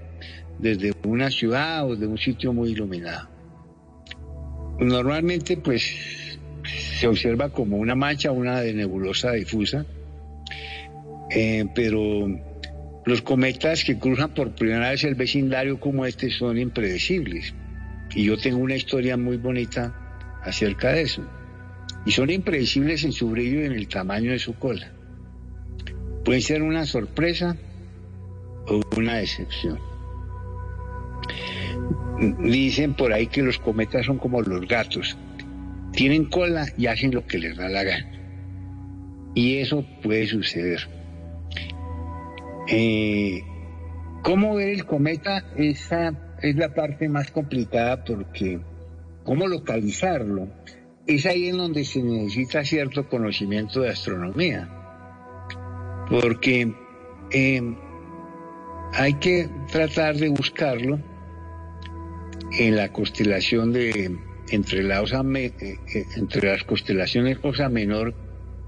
Speaker 41: desde una ciudad o de un sitio muy iluminado. Normalmente, pues, se observa como una mancha, una de nebulosa difusa, eh, pero los cometas que cruzan por primera vez el vecindario como este son impredecibles. Y yo tengo una historia muy bonita acerca de eso. Y son impredecibles en su brillo y en el tamaño de su cola. Pueden ser una sorpresa o una decepción. Dicen por ahí que los cometas son como los gatos. Tienen cola y hacen lo que les da la gana. Y eso puede suceder. Eh, ¿Cómo ver el cometa? Esa es la parte más complicada porque cómo localizarlo es ahí en donde se necesita cierto conocimiento de astronomía. Porque em, hay que tratar de buscarlo en la constelación de entre la eh, eh, las constelaciones Osa Menor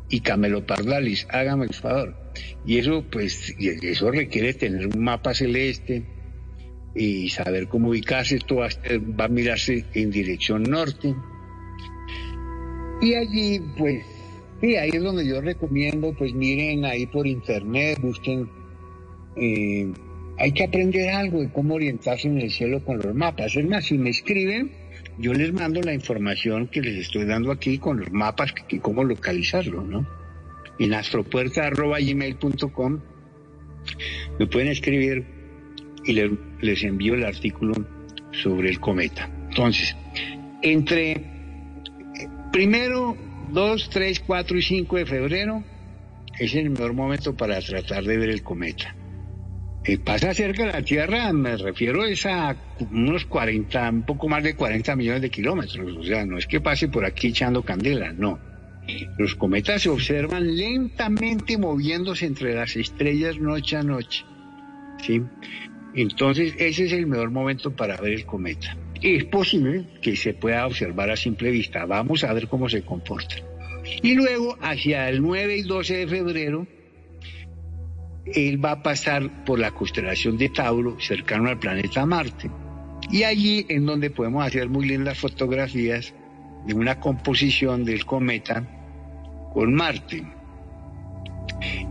Speaker 41: y Camelopardalis. Hágame el favor. Y eso, pues, eso requiere tener un mapa celeste y saber cómo ubicarse. Esto va, a- va a mirarse en dirección norte. Y allí, pues, sí, ahí es donde yo recomiendo, pues miren ahí por internet, busquen. eh, hay que aprender algo de cómo orientarse en el cielo con los mapas. Es más, si me escriben, yo les mando la información que les estoy dando aquí con los mapas y cómo localizarlo, ¿no? En astropuerta.gmail.com me pueden escribir y le- les envío el artículo sobre el cometa. Entonces, entre primero, 2, 3, 4 y 5 de febrero es el mejor momento para tratar de ver el cometa. Eh, pasa cerca de la Tierra, me refiero es a unos 40, un poco más de 40 millones de kilómetros. O sea, no es que pase por aquí echando candela, no. Los cometas se observan lentamente moviéndose entre las estrellas noche a noche. ¿sí? Entonces, ese es el mejor momento para ver el cometa. Es posible que se pueda observar a simple vista. Vamos a ver cómo se comporta. Y luego, hacia el 9 y 12 de febrero, él va a pasar por la constelación de Tauro, cercano al planeta Marte. Y allí es donde podemos hacer muy lindas fotografías de una composición del cometa con Marte.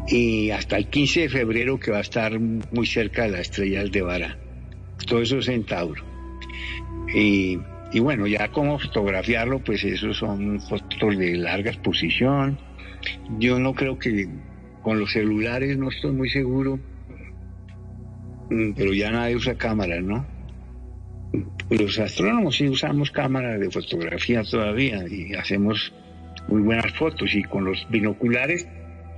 Speaker 41: Y hasta el 15 de febrero que va a estar muy cerca de la estrella Aldebarán. Todo eso es en Tauro. Y, y bueno, ya como fotografiarlo, pues esos son fotos de larga exposición. Yo no creo que con los celulares, no estoy muy seguro, Mm, pero ya nadie usa cámaras, ¿no? Los astrónomos sí usamos cámaras de fotografía todavía y hacemos muy buenas fotos y con los binoculares,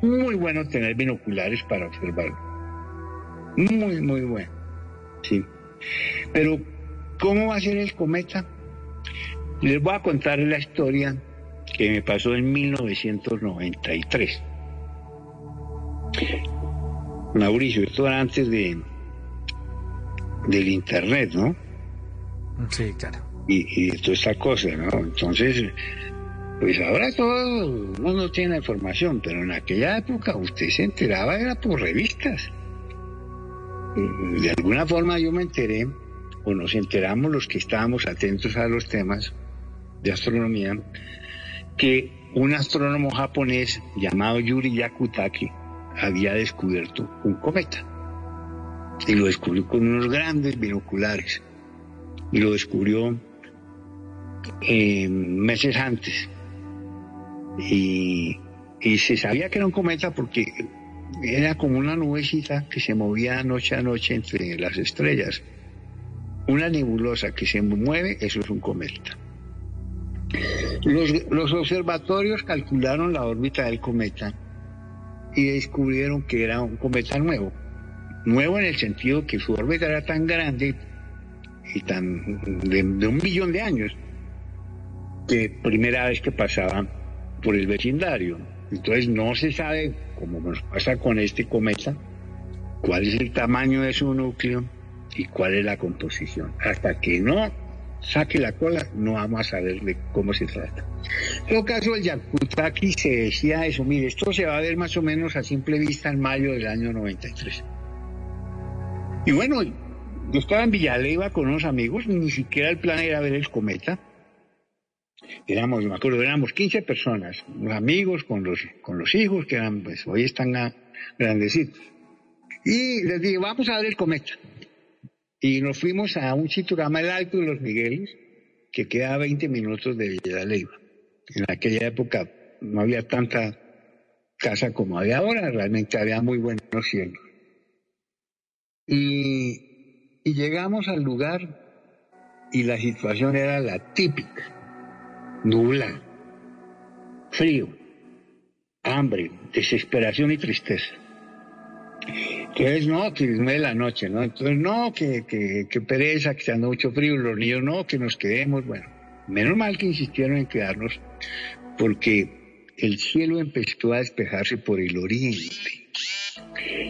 Speaker 41: muy bueno tener binoculares para observarlo. Muy, muy bueno. Sí. Pero, ¿cómo va a ser el cometa? Les voy a contar la historia que me pasó en 1993. Mauricio, esto era antes de del internet, ¿no?
Speaker 20: Sí, claro.
Speaker 41: Y, y toda esta cosa, ¿no? Entonces, pues ahora todo uno no tiene la información, pero en aquella época usted se enteraba era por revistas. De alguna forma yo me enteré, o nos enteramos los que estábamos atentos a los temas de astronomía, que un astrónomo japonés llamado Yuri Yakutaki había descubierto un cometa. Y lo descubrió con unos grandes binoculares. Y lo descubrió eh, meses antes. Y, y se sabía que era un cometa porque era como una nubecita que se movía noche a noche entre las estrellas. Una nebulosa que se mueve, eso es un cometa. Los, observatorios calcularon la órbita del cometa y descubrieron que era un cometa nuevo. Nuevo en el sentido que su órbita era tan grande y tan de, de un millón de años que primera vez que pasaba por el vecindario. Entonces no se sabe, como nos pasa con este cometa, cuál es el tamaño de su núcleo y cuál es la composición. Hasta que no saque la cola, no vamos a saber de cómo se trata. En todo caso, el Yakutaki se decía eso, mire, esto se va a ver más o menos a simple vista en mayo del año 93. Y bueno, yo estaba en Villaleiva con unos amigos, ni siquiera el plan era ver el cometa. Éramos, me acuerdo, éramos 15 personas, unos amigos con los, con los hijos, que eran, pues hoy están grandecitos. Y les dije, vamos a ver el cometa. Y nos fuimos a un llama el Alto de los Migueles, que queda a 20 minutos de Villaleiva. En aquella época no había tanta casa como hay ahora, realmente había muy buenos cielos. Y, y llegamos al lugar y la situación era la típica. Nubla, frío, hambre, desesperación y tristeza. Entonces, no, que es la noche, ¿no? Entonces, no, que, que, pereza, que se anda mucho frío, los niños, no, que nos quedemos. Bueno, menos mal que insistieron en quedarnos, porque el cielo empezó a despejarse por el oriente.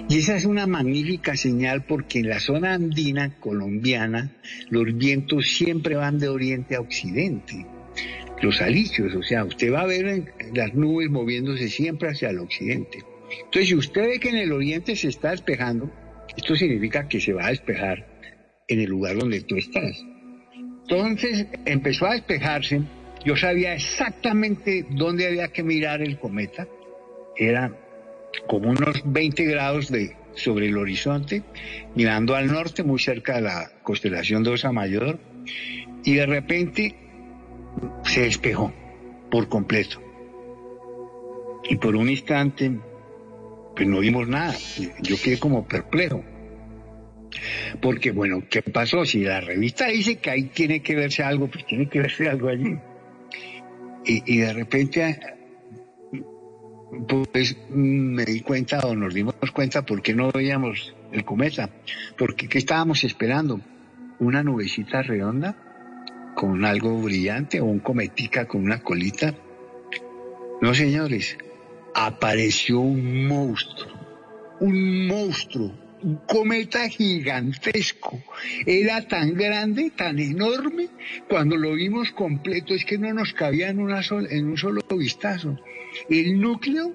Speaker 41: Y esa es una magnífica señal porque en la zona andina colombiana los vientos siempre van de oriente a occidente. Los alicios, o sea, usted va a ver las nubes moviéndose siempre hacia el occidente. Entonces, si usted ve que en el oriente se está despejando, esto significa que se va a despejar en el lugar donde tú estás. Entonces empezó a despejarse, yo sabía exactamente dónde había que mirar el cometa, era como unos 20 grados de, sobre el horizonte, mirando al norte, muy cerca de la constelación de Osa Mayor, y de repente se despejó por completo. Y por un instante, pues no vimos nada. Yo quedé como perplejo. Porque, bueno, ¿qué pasó? Si la revista dice que ahí tiene que verse algo, pues tiene que verse algo allí. Y, de repente, pues me di cuenta o nos dimos cuenta por qué no veíamos el cometa. Porque, ¿qué estábamos esperando? ¿Una nubecita redonda con algo brillante o un cometica con una colita? No, señores, apareció un monstruo, un monstruo un cometa gigantesco. Era tan grande, tan enorme, cuando lo vimos completo es que no nos cabía en, una en un solo vistazo. El núcleo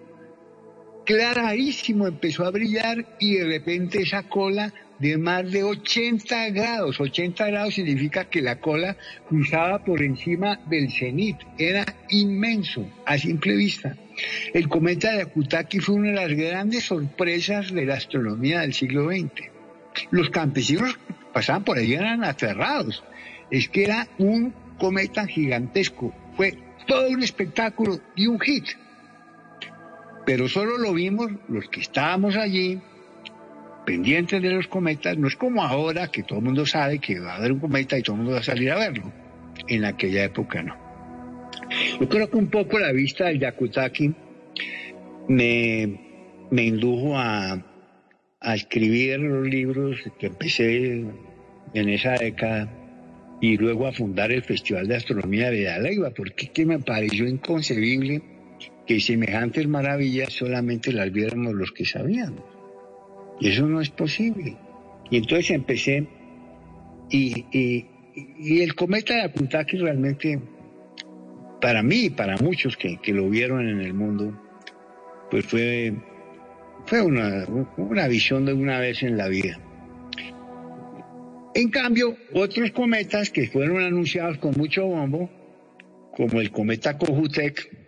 Speaker 41: clarísimo empezó a brillar y de repente esa cola de más de 80 grados. 80 grados significa que la cola cruzaba por encima del cenit. Era inmenso a simple vista. El cometa de Akutaki fue una de las grandes sorpresas de la astronomía del siglo XX. Los campesinos pasaban por ahí eran aterrados. Es que era un cometa gigantesco. Fue todo un espectáculo y un hit. Pero solo lo vimos los que estábamos allí, pendientes de los cometas. No es como ahora que todo el mundo sabe que va a haber un cometa y todo el mundo va a salir a verlo. En aquella época no. Yo creo que un poco la vista del Yakutaki me, me indujo a, a escribir los libros que empecé en esa década y luego a fundar el Festival de Astronomía de Alegua, porque que me pareció inconcebible que semejantes maravillas solamente las viéramos los que sabíamos. Y eso no es posible. Y entonces empecé, y, y, y el cometa de Akutaki realmente para mí y para muchos que, lo vieron en el mundo, pues fue, fue una, una visión de una vez en la vida. En cambio, otros cometas que fueron anunciados con mucho bombo, como el cometa Kohoutek,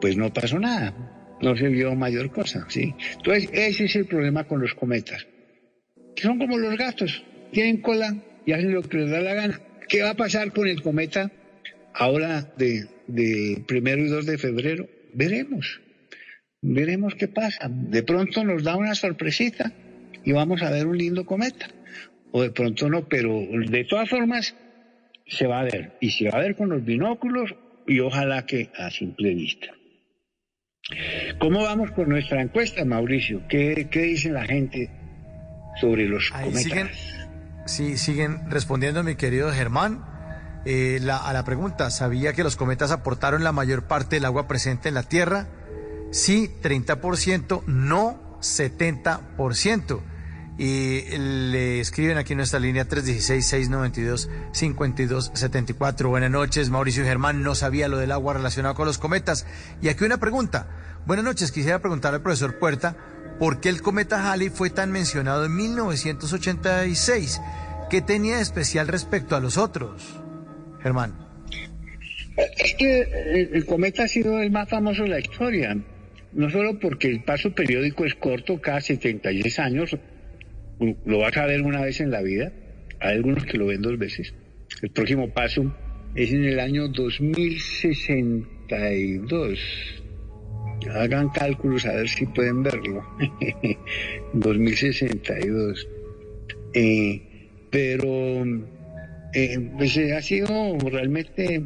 Speaker 41: pues no pasó nada, no se vio mayor cosa, ¿sí? Entonces, ese es el problema con los cometas, que son como los gatos, tienen cola y hacen lo que les da la gana. ¿Qué va a pasar con el cometa ahora de, primero y 2 de febrero, veremos, veremos qué pasa. De pronto nos da una sorpresita y vamos a ver un lindo cometa. O de pronto no, pero de todas formas se va a ver. Y se va a ver con los binóculos y ojalá que a simple vista. ¿Cómo vamos con nuestra encuesta, Mauricio? ¿Qué, qué dice la gente sobre los cometas?
Speaker 20: Siguen, sí, siguen respondiendo, mi querido Germán. Eh, a la pregunta, ¿sabía que los cometas aportaron la mayor parte del agua presente en la Tierra? Sí, 30%, no 70%. Y le escriben aquí en nuestra línea 316-692-5274. Buenas noches, Mauricio Germán. No sabía lo del agua relacionado con los cometas. Y aquí una pregunta. Buenas noches, quisiera preguntarle al profesor Puerta por qué el cometa Halley fue tan mencionado en 1986. ¿Qué tenía de especial respecto a los otros? Germán.
Speaker 41: Es que el, cometa ha sido el más famoso de la historia, no solo porque el paso periódico es corto, cada 76 años, lo vas a ver una vez en la vida, hay algunos que lo ven dos veces. El próximo paso es en el año 2062. Hagan cálculos a ver si pueden verlo. <laughs> 2062. Eh, pero eh, pues eh, ha sido realmente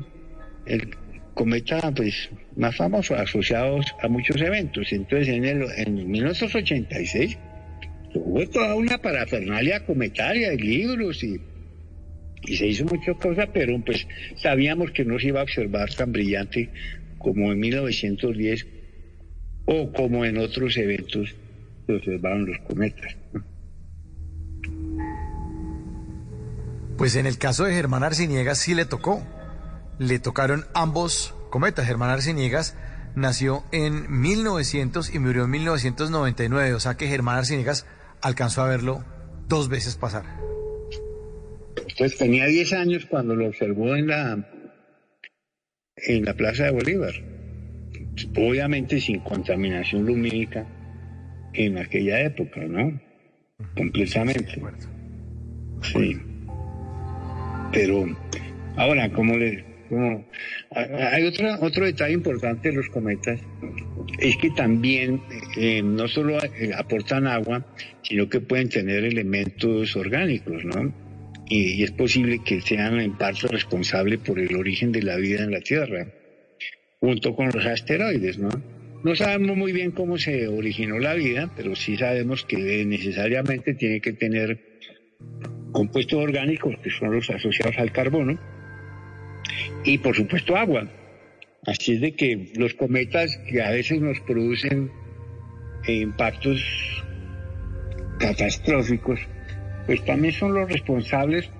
Speaker 41: el cometa pues más famoso asociado a muchos eventos. Entonces en, el, en 1986 hubo toda una parafernalia cometaria de libros y, y se hizo muchas cosas, pero pues sabíamos que no se iba a observar tan brillante como en 1910 o como en otros eventos se observaron los cometas.
Speaker 20: Pues en el caso de Germán Arciniegas sí le tocó. Le tocaron ambos cometas. Germán Arciniegas nació en 1900 y murió en 1999. O sea que Germán Arciniegas alcanzó a verlo dos veces pasar.
Speaker 41: Pues tenía 10 años cuando lo observó en la, en la Plaza de Bolívar. Obviamente sin contaminación lumínica en aquella época, ¿no? Completamente. Sí. Pero ahora, como le, como, hay otra, otro detalle importante de los cometas, es que también eh, no solo eh, aportan agua, sino que pueden tener elementos orgánicos, ¿no? Y, y es posible que sean en parte responsables por el origen de la vida en la Tierra, junto con los asteroides, ¿no? No sabemos muy bien cómo se originó la vida, pero sí sabemos que necesariamente tiene que tener compuestos orgánicos, que son los asociados al carbono, y por supuesto agua. Así es de que los cometas que a veces nos producen impactos catastróficos, pues también son los responsables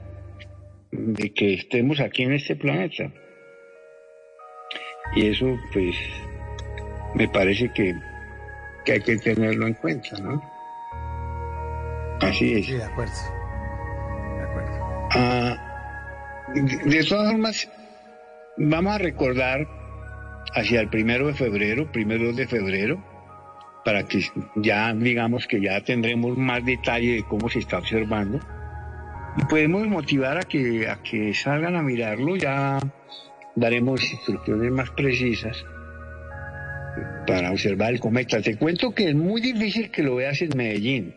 Speaker 41: de que estemos aquí en este planeta. Y eso, pues, me parece que, que hay que tenerlo en cuenta, ¿no? Así es.
Speaker 20: Sí, de acuerdo. De.
Speaker 41: Ah, de todas formas, vamos a recordar hacia el primero de febrero, primero de febrero, para que ya digamos que ya tendremos más detalle de cómo se está observando y podemos motivar a que, a que salgan a mirarlo, ya daremos instrucciones más precisas para observar el cometa. Te cuento que es muy difícil que lo veas en Medellín.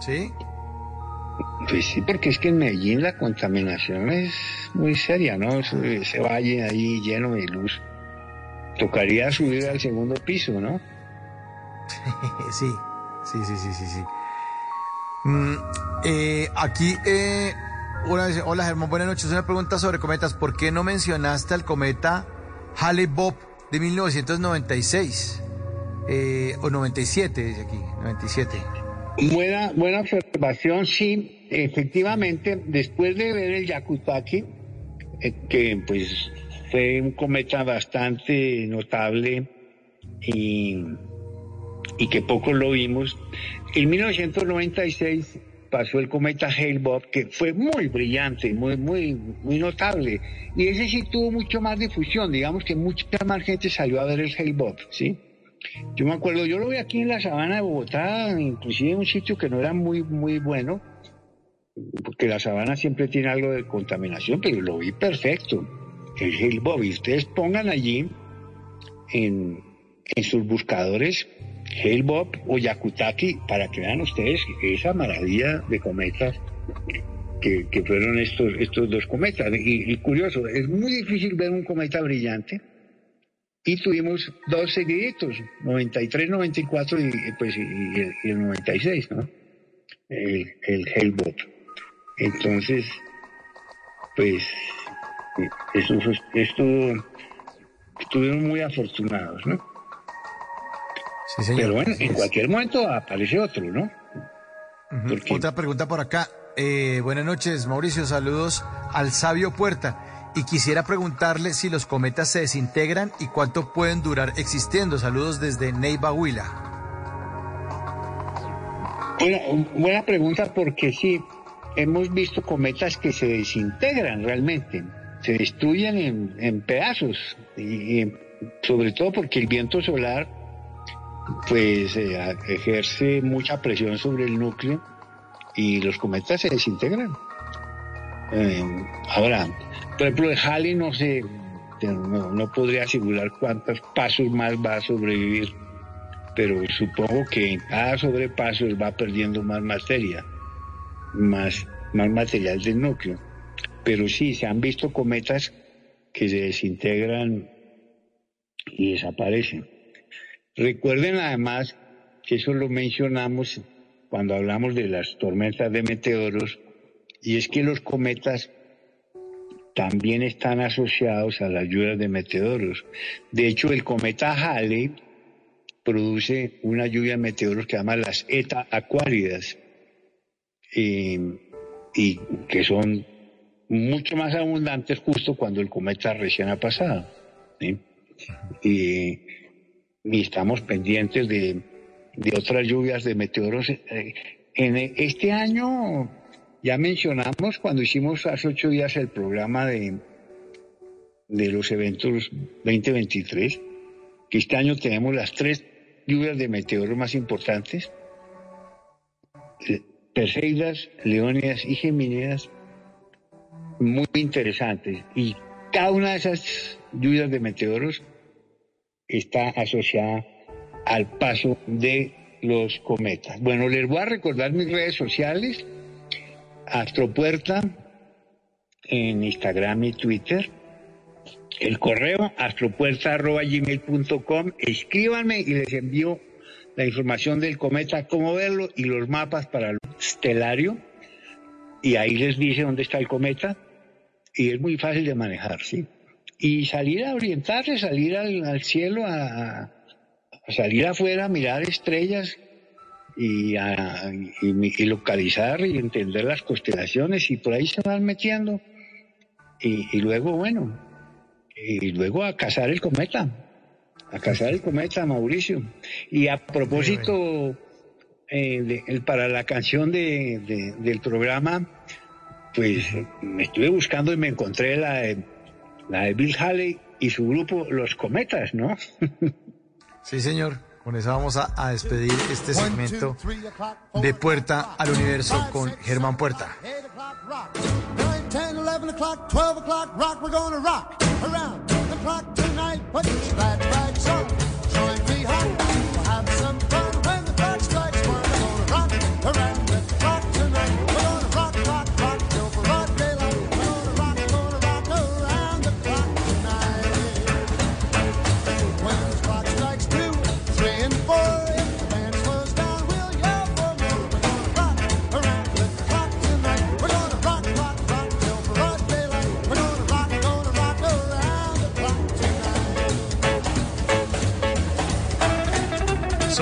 Speaker 20: ¿Sí?
Speaker 41: Pues sí, porque es que en Medellín la contaminación es muy seria, ¿no? Ese, valle ahí lleno de luz. Tocaría subir al segundo piso, ¿no? <laughs>
Speaker 20: sí, sí, sí, sí, sí, sí. Mm, eh, aquí, eh, una vez- hola Germán, buenas noches. Una pregunta sobre cometas. ¿Por qué no mencionaste al cometa Halley Bob de 1996? Eh, o 97, dice aquí, 97.
Speaker 41: Buena, buena observación, sí, efectivamente, después de ver el Yakutaki, eh, que pues fue un cometa bastante notable y, y que poco lo vimos, en 1996 pasó el cometa Hale-Bopp, que fue muy brillante, muy, muy, muy notable, y ese sí tuvo mucho más difusión, digamos que mucha más gente salió a ver el Hale-Bopp, ¿sí? Yo me acuerdo, yo lo vi aquí en la sabana de Bogotá, inclusive en un sitio que no era muy, muy bueno, porque la sabana siempre tiene algo de contaminación, pero lo vi perfecto, el Hale Bob. Y ustedes pongan allí en, en sus buscadores Hale Bob o Yakutaki para que vean ustedes esa maravilla de cometas que, que fueron estos, estos dos cometas. Y, y curioso, es muy difícil ver un cometa brillante y tuvimos dos seguiditos, 93, 94 y, pues, y, y el, y el 96, ¿no? El, el Hellbot. Entonces, pues, eso, fue- esto, estuvieron muy afortunados, ¿no?
Speaker 20: Sí, señor.
Speaker 41: Pero bueno, en cualquier momento aparece otro, ¿no?
Speaker 20: Ujú. Otra pregunta por acá. Eh, buenas noches, Mauricio. Saludos al sabio Puerta. Y quisiera preguntarle si los cometas se desintegran y cuánto pueden durar existiendo. Saludos desde Neiva Huila.
Speaker 41: Buena, buena pregunta porque sí, hemos visto cometas que se desintegran realmente, se destruyen en, en pedazos, y, sobre todo porque el viento solar pues eh, ejerce mucha presión sobre el núcleo y los cometas se desintegran. Eh, ahora, por ejemplo, de Halley no sé, no, podría asegurar cuántos pasos más va a sobrevivir pero supongo que en cada sobrepaso va perdiendo más materia, más, más material del núcleo. Pero sí, se han visto cometas que se desintegran y desaparecen. Recuerden además que eso lo mencionamos cuando hablamos de las tormentas de meteoros, y es que los cometas también están asociados a las lluvias de meteoros. De hecho, el cometa Halley produce una lluvia de meteoros que se llama las ETA acuáridas y, y que son mucho más abundantes justo cuando el cometa recién ha pasado. y estamos pendientes de, de otras lluvias de meteoros. Eh, En este año ya mencionamos cuando hicimos hace ocho días el programa de, de los eventos 2023, que este año tenemos las tres lluvias de meteoros más importantes, eh, Perseidas, Leónidas y Gemínidas, muy interesantes. Y cada una de esas lluvias de meteoros está asociada al paso de los cometas. Bueno, les voy a recordar mis redes sociales, Astropuerta en Instagram y Twitter, el correo astropuerta.gmail.com, escríbanme y les envío la información del cometa, cómo verlo y los mapas para el estelario, y ahí les dice dónde está el cometa, y es muy fácil de manejar, ¿sí? Y salir a orientarse, salir al, cielo, a, salir afuera, mirar estrellas y, a, y, y localizar y entender las constelaciones, y por ahí se van metiendo. Y, y luego, bueno, y luego a cazar el cometa, a cazar el cometa, Mauricio. Y a propósito, eh, de- el- para la canción de, de- del programa, pues me estuve buscando y me encontré la de, la de Bill Haley y su grupo Los Cometas, ¿no? <laughs>
Speaker 16: Sí, señor. Con eso vamos a, a despedir este segmento de Puerta al Universo con Germán Puerta.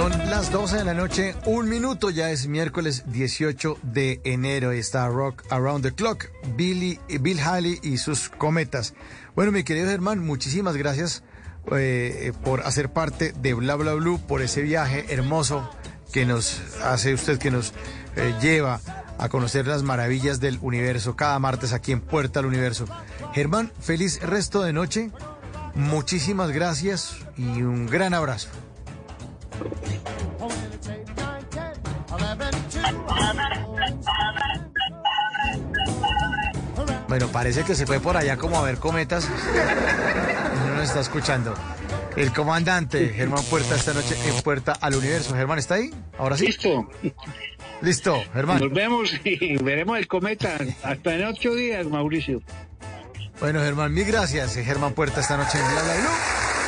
Speaker 16: Son las 12 de la noche, un minuto, ya es miércoles 18 de enero. Está Rock Around the Clock, Billy, Bill Haley y sus cometas. Bueno, mi querido Germán, muchísimas gracias eh, por hacer parte de Bla Bla Blue, por ese viaje hermoso que nos hace usted, que nos eh, lleva a conocer las maravillas del universo cada martes aquí en Puerta al Universo. Germán, feliz resto de noche, muchísimas gracias y un gran abrazo. Bueno, parece que se fue por allá como a ver cometas. No nos está escuchando. El comandante Germán Puerta esta noche en Puerta al Universo. Germán, ¿está ahí? Ahora sí.
Speaker 41: Listo.
Speaker 16: Listo, Germán.
Speaker 41: Nos vemos y veremos el cometa hasta en ocho días, Mauricio.
Speaker 16: Bueno, Germán, mil gracias. Germán Puerta esta noche en Bla Bla Blue.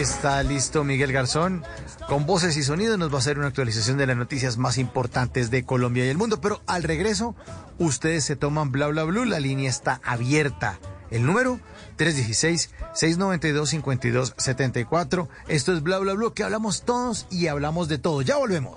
Speaker 16: Está listo Miguel Garzón. Con voces y sonidos nos va a hacer una actualización de las noticias más importantes de Colombia y el mundo. Pero al regreso, ustedes se toman Bla Bla Blue. La línea está abierta. El número 316-692-5274. Esto es Bla Bla Blue, que hablamos todos y hablamos de todo. Ya volvemos.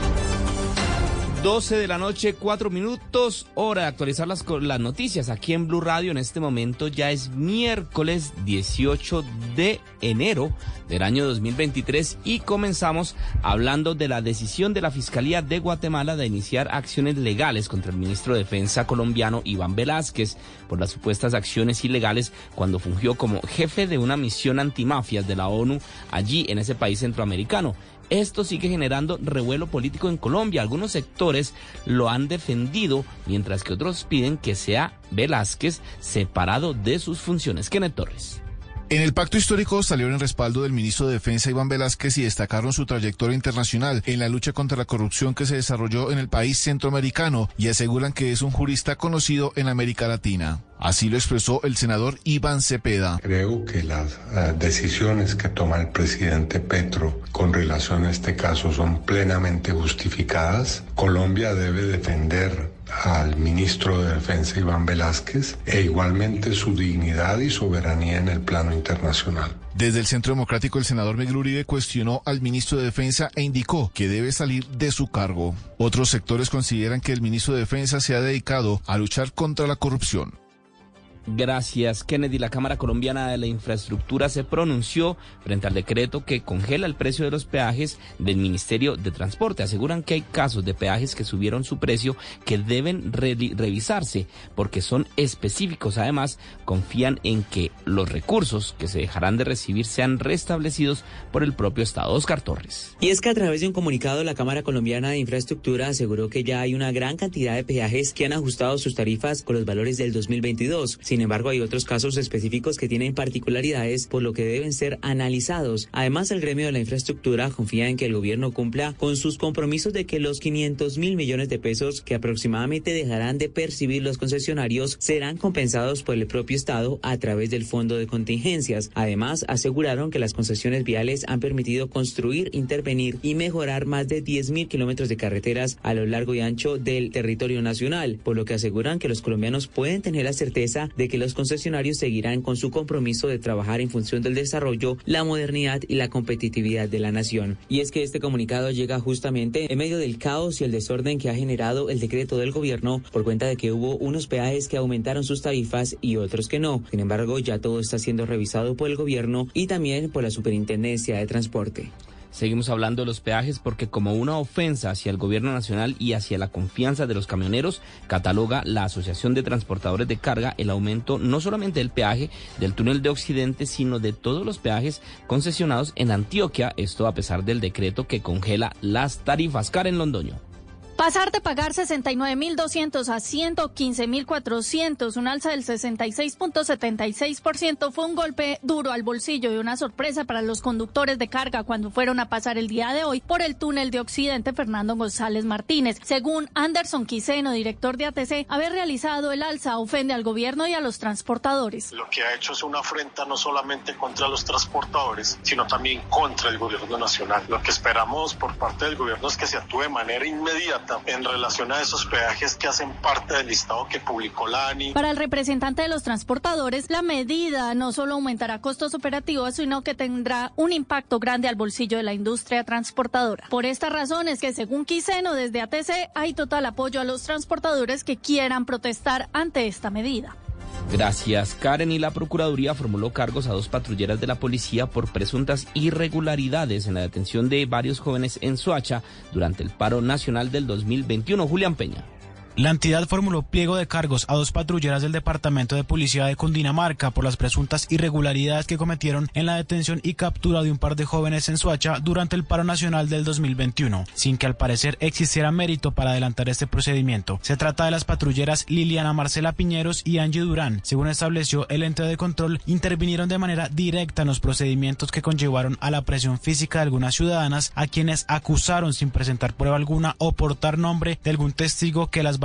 Speaker 24: 12 de la noche, 4 minutos, hora de actualizar las, las noticias aquí en Blue Radio. En este momento ya es miércoles 18 de enero del año 2023 y comenzamos hablando de la decisión de la Fiscalía de Guatemala de iniciar acciones legales contra el ministro de Defensa colombiano Iván Velázquez por las supuestas acciones ilegales cuando fungió como jefe de una misión antimafias de la ONU allí en ese país centroamericano. Esto sigue generando revuelo político en Colombia. Algunos sectores lo han defendido, mientras que otros piden que sea Velázquez separado de sus funciones. Kenneth Torres.
Speaker 2: En el pacto histórico salieron en respaldo del ministro de Defensa Iván Velázquez y destacaron su trayectoria internacional en la lucha contra la corrupción que se desarrolló en el país centroamericano y aseguran que es un jurista conocido en América Latina. Así lo expresó el senador Iván Cepeda.
Speaker 43: Creo que las uh, decisiones que toma el presidente Petro con relación a este caso son plenamente justificadas. Colombia debe defender al ministro de Defensa Iván Velázquez e igualmente su dignidad y soberanía en el plano internacional.
Speaker 2: Desde el Centro Democrático, el senador Miguel Uribe cuestionó al ministro de Defensa e indicó que debe salir de su cargo. Otros sectores consideran que el ministro de Defensa se ha dedicado a luchar contra la corrupción.
Speaker 24: Gracias, Kennedy. La Cámara Colombiana de la Infraestructura se pronunció frente al decreto que congela el precio de los peajes del Ministerio de Transporte. Aseguran que hay casos de peajes que subieron su precio que deben re revisarse porque son específicos. Además, confían en que los recursos que se dejarán de recibir sean restablecidos por el propio Estado. Oscar Torres.
Speaker 44: Y es que a través de un comunicado, la Cámara Colombiana de Infraestructura aseguró que ya hay una gran cantidad de peajes que han ajustado sus tarifas con los valores del 2022. Sin embargo, hay otros casos específicos que tienen particularidades por lo que deben ser analizados. Además, el gremio de la infraestructura confía en que el gobierno cumpla con sus compromisos de que los 500 mil millones de pesos que aproximadamente dejarán de percibir los concesionarios serán compensados por el propio Estado a través del Fondo de Contingencias. Además, aseguraron que las concesiones viales han permitido construir, intervenir y mejorar más de 10 mil kilómetros de carreteras a lo largo y ancho del territorio nacional, por lo que aseguran que los colombianos pueden tener la certeza de que los concesionarios seguirán con su compromiso de trabajar en función del desarrollo, la modernidad y la competitividad de la nación. Y es que este comunicado llega justamente en medio del caos y el desorden que ha generado el decreto del gobierno por cuenta de que hubo unos peajes que aumentaron sus tarifas y otros que no. Sin embargo, ya todo está siendo revisado por el gobierno y también por la Superintendencia de Transporte.
Speaker 24: Seguimos hablando de los peajes porque como una ofensa hacia el gobierno nacional y hacia la confianza de los camioneros, cataloga la Asociación de Transportadores de Carga el aumento no solamente del peaje del túnel de Occidente, sino de todos los peajes concesionados en Antioquia, esto a pesar del decreto que congela las tarifas. Karen Londoño.
Speaker 45: Pasar de pagar 69.200 a 115.400, un alza del 66.76%, fue un golpe duro al bolsillo y una sorpresa para los conductores de carga cuando fueron a pasar el día de hoy por el túnel de Occidente Fernando González Martínez. Según Anderson Quiseno, director de ATC, haber realizado el alza ofende al gobierno y a los transportadores.
Speaker 46: Lo que ha hecho es una afrenta no solamente contra los transportadores, sino también contra el gobierno nacional. Lo que esperamos por parte del gobierno es que se actúe de manera inmediata en relación a esos peajes que hacen parte del listado que publicó la ANI.
Speaker 45: Para el representante de los transportadores, la medida no solo aumentará costos operativos, sino que tendrá un impacto grande al bolsillo de la industria transportadora. Por esta razón es que, según Quiseno, desde ATC hay total apoyo a los transportadores que quieran protestar ante esta medida.
Speaker 24: Gracias, Karen. Y la Procuraduría formuló cargos a dos patrulleras de la policía por presuntas irregularidades en la detención de varios jóvenes en Soacha durante el paro nacional del 2021. Julián Peña.
Speaker 3: La entidad formuló pliego de cargos a dos patrulleras del Departamento de Policía de Cundinamarca por las presuntas irregularidades que cometieron en la detención y captura de un par de jóvenes en Suacha durante el paro nacional del 2021, sin que al parecer existiera mérito para adelantar este procedimiento. Se trata de las patrulleras Liliana Marcela Piñeros y Angie Durán. Según estableció el ente de control, intervinieron de manera directa en los procedimientos que conllevaron a la presión física de algunas ciudadanas a quienes acusaron sin presentar prueba alguna o portar nombre de algún testigo que las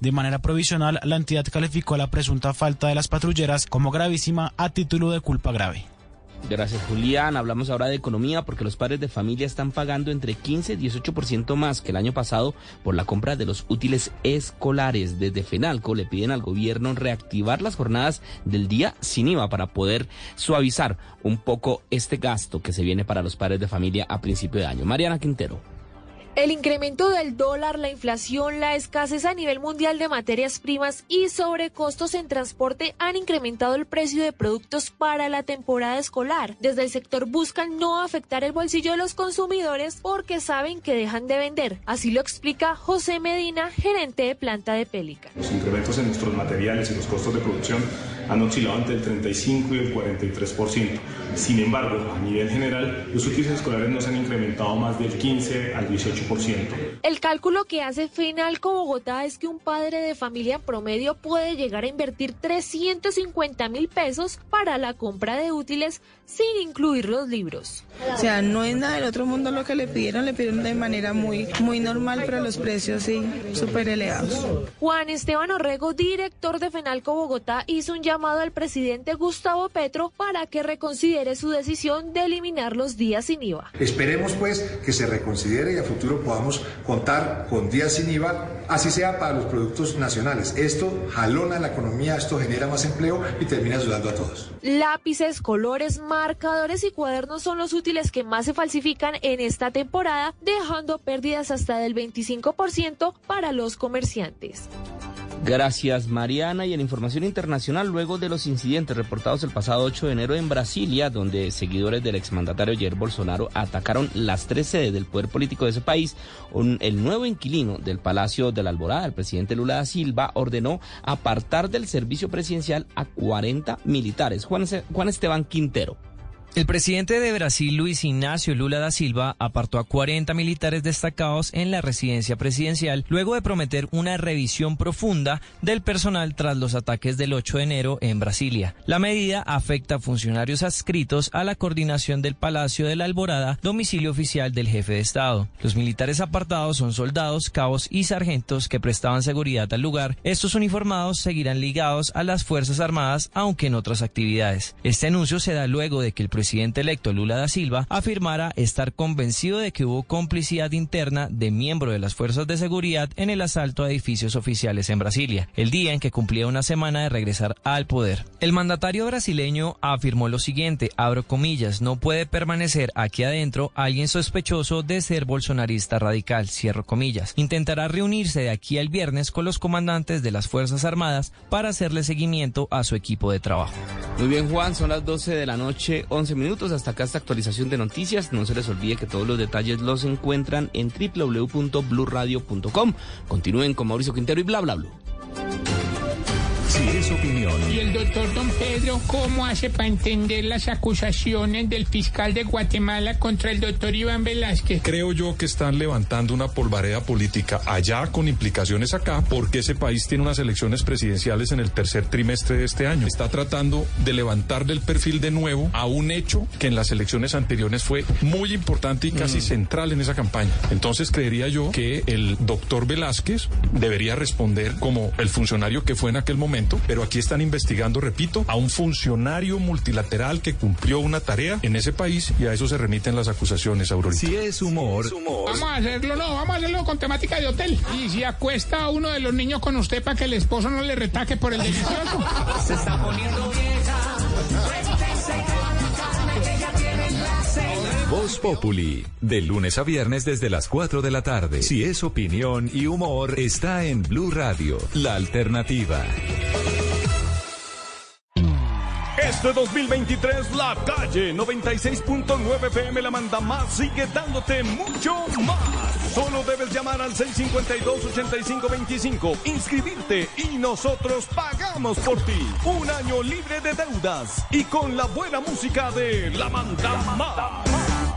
Speaker 3: De manera provisional, la entidad calificó la presunta falta de las patrulleras como gravísima a título de culpa grave.
Speaker 24: Gracias, Julián. Hablamos ahora de economía porque los padres de familia están pagando entre 15 y 18% más que el año pasado por la compra de los útiles escolares. Desde FENALCO le piden al gobierno reactivar las jornadas del día sin IVA para poder suavizar un poco este gasto que se viene para los padres de familia a principio de año. Mariana Quintero.
Speaker 47: El incremento del dólar, la inflación, la escasez a nivel mundial de materias primas y sobrecostos en transporte han incrementado el precio de productos para la temporada escolar. Desde el sector buscan no afectar el bolsillo de los consumidores porque saben que dejan de vender. Así lo explica José Medina, gerente de planta de Pélica.
Speaker 46: Los incrementos en nuestros materiales y los costos de producción han oscilado entre el 35 y el 43%. Sin embargo, a nivel general, los útiles escolares no se han incrementado más del 15 al 18%.
Speaker 47: El cálculo que hace Fenalco Bogotá es que un padre de familia en promedio puede llegar a invertir 350 mil pesos para la compra de útiles sin incluir los libros.
Speaker 48: O sea, no es nada del otro mundo lo que le pidieron, le pidieron de manera muy, muy normal, pero los precios sí, súper elevados.
Speaker 47: Juan Esteban Orrego, director de Fenalco Bogotá, hizo un llamado al presidente Gustavo Petro para que reconsidere su decisión de eliminar los días sin IVA.
Speaker 4: Esperemos pues que se reconsidere y a futuro podamos contar con días sin IVA, así sea para los productos nacionales. Esto jalona la economía, esto genera más empleo y termina ayudando a todos.
Speaker 47: Lápices, colores, marcadores y cuadernos son los útiles que más se falsifican en esta temporada, dejando pérdidas hasta del 25% para los comerciantes.
Speaker 24: Gracias Mariana y en información internacional luego de los incidentes reportados el pasado 8 de enero en Brasilia donde seguidores del exmandatario Jair Bolsonaro atacaron las tres sedes del poder político de ese país, un, el nuevo inquilino del Palacio de la Alborada, el presidente Lula da Silva, ordenó apartar del servicio presidencial a 40 militares. Juan, Juan Esteban Quintero.
Speaker 44: El presidente de Brasil, Luis Ignacio Lula da Silva, apartó a 40 militares destacados en la residencia presidencial luego de prometer una revisión profunda del personal tras los ataques del 8 de enero en Brasilia. La medida afecta a funcionarios adscritos a la coordinación del Palacio de la Alborada, domicilio oficial del jefe de Estado. Los militares apartados son soldados, cabos y sargentos que prestaban seguridad al lugar. Estos uniformados seguirán ligados a las Fuerzas Armadas, aunque en otras actividades. Este anuncio se da luego de que el presidente electo Lula da Silva afirmara estar convencido de que hubo complicidad interna de miembro de las fuerzas de seguridad en el asalto a edificios oficiales en Brasilia, el día en que cumplía una semana de regresar al poder. El mandatario brasileño afirmó lo siguiente, abro comillas, no puede permanecer aquí adentro alguien sospechoso de ser bolsonarista radical, cierro comillas. Intentará reunirse de aquí al viernes con los comandantes de las Fuerzas Armadas para hacerle seguimiento a su equipo de trabajo.
Speaker 24: Muy bien Juan, son las 12 de la noche, 11 minutos. Hasta acá esta actualización de noticias. No se les olvide que todos los detalles los encuentran en www.bluradio.com. Continúen con Mauricio Quintero y bla bla bla.
Speaker 6: Si es opinión.
Speaker 35: Y el doctor Don Pedro, ¿cómo hace para entender las acusaciones del fiscal de Guatemala contra el doctor Iván Velázquez?
Speaker 49: Creo yo que están levantando una polvareda política allá con implicaciones acá porque ese país tiene unas elecciones presidenciales en el tercer trimestre de este año. Está tratando de levantar del perfil de nuevo a un hecho que en las elecciones anteriores fue muy importante y casi central en esa campaña. Entonces creería yo que el doctor Velázquez debería responder como el funcionario que fue en aquel momento pero aquí están investigando, repito, a un funcionario multilateral que cumplió una tarea en ese país y a eso se remiten las acusaciones, Aurorita.
Speaker 6: Si es humor.
Speaker 35: Vamos a hacerlo, no, vamos a hacerlo con temática de hotel. Y si acuesta a uno de los niños con usted para que el esposo no le retaque por el delicioso.
Speaker 14: Se está poniendo
Speaker 6: Voz Populi, de lunes a viernes desde las 4 de la tarde. Si es opinión y humor, está en Blue Radio, la alternativa.
Speaker 14: Este 2023 la calle 96.9 PM la manda más sigue dándote mucho más. Solo debes llamar al 652-8525, inscribirte y nosotros pagamos por ti. Un año libre de deudas y con la buena música de La Manda Más.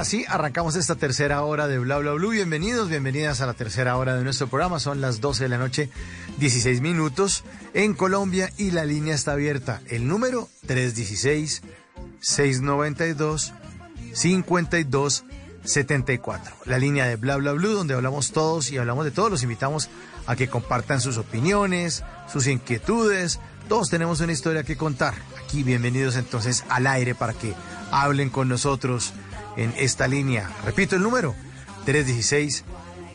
Speaker 16: Así, arrancamos esta tercera hora de Bla Bla Blue. Bienvenidos, bienvenidas a la tercera hora de nuestro programa. Son las 12 de la noche, 16 minutos en Colombia y la línea está abierta. El número 316 692 52 74. La línea de Bla Bla Blue, donde hablamos todos y hablamos de todos. Los invitamos a que compartan sus opiniones, sus inquietudes. Todos tenemos una historia que contar. Aquí, bienvenidos entonces al aire para que hablen con nosotros en esta línea. Repito el número: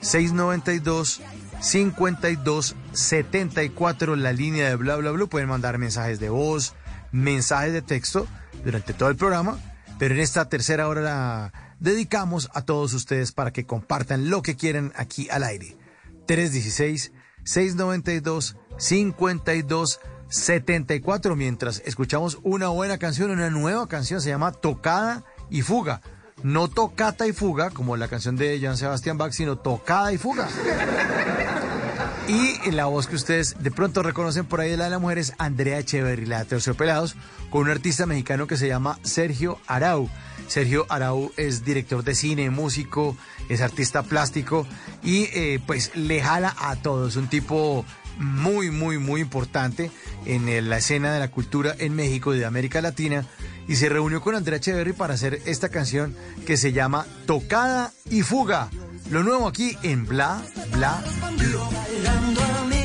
Speaker 16: 316-692-5274. La línea de Bla Bla Blue. Pueden mandar mensajes de voz, mensajes de texto durante todo el programa. Pero en esta tercera hora la dedicamos a todos ustedes para que compartan lo que quieren aquí al aire. 316-692-5274 mientras escuchamos una buena canción, una nueva canción, se llama Tocada y Fuga. No tocata y fuga, como la canción de Joan Sebastián Bach, sino tocada y fuga. Y la voz que ustedes de pronto reconocen por ahí de la de la mujer es Andrea Echeverry, la de Terciopelados, con un artista mexicano que se llama Sergio Arau. Sergio Arau es director de cine, músico, es artista plástico y eh, pues le jala a todos. Un tipo muy, muy, muy importante en la escena de la cultura en México y de América Latina. Y se reunió con Andrea Echeverry para hacer esta canción que se llama Tocada y Fuga. Lo nuevo aquí en Bla, Bla, Bla.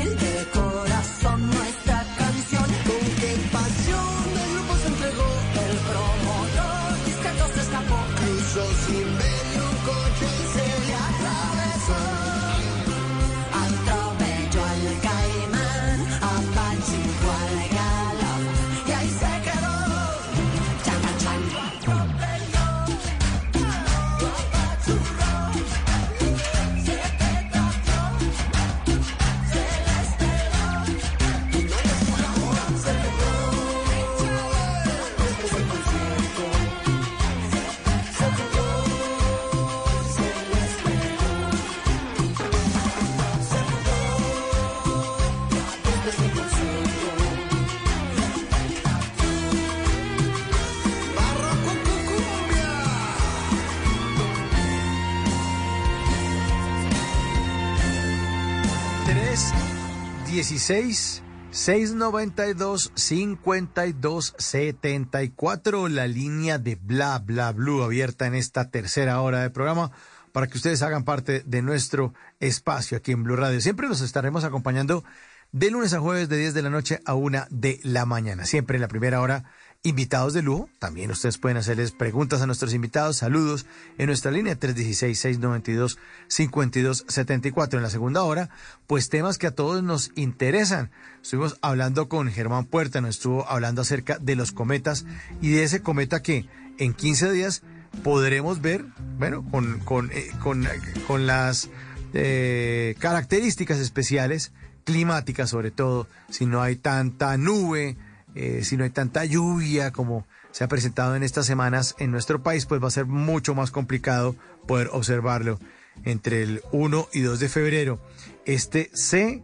Speaker 16: 16 692 52 74 la línea de bla bla blue abierta en esta tercera hora de programa para que ustedes hagan parte de nuestro espacio aquí en Blue Radio. Siempre los estaremos acompañando de lunes a jueves de 10 de la noche a 1 de la mañana. Siempre en la primera hora invitados de lujo. También ustedes pueden hacerles preguntas a nuestros invitados, saludos en nuestra línea 316-692-5274. En la segunda hora, pues temas que a todos nos interesan. Estuvimos hablando con Germán Puerta, nos estuvo hablando acerca de los cometas y de ese cometa que en 15 días podremos ver, bueno, con, con, eh, con, con las eh, características especiales climáticas sobre todo, si no hay tanta nube, eh, si no hay tanta lluvia como se ha presentado en estas semanas en nuestro país, pues va a ser mucho más complicado poder observarlo entre el 1 y 2 de febrero. Este C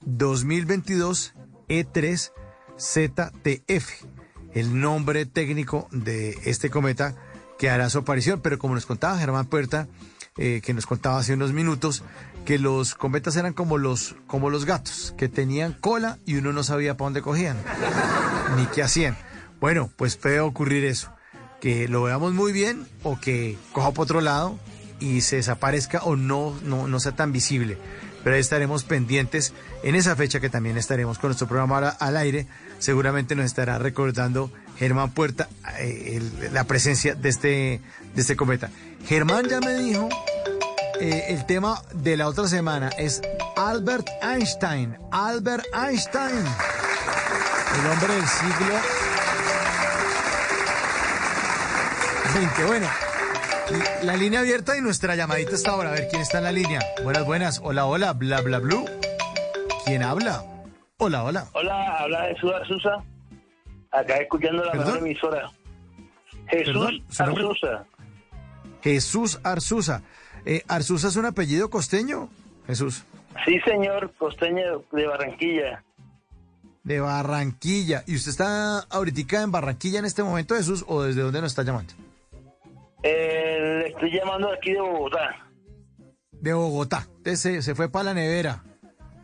Speaker 16: 2022 E3 ZTF, el nombre técnico de este cometa que hará su aparición, pero como nos contaba Germán Puerta, eh, que nos contaba hace unos minutos, que los cometas eran como los, como los gatos, que tenían cola y uno no sabía para dónde cogían, <laughs> ni qué hacían. Bueno, pues puede ocurrir eso, que lo veamos muy bien o que coja por otro lado y se desaparezca o no, no, no sea tan visible. Pero ahí estaremos pendientes en esa fecha que también estaremos con nuestro programa al aire. Seguramente nos estará recordando Germán Puerta eh, la presencia de este, de este cometa. Germán ya me dijo, eh, el tema de la otra semana es Albert Einstein. Albert Einstein, el hombre del siglo XX. Bueno, la línea abierta y nuestra llamadita está ahora. A ver quién está en la línea. Buenas, buenas. Hola, hola, bla, bla, blue. ¿Quién habla? Hola, hola.
Speaker 50: Hola, habla Jesús Arzusa. Acá escuchando la mejor emisora. Jesús Arzusa.
Speaker 16: Jesús Arzusa. Eh, ¿Arzusa es un apellido costeño, Jesús?
Speaker 50: Sí, señor, costeño de Barranquilla.
Speaker 16: De Barranquilla. ¿Y usted está ahorita en Barranquilla en este momento, Jesús, o desde dónde nos está llamando?
Speaker 50: Eh, le estoy llamando aquí de Bogotá.
Speaker 16: De Bogotá. Entonces se, se fue para la nevera.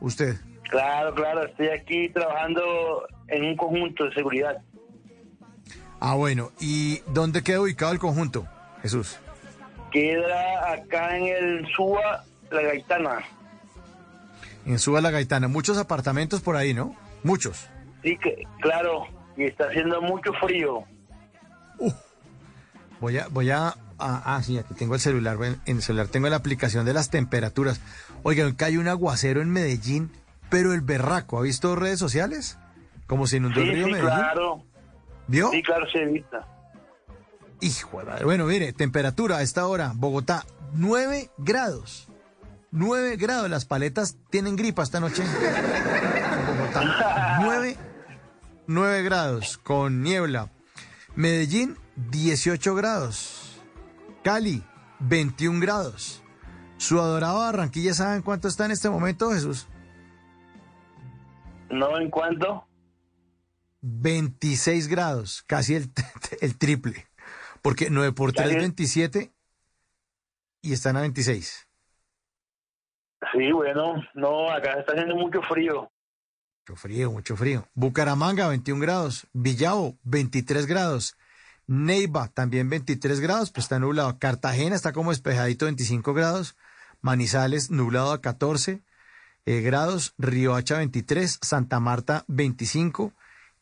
Speaker 16: Usted.
Speaker 50: Claro, claro, estoy aquí trabajando en un conjunto de seguridad.
Speaker 16: Ah, bueno. ¿Y dónde queda ubicado el conjunto, Jesús?
Speaker 50: Queda acá en el Suba, La Gaitana.
Speaker 16: En Suba La Gaitana. Muchos apartamentos por ahí, ¿no? Muchos.
Speaker 50: Sí, que, claro, y está haciendo mucho frío.
Speaker 16: Voy a, voy a, ah, ah, sí, aquí tengo el celular, en, el celular tengo la aplicación de las temperaturas. Oigan, cae un aguacero en Medellín, pero el berraco, ¿ha visto redes sociales? Como si inundó
Speaker 50: Sí,
Speaker 16: el río
Speaker 50: sí,
Speaker 16: Medellín.
Speaker 50: claro.
Speaker 16: ¿Vio?
Speaker 50: Sí, claro, se evita.
Speaker 16: Hijo. Bueno, mire, temperatura a esta hora, Bogotá, 9 grados. 9 grados, las paletas tienen gripa esta noche. Bogotá. 9, 9 grados con niebla. Medellín, 18 grados. Cali, 21 grados. Su adorado Barranquilla, ¿saben cuánto está en este momento, Jesús?
Speaker 50: ¿No en cuánto?
Speaker 16: 26 grados, casi el, <laughs> el triple. Porque 9 por 3
Speaker 50: Casi-
Speaker 16: 27 y están a 26.
Speaker 50: Sí, bueno, no, acá está haciendo mucho frío.
Speaker 16: Mucho frío, mucho frío. Bucaramanga, 21 grados. Villavo, 23 grados. Neiva, también 23 grados, pues está nublado. Cartagena está como despejadito, 25 grados. Manizales, nublado a 14 eh, grados. Riohacha, 23. Santa Marta, 25.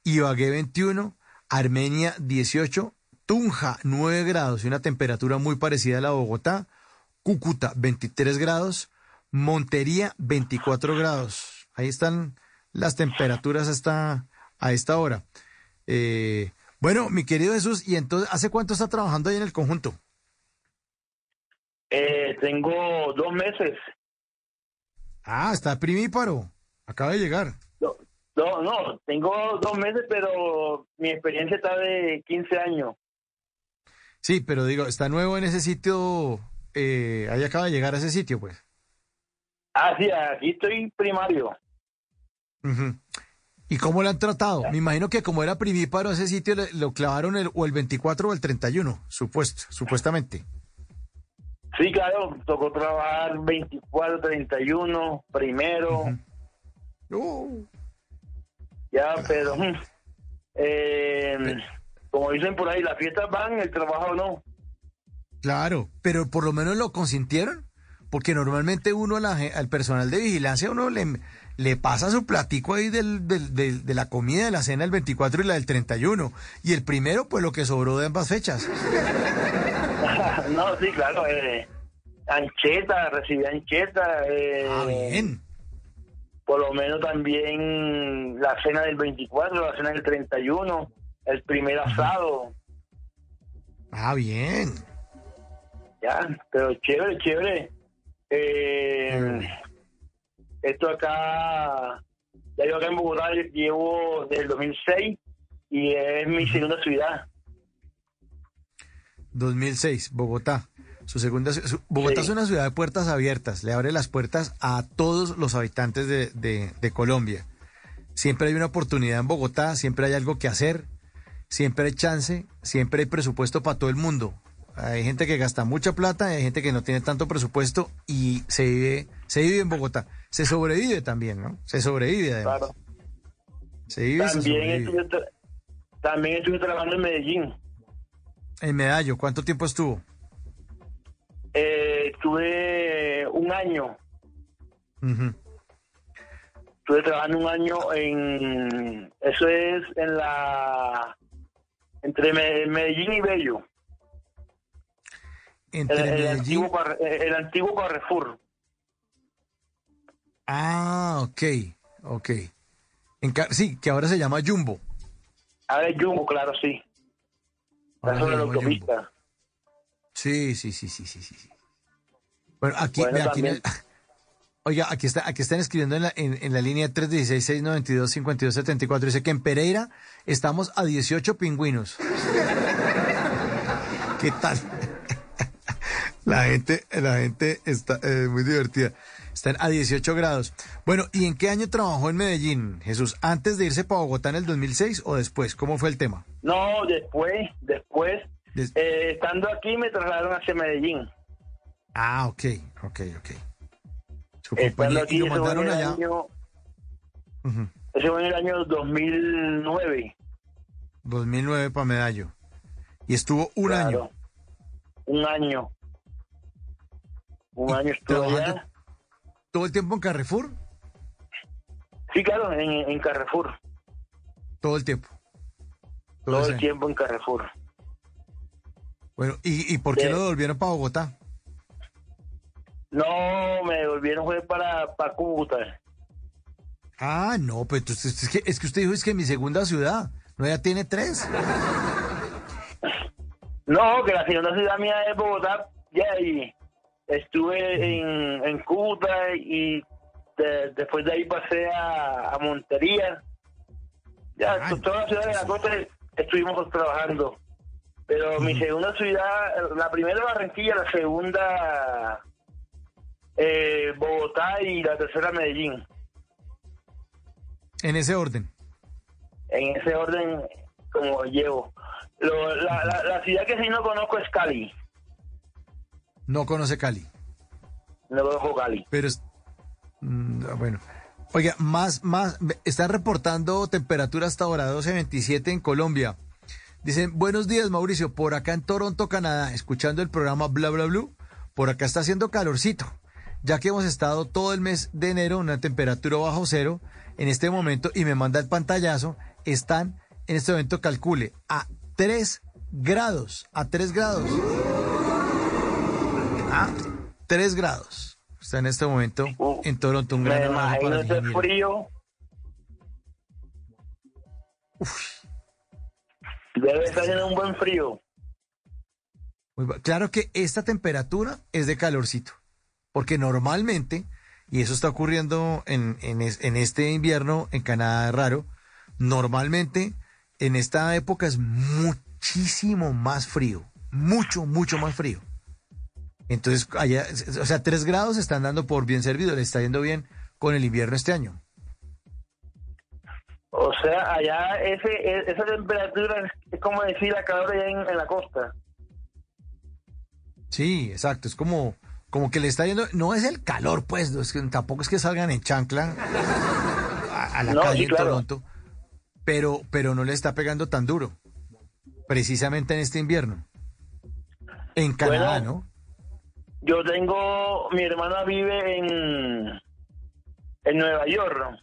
Speaker 16: Ibagué, 21. Armenia, 18. Tunja, 9 grados y una temperatura muy parecida a la de Bogotá. Cúcuta, 23 grados. Montería, 24 grados. Ahí están las temperaturas hasta a esta hora. Eh, bueno, mi querido Jesús, ¿y entonces hace cuánto está trabajando ahí en el conjunto?
Speaker 50: Eh, tengo dos meses.
Speaker 16: Ah, está primíparo. Acaba de llegar.
Speaker 50: No, no, no, tengo dos meses, pero mi experiencia está de 15 años.
Speaker 16: Sí, pero digo, está nuevo en ese sitio. Eh, ahí acaba de llegar a ese sitio, pues.
Speaker 50: Ah, sí, aquí estoy primario.
Speaker 16: ¿Y cómo lo han tratado? Me imagino que como era primíparo ese sitio, le- lo clavaron el, o el 24 o el 31, supuesto, supuestamente.
Speaker 50: Sí, claro, tocó trabajar 24, 31, primero. Ya, pero... mm, eh, como dicen por ahí, las fiestas van, el trabajo no.
Speaker 16: Claro, pero por lo menos lo consintieron, porque normalmente uno la al personal de vigilancia uno le, le pasa su platico ahí del, del- del- de la comida de la cena del 24 y la del 31, y el primero pues lo que sobró de ambas fechas. <laughs>
Speaker 50: no, sí, claro. Eh, ancheta, recibí ancheta. Eh,
Speaker 16: Ah, bien.
Speaker 50: Por lo menos también la cena del 24, la cena del 31, el primer asado.
Speaker 16: Ah, bien.
Speaker 50: Ya, pero chévere, chévere. Eh, esto acá, ya yo acá en Bogotá llevo desde el 2006 y es mi segunda ciudad.
Speaker 16: 2006, Bogotá. Su segunda, su- Bogotá
Speaker 50: Sí.
Speaker 16: es una ciudad de puertas abiertas, le abre las puertas a todos los habitantes de, de- de Colombia. Siempre hay una oportunidad en Bogotá, siempre hay algo que hacer, siempre hay chance, siempre hay presupuesto para todo el mundo. Hay gente que gasta mucha plata, hay gente que no tiene tanto presupuesto y se vive, se vive en Bogotá. Se sobrevive también, ¿no? Se sobrevive además.
Speaker 50: Claro.
Speaker 16: Se vive se
Speaker 50: También estuve, también estuve trabajando en Medellín.
Speaker 16: En Medallo, ¿cuánto tiempo estuvo?
Speaker 50: Eh, estuve un año, estuve trabajando un año en, eso es en la, entre Me- Medellín y Bello.
Speaker 16: Entre
Speaker 50: el, el
Speaker 16: Medellín
Speaker 50: antiguo, el antiguo Carrefour.
Speaker 16: Ah, ok, ok. En sí, que ahora se llama Jumbo.
Speaker 50: Ahora es Jumbo, claro, sí. La zona de la autopista.
Speaker 16: Sí, sí, sí, sí, sí, sí. Bueno, aquí,
Speaker 50: Bueno,
Speaker 16: aquí en el-. Oiga, aquí está, aquí están escribiendo en la, en, en la línea 316-692-5274. Dice que en Pereira estamos a 18 pingüinos. <laughs> ¿Qué tal? <laughs> La gente, la gente está eh, muy divertida. Están a 18 grados. Bueno, ¿y en qué año trabajó en Medellín, Jesús? ¿Antes de irse para Bogotá en el 2006 o después? ¿Cómo fue el tema?
Speaker 50: No, después, después, Eh, estando aquí me trasladaron hacia Medellín.
Speaker 16: Ah, ok, ok, ok. Su
Speaker 50: Estando
Speaker 16: compañía,
Speaker 50: aquí,
Speaker 16: y lo
Speaker 50: eso fue en
Speaker 16: mandaron
Speaker 50: el
Speaker 16: allá.
Speaker 50: año-
Speaker 16: Ujú.
Speaker 50: eso fue en el año 2009.
Speaker 16: 2009 para Medallo. Y estuvo un
Speaker 50: Claro.
Speaker 16: año.
Speaker 50: Un año. Un
Speaker 16: ¿Y
Speaker 50: año
Speaker 16: trabajando
Speaker 50: allá.
Speaker 16: ¿Todo el tiempo en Carrefour?
Speaker 50: Sí, claro, en, en Carrefour.
Speaker 16: Todo el tiempo. Todo
Speaker 50: el
Speaker 16: año.
Speaker 50: tiempo en Carrefour.
Speaker 16: Bueno, ¿y, y por qué lo devolvieron para Bogotá?
Speaker 50: No, me devolvieron fue para, para Cúcuta.
Speaker 16: Ah, no, pues entonces es que, es que usted dijo es que mi segunda ciudad. No, ya tiene tres.
Speaker 50: No, que la segunda ciudad mía es Bogotá. Ya, y estuve en, en Cúcuta y de- después de ahí pasé a, a Montería. Ya, to- todas las ciudades de la costa estuvimos trabajando. Pero mi segunda ciudad, la primera Barranquilla, la segunda eh, Bogotá y la tercera Medellín.
Speaker 16: En ese orden.
Speaker 50: En ese orden, como llevo. Lo- la, la, la ciudad que sí no conozco es Cali.
Speaker 16: No conoce Cali.
Speaker 50: No conozco Cali.
Speaker 16: Pero es. mm, bueno. Oiga, más, más. Están reportando temperatura hasta ahora, 12.27 en Colombia. Dicen, buenos días, Mauricio. Por acá en Toronto, Canadá, escuchando el programa Bla Bla Blue. Por acá está haciendo calorcito. Ya que hemos estado todo el mes de enero en una temperatura bajo cero. En este momento, y me manda el pantallazo, están en este momento, calcule, a 3 grados. A 3 grados. A 3 grados. Está en este momento en Toronto, un
Speaker 50: Me
Speaker 16: gran abrazo
Speaker 50: imagino
Speaker 16: para el
Speaker 50: ese
Speaker 16: ingeniero.
Speaker 50: frío. Debe estar haciendo un buen frío.
Speaker 16: Muy Claro que esta temperatura es de calorcito, porque normalmente, y eso está ocurriendo en, en es- en este invierno en Canadá raro, normalmente en esta época es muchísimo más frío, mucho, mucho más frío. Entonces, allá, o sea, tres grados están dando por bien servido, le está yendo bien con el invierno este año.
Speaker 50: O sea, allá ese, esa temperatura es, es como decir la calor allá en, en la costa.
Speaker 16: Sí, exacto. Es como, como que le está yendo. No es el calor, pues. no es que, tampoco es que salgan en chancla a, a la
Speaker 50: No,
Speaker 16: calle en
Speaker 50: claro.
Speaker 16: Toronto. Pero, pero no le está pegando tan duro. Precisamente en este invierno. En Canadá,
Speaker 50: Bueno,
Speaker 16: ¿no?
Speaker 50: Yo tengo, mi hermana vive en, en Nueva York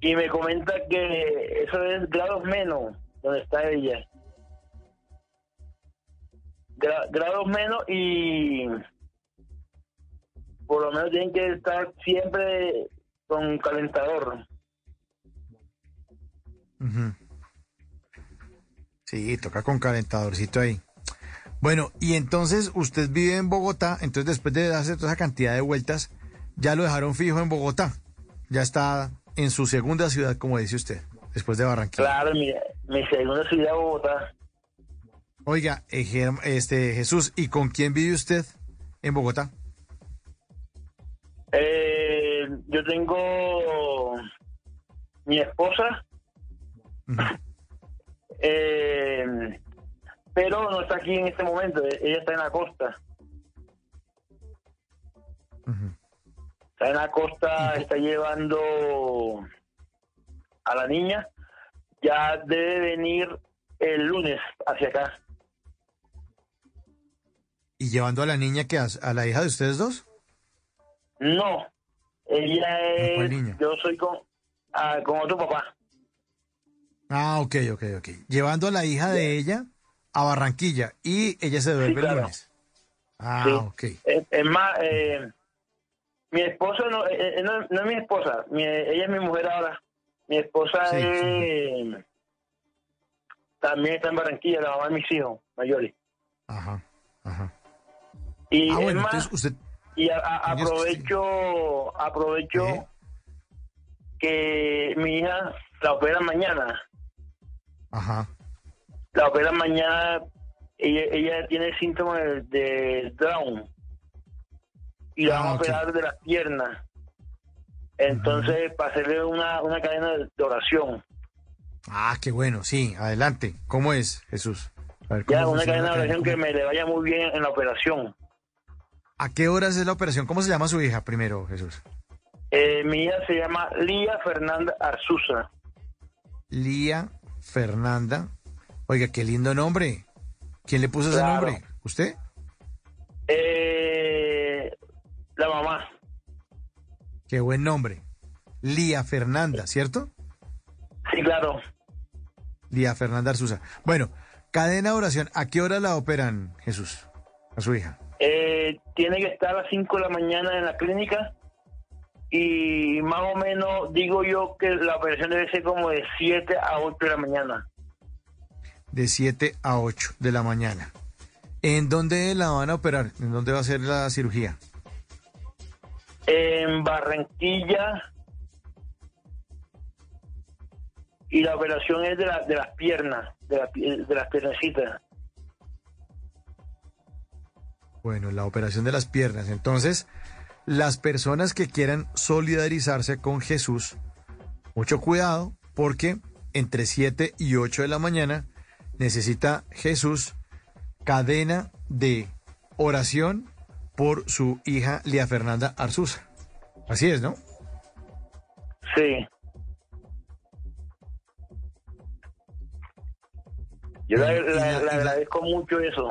Speaker 50: y me comenta que eso es grados menos donde está ella. Gra- grados menos y por lo menos tienen que estar siempre con calentador.
Speaker 16: Sí, toca con calentadorcito ahí. Bueno, y entonces usted vive en Bogotá, entonces después de hacer toda esa cantidad de vueltas, ya lo dejaron fijo en Bogotá. Ya está en su segunda ciudad, como dice usted, después de Barranquilla.
Speaker 50: Claro, mi, mi segunda ciudad, Bogotá.
Speaker 16: Oiga, eh, este Jesús, ¿y con quién vive usted en Bogotá?
Speaker 50: Eh, yo tengo mi esposa, eh, pero no está aquí en este momento. e- Ella está en la costa. Está en la costa, está llevando a la niña. Ya debe venir el lunes hacia acá.
Speaker 16: ¿Y llevando a la niña que a, a la hija de ustedes dos?
Speaker 50: No, ella
Speaker 16: ¿Cuál
Speaker 50: es.
Speaker 16: niña?
Speaker 50: Yo soy con, ah, con otro papá.
Speaker 16: Ah, ok, ok, ok. Llevando a la hija de ella a Barranquilla y ella se devuelve
Speaker 50: claro.
Speaker 16: el lunes. Ah,
Speaker 50: Sí.
Speaker 16: ok.
Speaker 50: Es, es más, eh, mi esposa no, eh, eh, no, no es mi esposa, mi- ella es mi mujer ahora. Mi esposa
Speaker 16: Sí,
Speaker 50: es- también está en Barranquilla, la mamá de mis hijos mayores.
Speaker 16: Ajá, ajá.
Speaker 50: Y
Speaker 16: Ah,
Speaker 50: es
Speaker 16: bueno,
Speaker 50: más,
Speaker 16: entonces usted...
Speaker 50: y a- a-
Speaker 16: Ellos-
Speaker 50: aprovecho, aprovecho que mi hija la opera mañana.
Speaker 16: Ajá.
Speaker 50: La opera mañana, ella, ella tiene síntomas de, de Down y la
Speaker 16: Ah,
Speaker 50: van a operar de las piernas. Entonces, para hacerle una, una cadena de oración.
Speaker 16: Ah, qué bueno, sí, adelante. ¿Cómo es, Jesús? A ver, ¿cómo
Speaker 50: Ya, una cadena de oración que me le vaya muy bien en la operación.
Speaker 16: ¿A qué horas es la operación? ¿Cómo se llama su hija primero, Jesús?
Speaker 50: Eh, mi hija se llama Lía Fernanda Arzuza.
Speaker 16: Lía Fernanda. Oiga, qué lindo nombre. ¿Quién le puso ese nombre? ¿Usted?
Speaker 50: Eh, la mamá.
Speaker 16: Qué buen nombre. Lía Fernanda, ¿cierto?
Speaker 50: Sí, claro.
Speaker 16: Lía Fernanda Arzuza. Bueno, cadena de oración. ¿A qué hora la operan, Jesús? A su hija.
Speaker 50: Eh, tiene que estar a las 5 de la mañana en la clínica y más o menos digo yo que la operación debe ser como de 7 a 8 de la mañana.
Speaker 16: De 7 a 8 de la mañana. ¿En dónde la van a operar? ¿En dónde va a ser la cirugía?
Speaker 50: En Barranquilla y la operación es de, la- de las piernas, de, la de las piernecitas.
Speaker 16: Bueno, la operación de las piernas. Entonces, las personas que quieran solidarizarse con Jesús, mucho cuidado, porque entre 7 y 8 de la mañana necesita Jesús cadena de oración por su hija Lía Fernanda Arzuza. Así es, ¿no?
Speaker 50: Sí. Yo
Speaker 16: la-
Speaker 50: agradezco mucho eso.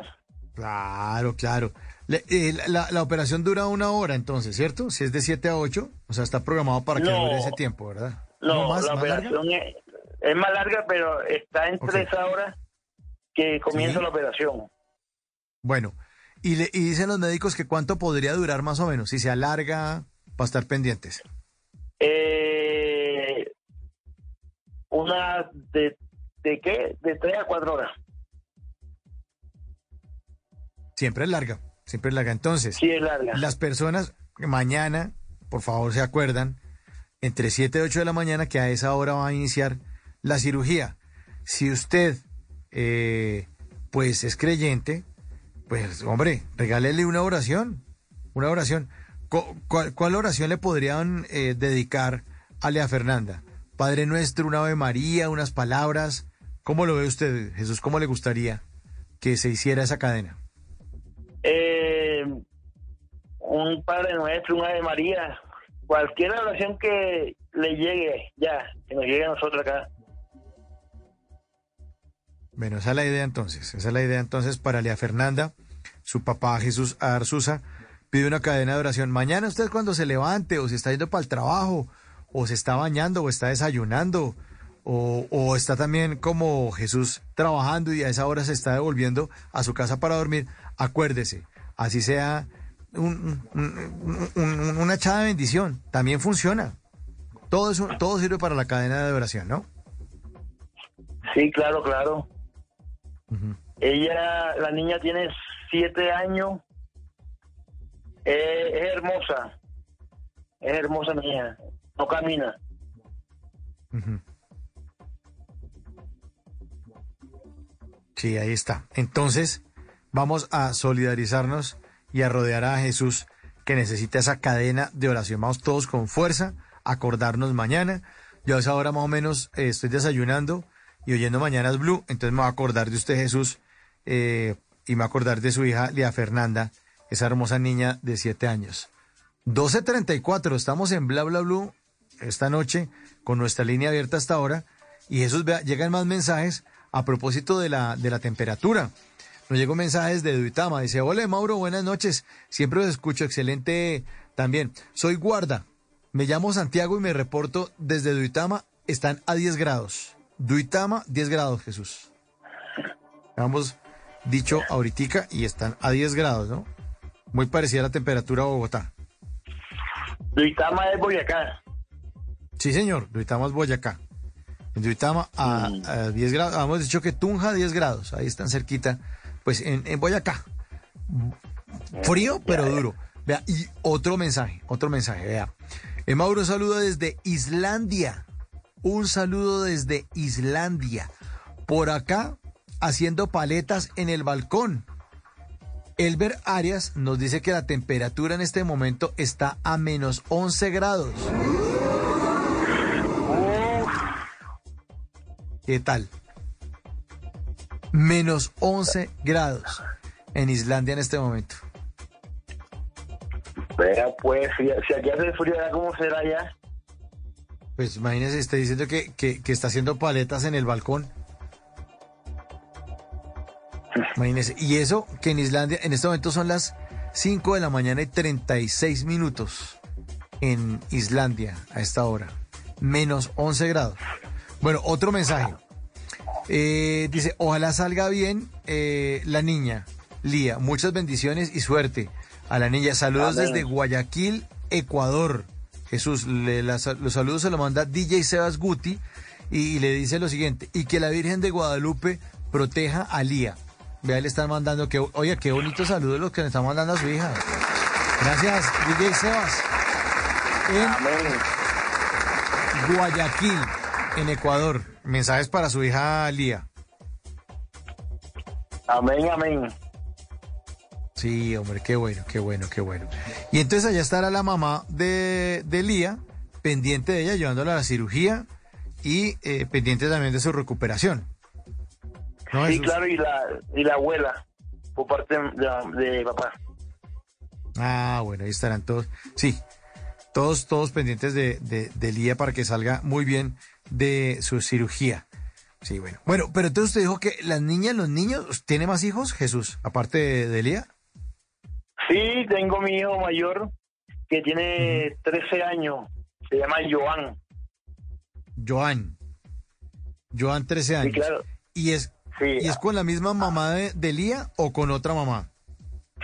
Speaker 16: Claro, claro. Eh, la, operación dura una hora entonces, ¿cierto? Si es de 7 a 8, o sea, está programado para que
Speaker 50: No.
Speaker 16: dure ese tiempo, ¿verdad?
Speaker 50: No,
Speaker 16: más,
Speaker 50: la
Speaker 16: más larga?
Speaker 50: operación es, es más larga, pero está entre
Speaker 16: Ok.
Speaker 50: esa hora que comienza
Speaker 16: Sí.
Speaker 50: la operación.
Speaker 16: Bueno, y, le, y dicen los médicos que cuánto podría durar más o menos, si se alarga, para estar pendientes.
Speaker 50: Eh, una de, de qué? De tres a cuatro horas.
Speaker 16: Siempre es larga, siempre es larga. Entonces,
Speaker 50: Sí, es larga.
Speaker 16: las personas mañana, por favor, se acuerdan, entre 7 y 8 de la mañana, que a esa hora va a iniciar la cirugía. Si usted, eh, pues, es creyente, pues, hombre, regálele una oración, una oración. Cu- ¿Cuál, cuál oración le podrían eh, dedicar a Lea Fernanda? Padre Nuestro, una Ave María, unas palabras. ¿Cómo lo ve usted, Jesús? ¿Cómo le gustaría que se hiciera esa cadena?
Speaker 50: Eh, un Padre Nuestro, una Ave María, cualquier oración que le llegue, ya, que nos llegue a nosotros acá.
Speaker 16: Bueno, esa es la idea entonces. Esa es la idea entonces para Lea Fernanda. Su papá Jesús Arzuza pide una cadena de oración. Mañana usted cuando se levante o se está yendo para el trabajo o se está bañando o está desayunando o, o está también como Jesús trabajando y a esa hora se está devolviendo a su casa para dormir, acuérdese, así sea un- un- un- un- una echada de bendición, también funciona. Todo eso, todo sirve para la cadena de oración, ¿no?
Speaker 50: Sí, claro, claro. Ella, la niña tiene siete años. Eh, es hermosa. Es hermosa niña. No camina.
Speaker 16: Sí, ahí está. Entonces, vamos a solidarizarnos y a rodear a Jesús que necesita esa cadena de oración. Vamos todos con fuerza, a acordarnos mañana. Yo a esa hora más o menos eh, estoy desayunando y oyendo Mañanas Blue, entonces me voy a acordar de usted Jesús eh, y me voy a acordar de su hija Lía Fernanda, esa hermosa niña de siete años. 12.34, estamos en Bla Bla Blue esta noche con nuestra línea abierta hasta ahora y Jesús, vea, llegan más mensajes a propósito de la, de la temperatura. Nos llegó mensajes de Duitama, dice, hola Mauro, buenas noches, siempre los escucho, excelente también. Soy guarda, me llamo Santiago y me reporto desde Duitama, están a 10 grados. Duitama, 10 grados, Jesús. Hemos dicho ahorita y están a 10 grados, ¿no? Muy parecida a la temperatura de Bogotá.
Speaker 50: Duitama es Boyacá.
Speaker 16: Sí, señor, Duitama es Boyacá. En Duitama a, a 10 grados, hemos dicho que Tunja 10 grados, ahí están cerquita, pues en, en Boyacá. Frío, pero duro. Vea, y otro mensaje, otro mensaje, vea. Eh, Mauro saluda desde Islandia. Un saludo desde Islandia. Por acá, haciendo paletas en el balcón. Elber Arias nos dice que la temperatura en este momento está a menos 11 grados. ¿Qué tal? Menos 11 grados en Islandia en este momento.
Speaker 50: Vea, pues, si, si aquí hace frío, ¿cómo será ya?
Speaker 16: Pues imagínese, está diciendo que, que, que está haciendo paletas en el balcón. Imagínese. Y eso que en Islandia en este momento son las 5 de la mañana y 36 minutos en Islandia a esta hora. Menos 11 grados. Bueno, otro mensaje. Eh, dice, ojalá salga bien eh, la niña, Lía. Muchas bendiciones y suerte a la niña. Saludos
Speaker 50: Amén.
Speaker 16: desde Guayaquil, Ecuador. Jesús, le- los saludos se los manda DJ Sebas Guti y, y le dice lo siguiente, y que la Virgen de Guadalupe proteja a Lía. Vea, le están mandando, que, oye, qué bonitos saludos los que le están mandando a su hija. Gracias, DJ Sebas. En Guayaquil, en Ecuador. Mensajes para su hija Lía.
Speaker 50: Amén, amén.
Speaker 16: Sí, hombre, qué bueno, qué bueno, qué bueno. Y entonces allá estará la mamá de, de Lía, pendiente de ella, llevándola a la cirugía y eh, pendiente también de su recuperación. ¿No,
Speaker 50: sí, claro, y la, y la abuela, por parte de, de papá.
Speaker 16: Ah, bueno, ahí estarán todos. Sí, todos, todos pendientes de, de, de Lía para que salga muy bien de su cirugía. Sí, bueno. Bueno, pero entonces usted dijo que las niñas, los niños, ¿tiene más hijos, Jesús, aparte de, de Lía?
Speaker 50: Sí, tengo mi hijo mayor que tiene 13 años, se llama Joan.
Speaker 16: Joan. Joan, 13 años.
Speaker 50: claro.
Speaker 16: ¿Y es,
Speaker 50: Sí.
Speaker 16: ¿Y es con la misma mamá de, de Lía o con otra mamá?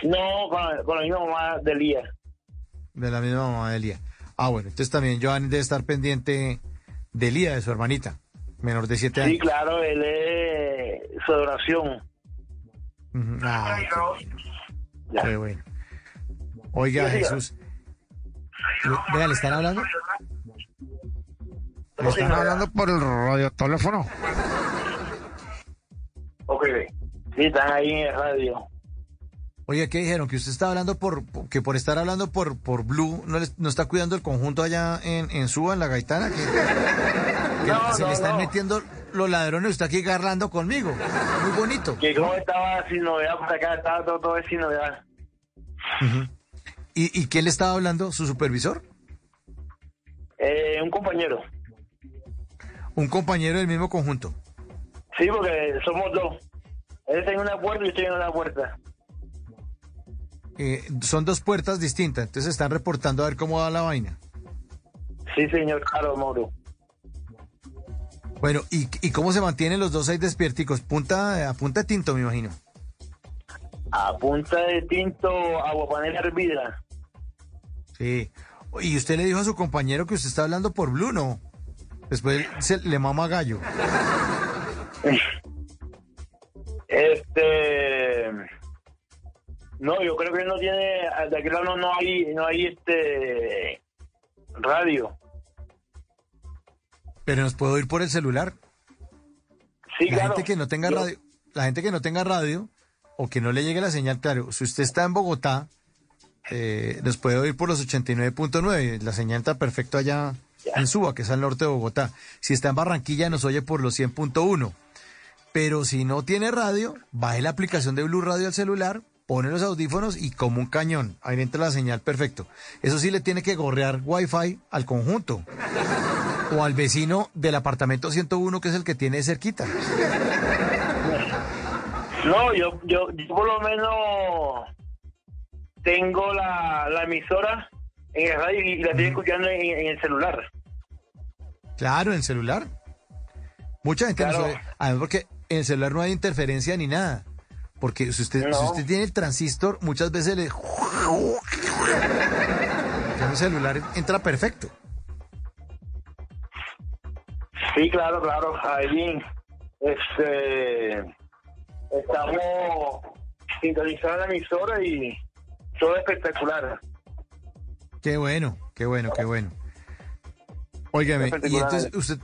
Speaker 50: No, con, con la misma mamá de Lía.
Speaker 16: De la misma mamá de Lía. Ah, bueno, entonces también Joan debe estar pendiente de Lía, de su hermanita, menor de 7
Speaker 50: Sí,
Speaker 16: años.
Speaker 50: claro, él es su adoración.
Speaker 16: Ah, qué bueno. Qué bueno. Oiga,
Speaker 50: Sí.
Speaker 16: Jesús. Le- Vea, ¿le están hablando? ¿Le están hablando por el radioteléfono?
Speaker 50: Ok, sí, están ahí en el radio.
Speaker 16: Oye, ¿qué dijeron? Que usted está hablando por, que por estar hablando por, por Blue, no, les- no está cuidando el conjunto allá en, en Suba, en la Gaitana, que, que
Speaker 50: No,
Speaker 16: se
Speaker 50: no,
Speaker 16: le están
Speaker 50: no.
Speaker 16: metiendo los ladrones, usted aquí garlando conmigo. Muy bonito.
Speaker 50: Que como estaba sin novedad, por acá estaba todo, todo sin novedad.
Speaker 16: Ujú. ¿Y, ¿Y quién le estaba hablando? ¿Su supervisor?
Speaker 50: Eh, un compañero.
Speaker 16: Un compañero del mismo conjunto.
Speaker 50: Sí, porque somos dos. Él está en una puerta y yo estoy en una puerta.
Speaker 16: Eh, son dos puertas distintas, entonces están reportando a ver cómo va la vaina.
Speaker 50: Sí, señor Carlos Moro.
Speaker 16: Bueno, ¿y, y cómo se mantienen los dos ahí despierticos? Punta, a punta de tinto, me imagino.
Speaker 50: A punta de tinto, agua panela hervida.
Speaker 16: Sí. Y usted le dijo a su compañero que usted está hablando por Blue, ¿no? Después se le mama gallo. <laughs>
Speaker 50: Este. No, yo creo que no tiene. De aquel lado no, hay, no hay este. Radio.
Speaker 16: Pero nos puedo ir por el celular.
Speaker 50: Sí,
Speaker 16: la
Speaker 50: claro.
Speaker 16: gente que no tenga
Speaker 50: Yo-
Speaker 16: radio, la gente que no tenga radio o que no le llegue la señal, claro, si usted está en Bogotá, eh, nos puede oír por los 89.9, la señal está perfecto allá en Suba, que es al norte de Bogotá. Si está en Barranquilla, nos oye por los 100.1. Pero si no tiene radio, baje la aplicación de Blue Radio al celular, pone los audífonos y como un cañón, ahí entra la señal perfecto. Eso sí le tiene que gorrear Wi-Fi al conjunto o al vecino del apartamento 101 que es el que tiene cerquita.
Speaker 50: No, yo, yo, yo por lo menos tengo la, la emisora en el radio y la estoy escuchando en, en el celular.
Speaker 16: Claro, en celular. Mucha gente
Speaker 50: Claro.
Speaker 16: no sabe. Además, porque en el celular no hay interferencia ni nada. Porque si usted,
Speaker 50: No.
Speaker 16: si usted tiene el transistor, muchas veces le. En el celular entra perfecto.
Speaker 50: Sí, claro, claro. Ahí este, estamos sintonizando la emisora y todo espectacular.
Speaker 16: Qué bueno, qué bueno, qué bueno. Óigame, y entonces usted.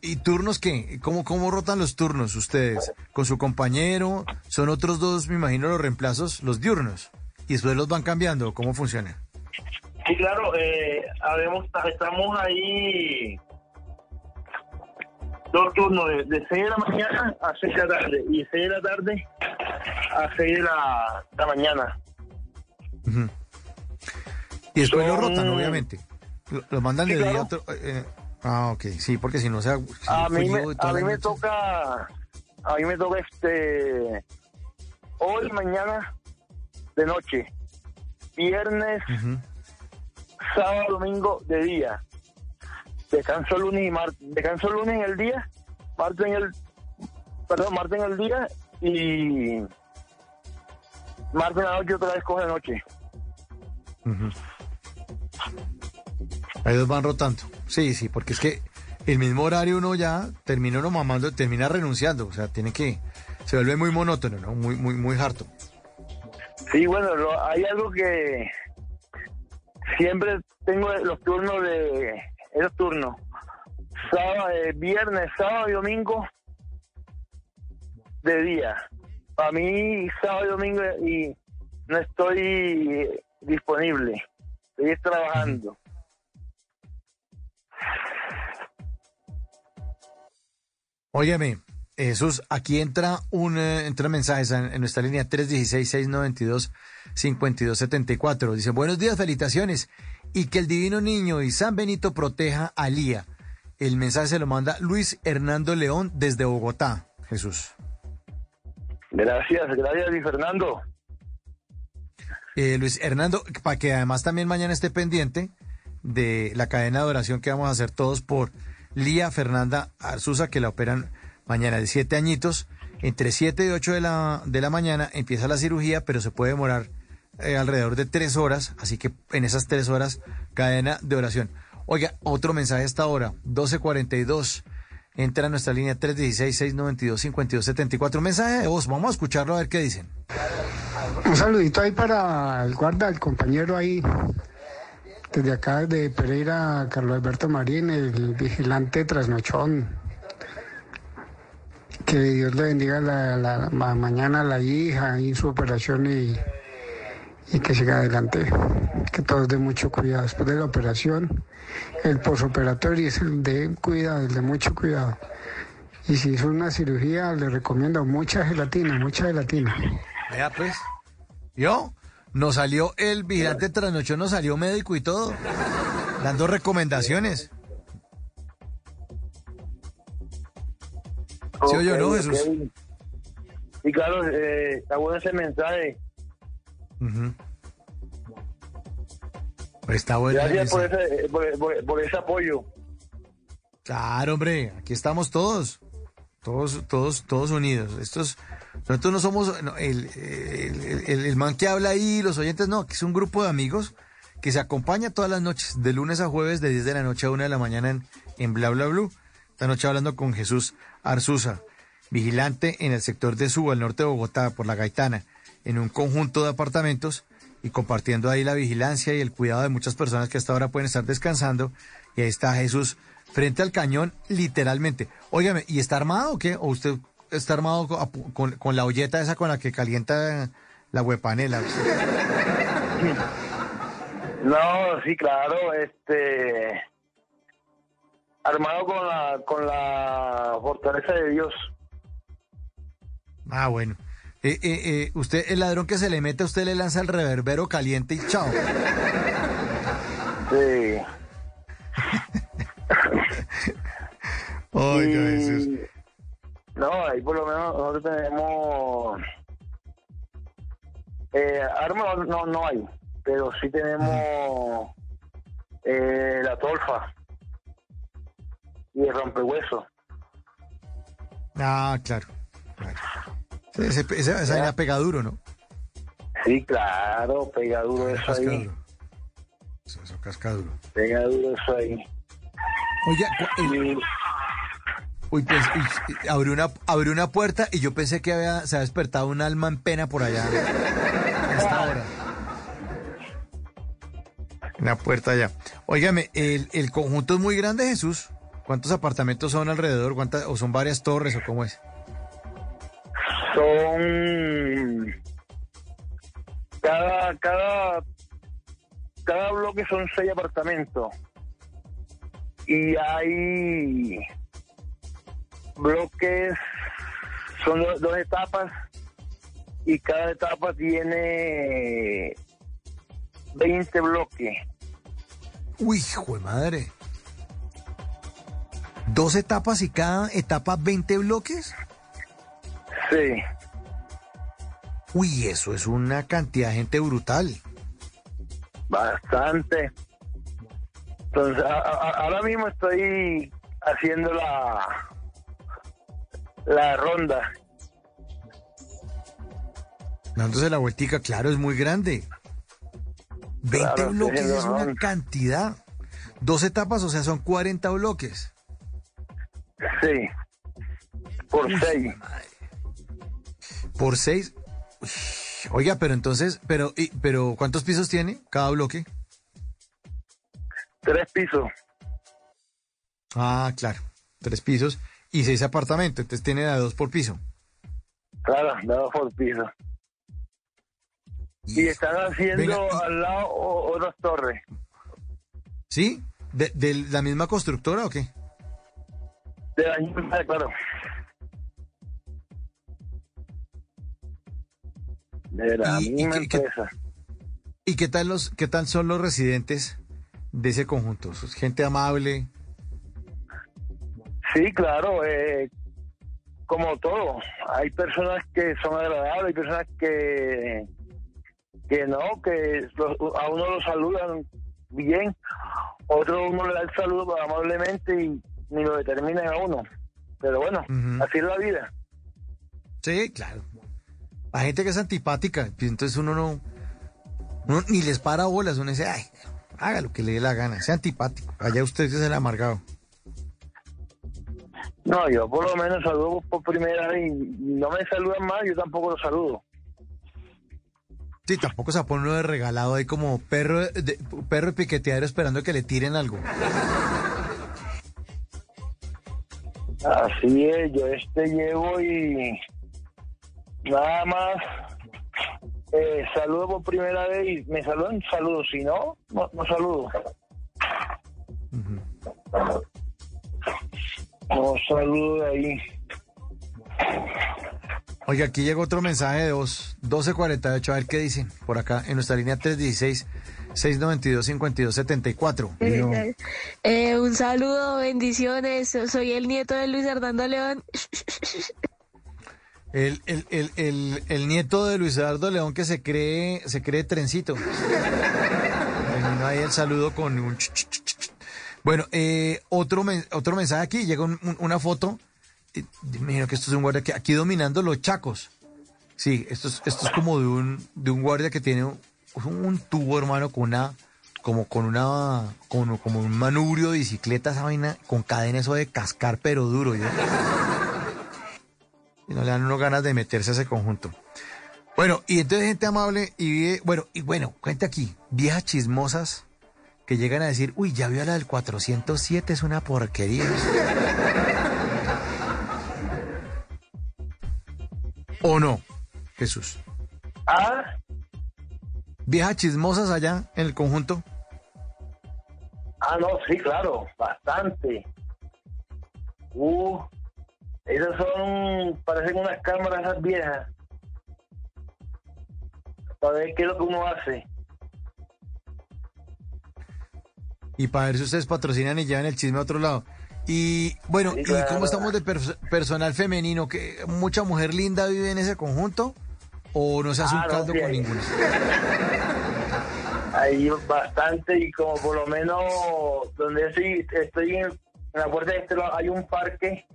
Speaker 16: ¿Y turnos qué? ¿Cómo, ¿Cómo rotan los turnos ustedes? ¿Con su compañero? ¿Son otros dos, me imagino, los reemplazos, los diurnos? ¿Y después los van cambiando? ¿Cómo funciona?
Speaker 50: Sí, claro, eh, habemos- estamos ahí dos turnos de, de 6 de la mañana a 6 de la tarde y de 6 de la tarde a 6 de la, la mañana.
Speaker 16: Y después lo
Speaker 50: Son-
Speaker 16: rotan, obviamente. Lo, lo mandan
Speaker 50: Sí,
Speaker 16: de día a
Speaker 50: claro.
Speaker 16: otro. eh, ah, ok, sí, porque si no se.
Speaker 50: A mí, me, a mí me toca, a mí me toca este, hoy, mañana, de noche, viernes,
Speaker 16: Ujú.
Speaker 50: sábado, domingo, de día. Descanso lunes y martes, descanso lunes en el día, martes en el, perdón, martes en el día y martes en la noche otra vez coge noche.
Speaker 16: Ujú. Ellos van rotando. Sí, sí, porque es que el mismo horario uno ya termina uno mamando, termina renunciando. O sea, tiene que. Se vuelve muy monótono, ¿no? Muy, muy, muy harto.
Speaker 50: Sí, bueno, lo- hay algo que siempre tengo los turnos de esos turnos. Sábado, eh, viernes, sábado y domingo de día. Para mí, sábado y domingo y no estoy disponible. Estoy trabajando.
Speaker 16: Óyeme, Jesús, aquí entra un eh, entra mensajes en, nuestra línea 316-692-5274. Dice, buenos días, felicitaciones. Y que el divino niño y San Benito proteja a Lía. El mensaje se lo manda Luis Hernando León desde Bogotá. Jesús.
Speaker 50: Gracias, gracias, Luis Fernando.
Speaker 16: Eh, Luis Hernando, para que además también mañana esté pendiente de la cadena de oración que vamos a hacer todos por Lía Fernanda Arzuza, que la operan mañana de siete añitos. Entre 7 y 8 de la, de la mañana empieza la cirugía, pero se puede demorar eh, alrededor de tres horas, así que en esas tres horas, cadena de oración. Oiga, otro mensaje a esta hora, 1242. Entra a nuestra línea 316-692-5274. Mensaje de voz, vamos a escucharlo a ver qué dicen.
Speaker 51: Un saludito ahí para el guarda, el compañero ahí, desde acá de Pereira, Carlos Alberto Marín, el vigilante trasnochón. Que Dios le bendiga la, la- ma- mañana a la hija y su operación y, y que siga adelante. Que todos den mucho cuidado después de la operación. El posoperatorio es el de cuidado, el de mucho cuidado. Y si es una cirugía, le recomiendo mucha gelatina, mucha gelatina.
Speaker 16: Vea pues. ¿Yo? Nos salió el vigilante trasnochón, nos salió médico y todo. Dando recomendaciones. ¿Sí oyó, no, Jesús?
Speaker 50: Sí, claro, eh, está bueno ese mensaje.
Speaker 16: Pues está bueno.
Speaker 50: Gracias por
Speaker 16: ese-
Speaker 50: por, por- por ese apoyo.
Speaker 16: Claro, hombre, aquí estamos todos. Todos, todos, todos unidos. Estos, nosotros no somos el, el, el- man que habla ahí, los oyentes, no, que es un grupo de amigos que se acompaña todas las noches, de lunes a jueves, de 10 de la noche a 1 de la mañana en, en Bla Bla Blue. Esta noche hablando con Jesús Arzuza, vigilante en el sector de Suba, al norte de Bogotá, por la Gaitana, en un conjunto de apartamentos y compartiendo ahí la vigilancia y el cuidado de muchas personas que hasta ahora pueden estar descansando. Y ahí está Jesús frente al cañón, literalmente. Óigame, ¿y está armado o qué? ¿O usted está armado con, con- con la olleta esa con la que calienta la huepanela?
Speaker 50: No, sí, claro, este armado con la con la fortaleza de Dios.
Speaker 16: Ah, bueno. Eh, eh, eh, usted, el ladrón que se le mete, usted le lanza el reverbero caliente y chao.
Speaker 50: Sí. <laughs>
Speaker 16: Oiga,
Speaker 50: Y-
Speaker 16: Jesús.
Speaker 50: No, ahí por lo menos nosotros tenemos eh, armas no, no hay, pero sí tenemos eh, la tolfa y el rompehueso.
Speaker 16: Ah, claro. claro. Sí, ese- esa esa vaina pega duro, ¿no?
Speaker 50: Sí, claro, pega duro eso
Speaker 16: Casca
Speaker 50: ahí.
Speaker 16: Eso, eso casca duro.
Speaker 50: Pega duro eso ahí.
Speaker 16: Cu- el- uy, pues, abrió una, abrió una puerta y yo pensé que se había despertado un alma en pena por allá. A esta. Una puerta allá. Óigame, el, el conjunto es muy grande, Jesús. ¿Cuántos apartamentos son alrededor? ¿Cuántas, ¿O son varias torres o cómo es?
Speaker 50: Son cada cada cada bloque son seis apartamentos y hay bloques son do- dos etapas y cada etapa tiene 20 bloques.
Speaker 16: Uy, hijo de madre. ¿Dos etapas y cada etapa 20 bloques?
Speaker 50: Sí.
Speaker 16: Uy, eso es una cantidad de gente brutal.
Speaker 50: Bastante. Entonces, a- a- ahora mismo estoy haciendo la la ronda.
Speaker 16: Dándose la vueltica, claro, es muy grande. 20
Speaker 50: Claro, estoy
Speaker 16: bloques es una
Speaker 50: ronda.
Speaker 16: cantidad. Dos etapas, o sea, son 40 bloques.
Speaker 50: Sí. Por seis.
Speaker 16: Por seis. Uy, Oiga, pero entonces, pero, y- pero ¿cuántos pisos tiene cada bloque?
Speaker 50: Tres pisos.
Speaker 16: Ah, claro, tres pisos y seis apartamentos, entonces tiene de dos por piso.
Speaker 50: Claro, dado por piso. Y están haciendo
Speaker 16: Venga,
Speaker 50: al lado otras torres.
Speaker 16: ¿Sí? ¿De, de la misma constructora o qué?
Speaker 50: De la misma, claro. De la
Speaker 16: Y-
Speaker 50: misma
Speaker 16: qué- qué-
Speaker 50: empresa.
Speaker 16: ¿Y qué tal los, qué tal son los residentes de ese conjunto? ¿Es gente amable?
Speaker 50: Sí, claro, eh, como todo. Hay personas que son agradables, hay personas que que no, que los- a uno lo saludan bien, otro uno le da el saludo amablemente y ni lo determinan a uno. Pero bueno, así es la vida.
Speaker 16: Sí, claro. Hay gente que es antipática, entonces uno no, uno ni les para bolas, uno dice, ay, haga lo que le dé la gana, sea antipático. Allá usted es el amargado.
Speaker 50: No, yo por lo menos saludo por primera vez y no me saludan más, yo tampoco los saludo.
Speaker 16: Sí, tampoco se pone uno de regalado ahí como perro de, perro de piqueteadero esperando que le tiren algo.
Speaker 50: Así es, yo este llevo y nada más eh, saludo por primera vez y me saludan, saludo, si no, no, no saludo. No saludo de ahí.
Speaker 16: Oiga, aquí llega otro mensaje de dos, 1248, a ver qué dicen por acá en nuestra línea 316 692 5274.
Speaker 48: Eh, un saludo, bendiciones. Soy el nieto de Luis Hernando León.
Speaker 16: El, el, el, el, el nieto de Luis Eduardo León que se cree, se cree trencito. Terminó ahí el saludo con un ch, ch, ch, ch. Bueno, eh, otro, otro mensaje aquí, llega un- un- una foto. Eh, imagino que esto es un guardia que aquí dominando los chacos. Sí, esto es, esto es como de un, de un guardia que tiene un, un tubo, hermano, con una, como con una, como, como un manubrio de bicicleta, esa vaina, con cadena eso de cascar, pero duro. ¿ya? y no le dan uno ganas de meterse a ese conjunto. Bueno, y entonces gente amable y bueno, y bueno, cuenta aquí, viejas chismosas que llegan a decir, uy, ya vio la del 407, es una porquería. ¿O no, Jesús?
Speaker 50: Ah,
Speaker 16: Viejas chismosas allá en el conjunto.
Speaker 50: ah, no, sí, claro, bastante. Uh, esas son, parecen unas cámaras esas viejas. Para ver qué es lo que uno hace.
Speaker 16: Y para ver si ustedes patrocinan y llevan el chisme a otro lado. Y bueno, ¿y
Speaker 50: claro.
Speaker 16: cómo estamos de pers- personal femenino? ¿Que mucha mujer linda vive en ese conjunto? ¿O no se hace
Speaker 50: Ah,
Speaker 16: un caldo con ninguno? <laughs>
Speaker 50: Hay bastante y como por lo menos donde estoy, estoy en, en la puerta de este lado hay un parque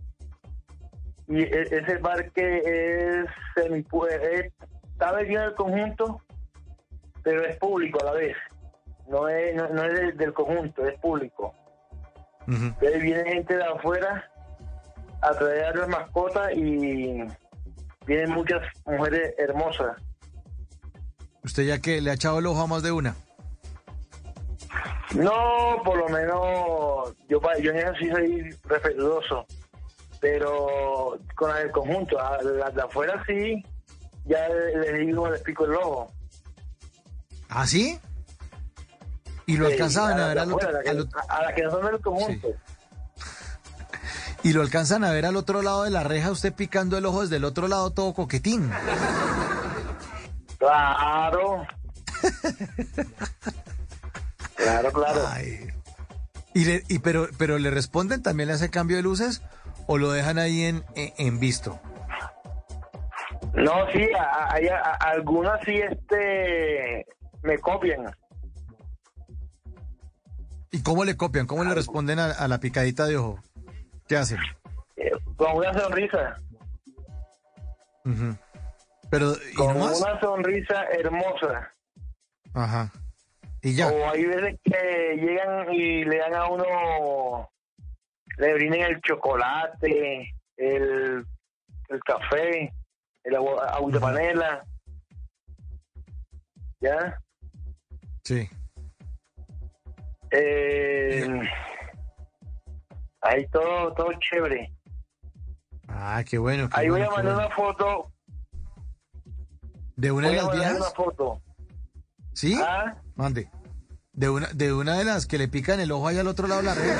Speaker 50: y e- ese parque es, semi, es está metido en el conjunto pero es público a la vez no es, no, no es del, del conjunto es público entonces viene gente de afuera a traer las mascotas y vienen muchas mujeres hermosas
Speaker 16: ¿Usted ya que le ha echado el ojo a más de una?
Speaker 50: No, por lo menos yo, yo en eso sí soy respetuoso, pero con el conjunto, a las de afuera sí, ya les digo, les pico el ojo.
Speaker 16: ¿Ah, sí? ¿Y lo alcanzaban a ver al otro-
Speaker 50: a las que- no son del conjunto.
Speaker 16: Y lo alcanzan a ver al otro lado de la reja, usted picando el ojo desde el otro lado, todo coquetín.
Speaker 50: Claro. <laughs> claro, claro.
Speaker 16: ¿Y, le, y pero, pero le responden también le hace cambio de luces o lo dejan ahí en, en, en visto?
Speaker 50: No, sí, hay algunas sí este me copian.
Speaker 16: ¿Y cómo le copian? ¿Cómo le responden a, a la picadita de ojo? ¿Qué hacen?
Speaker 50: eh, con una sonrisa,
Speaker 16: Ujú. Pero, ¿y
Speaker 50: con una sonrisa hermosa.
Speaker 16: Ajá. Y ya.
Speaker 50: O hay veces que llegan y le dan a uno, le brinden el chocolate, el, el café, el agua, agua de panela. ¿Ya?
Speaker 16: Sí.
Speaker 50: Eh, ahí todo, todo chévere.
Speaker 16: Ah, qué bueno. qué
Speaker 50: Ahí voy a mandar
Speaker 16: bueno.
Speaker 50: una foto.
Speaker 16: ¿De una de
Speaker 50: voy
Speaker 16: las viejas?
Speaker 50: una foto.
Speaker 16: ¿Sí?
Speaker 50: Ah.
Speaker 16: Mande. De una, de una de las que le pican el ojo ahí al otro lado de la red.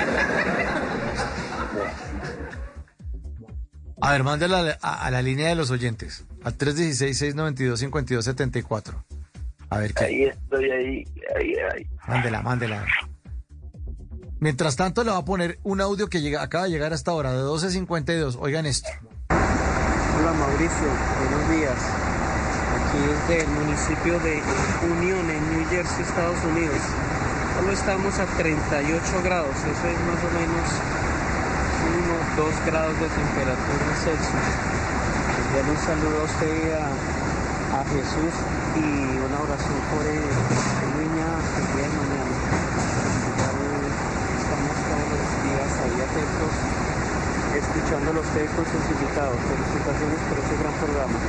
Speaker 16: A ver, mándela a, la- a- a la línea de los oyentes. Al 316-692-5274. A ver qué.
Speaker 50: Ahí estoy, ahí, ahí, ahí.
Speaker 16: Mándela, mándela. Mientras tanto, le voy a poner un audio que llega, acaba de llegar hasta ahora, de 12.52. Oigan esto.
Speaker 52: Hola Mauricio, buenos días. Aquí desde el municipio de Union en New Jersey, Estados Unidos. Solo estamos a 38 grados, eso es más o menos 1 2 grados de temperatura Celsius. Enviarle un saludo a usted a, a Jesús y una oración por el niña día de mañana. Igual Estamos todos los días ahí atentos escuchándolo a usted con sus invitados. Felicitaciones por este gran programa.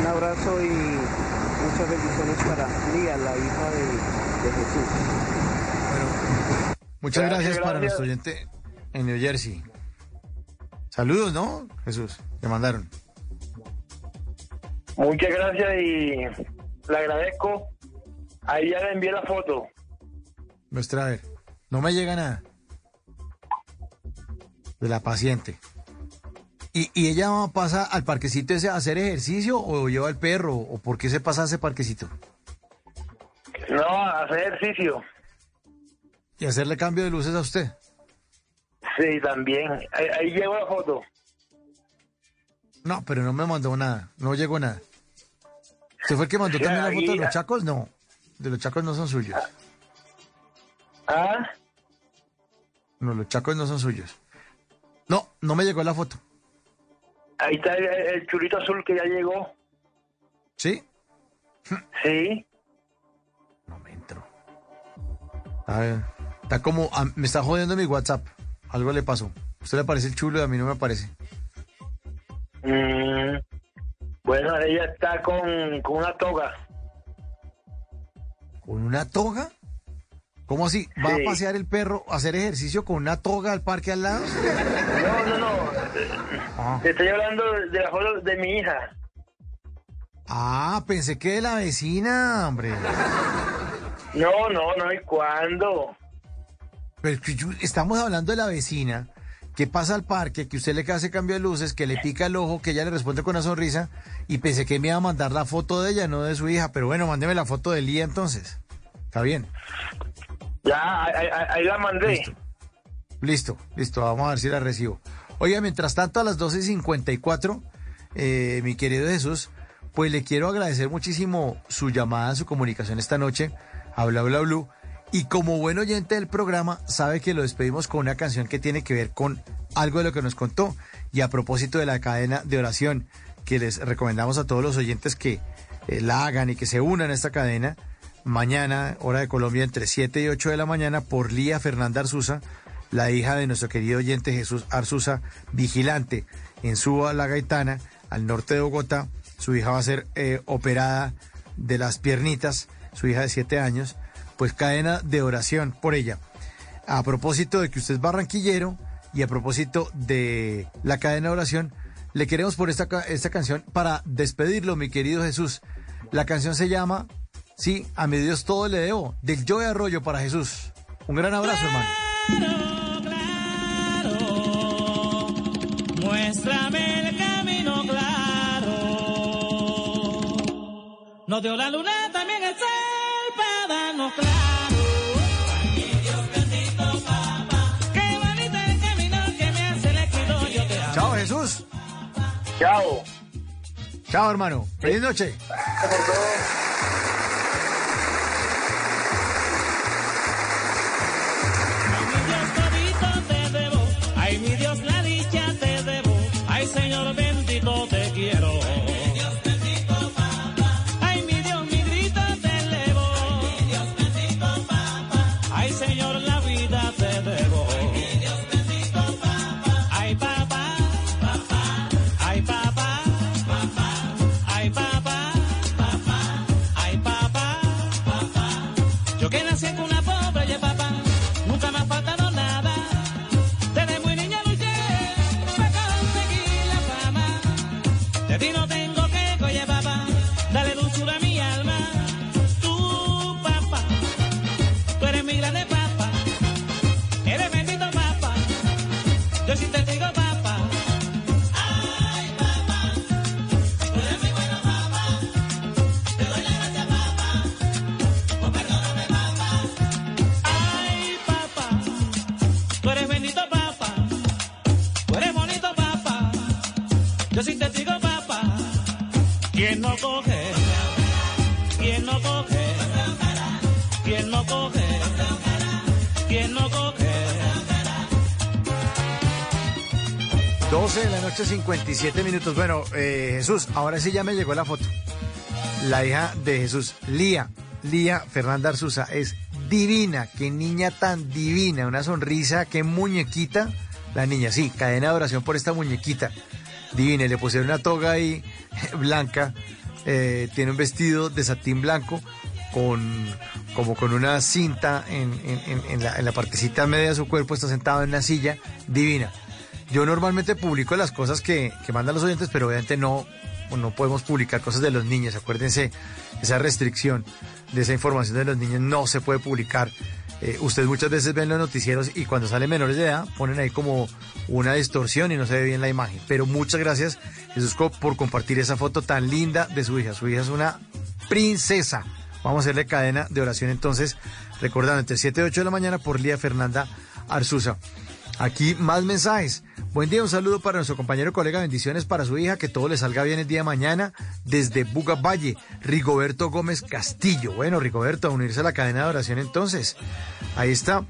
Speaker 52: Un abrazo y muchas bendiciones para Lía, la hija de, de Jesús.
Speaker 16: Muchas gracias,
Speaker 52: Gracias,
Speaker 16: para
Speaker 52: gracias.
Speaker 16: nuestro oyente en New Jersey. Saludos, ¿no? Jesús, le mandaron.
Speaker 50: Muchas gracias y le agradezco. Ahí ya le envié la foto.
Speaker 16: Muestra a ver. No me llega nada. De la paciente. ¿Y, y ella pasa al parquecito ese a hacer ejercicio o lleva al perro? ¿O por qué se pasa a ese parquecito?
Speaker 50: No, a hacer ejercicio.
Speaker 16: ¿Y hacerle cambio de luces a usted?
Speaker 50: Sí, también. Ahí, ahí llegó la foto.
Speaker 16: No, pero no me mandó nada. No llegó nada. ¿Usted fue el que mandó
Speaker 50: Sí,
Speaker 16: también la foto de los chacos? No. De los chacos no son suyos.
Speaker 50: ¿Ah?
Speaker 16: No, los chacos no son suyos. No, no me llegó la foto.
Speaker 50: Ahí está el, el churito azul que ya llegó.
Speaker 16: ¿Sí?
Speaker 50: Sí.
Speaker 16: A ver, está como, me está jodiendo mi WhatsApp. Algo le pasó. A usted le parece el chulo y a mí no me parece.
Speaker 50: Mm, bueno, ella está con, con una toga.
Speaker 16: ¿Con una toga? ¿Cómo así? ¿Va
Speaker 50: Sí.
Speaker 16: a pasear el perro, a hacer ejercicio con una toga al parque al lado?
Speaker 50: No, no, no.
Speaker 16: Ah.
Speaker 50: Te estoy hablando de la foto de mi hija.
Speaker 16: Ah, pensé que de la vecina, hombre.
Speaker 50: No, no, no. ¿Y cuándo?
Speaker 16: Pero estamos hablando de la vecina que pasa al parque, que usted le hace cambio de luces, que le pica el ojo, que ella le responde con una sonrisa, y pensé que me iba a mandar la foto de ella, no de su hija. Pero bueno, mándeme la foto de Lía entonces. Está bien.
Speaker 50: Ya, ahí, la mandé.
Speaker 16: Listo, listo, vamos a ver si la recibo. Oiga, mientras tanto, a las 12.54, eh, mi querido Jesús, pues le quiero agradecer muchísimo su llamada, su comunicación esta noche a Bla Bla. Y como buen oyente del programa, sabe que lo despedimos con una canción que tiene que ver con algo de lo que nos contó. Y a propósito de la cadena de oración, que les recomendamos a todos los oyentes que eh, la hagan y que se unan a esta cadena, mañana, hora de Colombia, entre 7 y 8 de la mañana, por Lía Fernanda Arzuza, la hija de nuestro querido oyente Jesús Arzuza, vigilante en Suba, La Gaitana, al norte de Bogotá. Su hija va a ser eh, operada de las piernitas, su hija de 7 años, pues cadena de oración por ella. A propósito de que usted es barranquillero y a propósito de la cadena de oración, le queremos por esta, esta canción para despedirlo, mi querido Jesús. La canción se llama, sí, a mi Dios todo le debo, del Joe Arroyo para Jesús. Un gran abrazo, hermano.
Speaker 53: Muéstrame el camino claro. No dio la luna, también el sol para darnos claro. Qué bonito el camino que me hace el equido, yo te amo.
Speaker 16: Chao, Jesús.
Speaker 50: Chao.
Speaker 16: Chao, hermano. Feliz noche. 12 de la noche, 57 minutos. Bueno, eh, Jesús, ahora sí ya me llegó la foto. La hija de Jesús, Lía, Lía Fernanda Arzuza, es divina. Qué niña tan divina. Una sonrisa, qué muñequita. La niña, sí, cadena de oración por esta muñequita. Divina. Le pusieron una toga ahí <laughs> blanca. eh, tiene un vestido de satín blanco con como con una cinta en, la, en la partecita media de su cuerpo. Está sentado en una silla. Divina. Yo normalmente publico las cosas que, que mandan los oyentes, pero obviamente no, no podemos publicar cosas de los niños. Acuérdense, esa restricción de esa información de los niños no se puede publicar. Eh, ustedes muchas veces ven los noticieros y cuando salen menores de edad ponen ahí como una distorsión y no se ve bien la imagen. Pero muchas gracias, Jesús, por compartir esa foto tan linda de su hija. Su hija es una princesa. Vamos a hacerle cadena de oración entonces, recordando entre 7 y 8 de la mañana por Lía Fernanda Arzuza. Aquí más mensajes. Buen día, un saludo para nuestro compañero colega, bendiciones para su hija, que todo le salga bien el día de mañana desde Buga Valle, Rigoberto Gómez Castillo. Bueno, Rigoberto, a unirse a la cadena de oración entonces. Ahí está.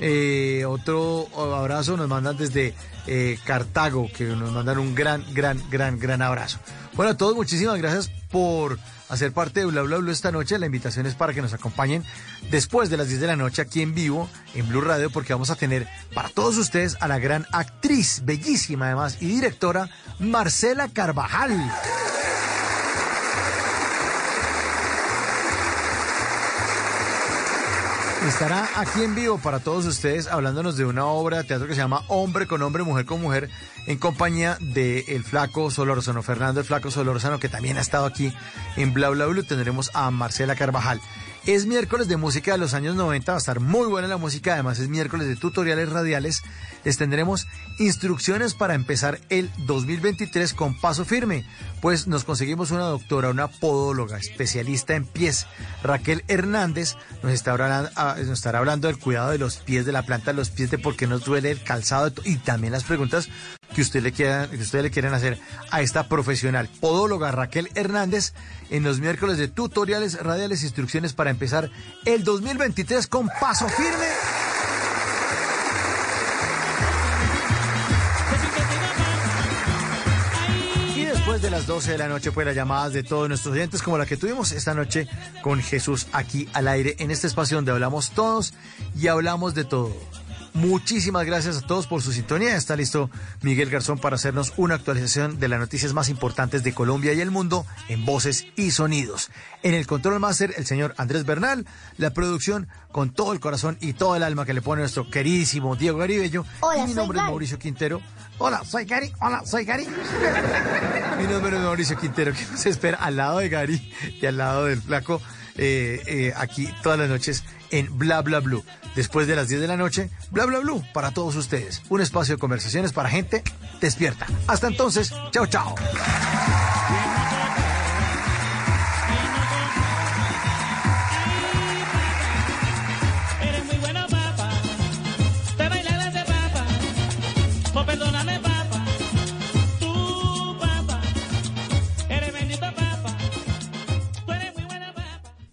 Speaker 16: Eh, otro abrazo nos mandan desde eh, Cartago, que nos mandan un gran, gran, gran, gran abrazo. Bueno, a todos muchísimas gracias por hacer parte de Bla Bla Bla esta noche. La invitación es para que nos acompañen después de las 10 de la noche aquí en vivo en Blue Radio porque vamos a tener para todos ustedes a la gran actriz, bellísima además y directora Marcela Carvajal. Estará aquí en vivo para todos ustedes hablándonos de una obra de teatro que se llama Hombre con Hombre, Mujer con Mujer, en compañía de el Flaco Solórzano, Fernando el Flaco Solórzano, que también ha estado aquí en Bla Bla Blue. Tendremos a Marcela Carvajal. Es miércoles de música de los años 90, va a estar muy buena la música, además es miércoles de tutoriales radiales. Les tendremos instrucciones para empezar el 2023 con paso firme, pues nos conseguimos una doctora, una podóloga, especialista en pies. Raquel Hernández nos, está hablando, ah, estará hablando del cuidado de los pies, de la planta de los pies, de por qué nos duele el calzado y también las preguntas que usted le quieran, que le quieran hacer a esta profesional podóloga Raquel Hernández en los miércoles de tutoriales radiales, instrucciones para empezar el 2023 con paso firme. Y después de las 12 de la noche, pues las llamadas de todos nuestros oyentes, como la que tuvimos esta noche con Jesús aquí al aire, en este espacio donde hablamos todos y hablamos de todo. Muchísimas gracias a todos por su sintonía. Está listo Miguel Garzón para hacernos una actualización de las noticias más importantes de Colombia y el mundo en voces y sonidos. En el control máster, el señor Andrés Bernal, la producción con todo el corazón y todo el alma que le pone nuestro queridísimo Diego Garibello.
Speaker 54: Hola,
Speaker 16: y mi nombre es. Mauricio Quintero. Hola, soy Gary. Hola, soy Gary. <laughs> Mi nombre es Mauricio Quintero, que nos espera al lado de Gary y al lado del flaco, eh, eh, aquí todas las noches
Speaker 53: en Bla Bla Blue. Después de las 10 de la noche, Bla Bla Blue para todos ustedes. Un espacio de conversaciones para gente despierta. Hasta entonces, chao, chao.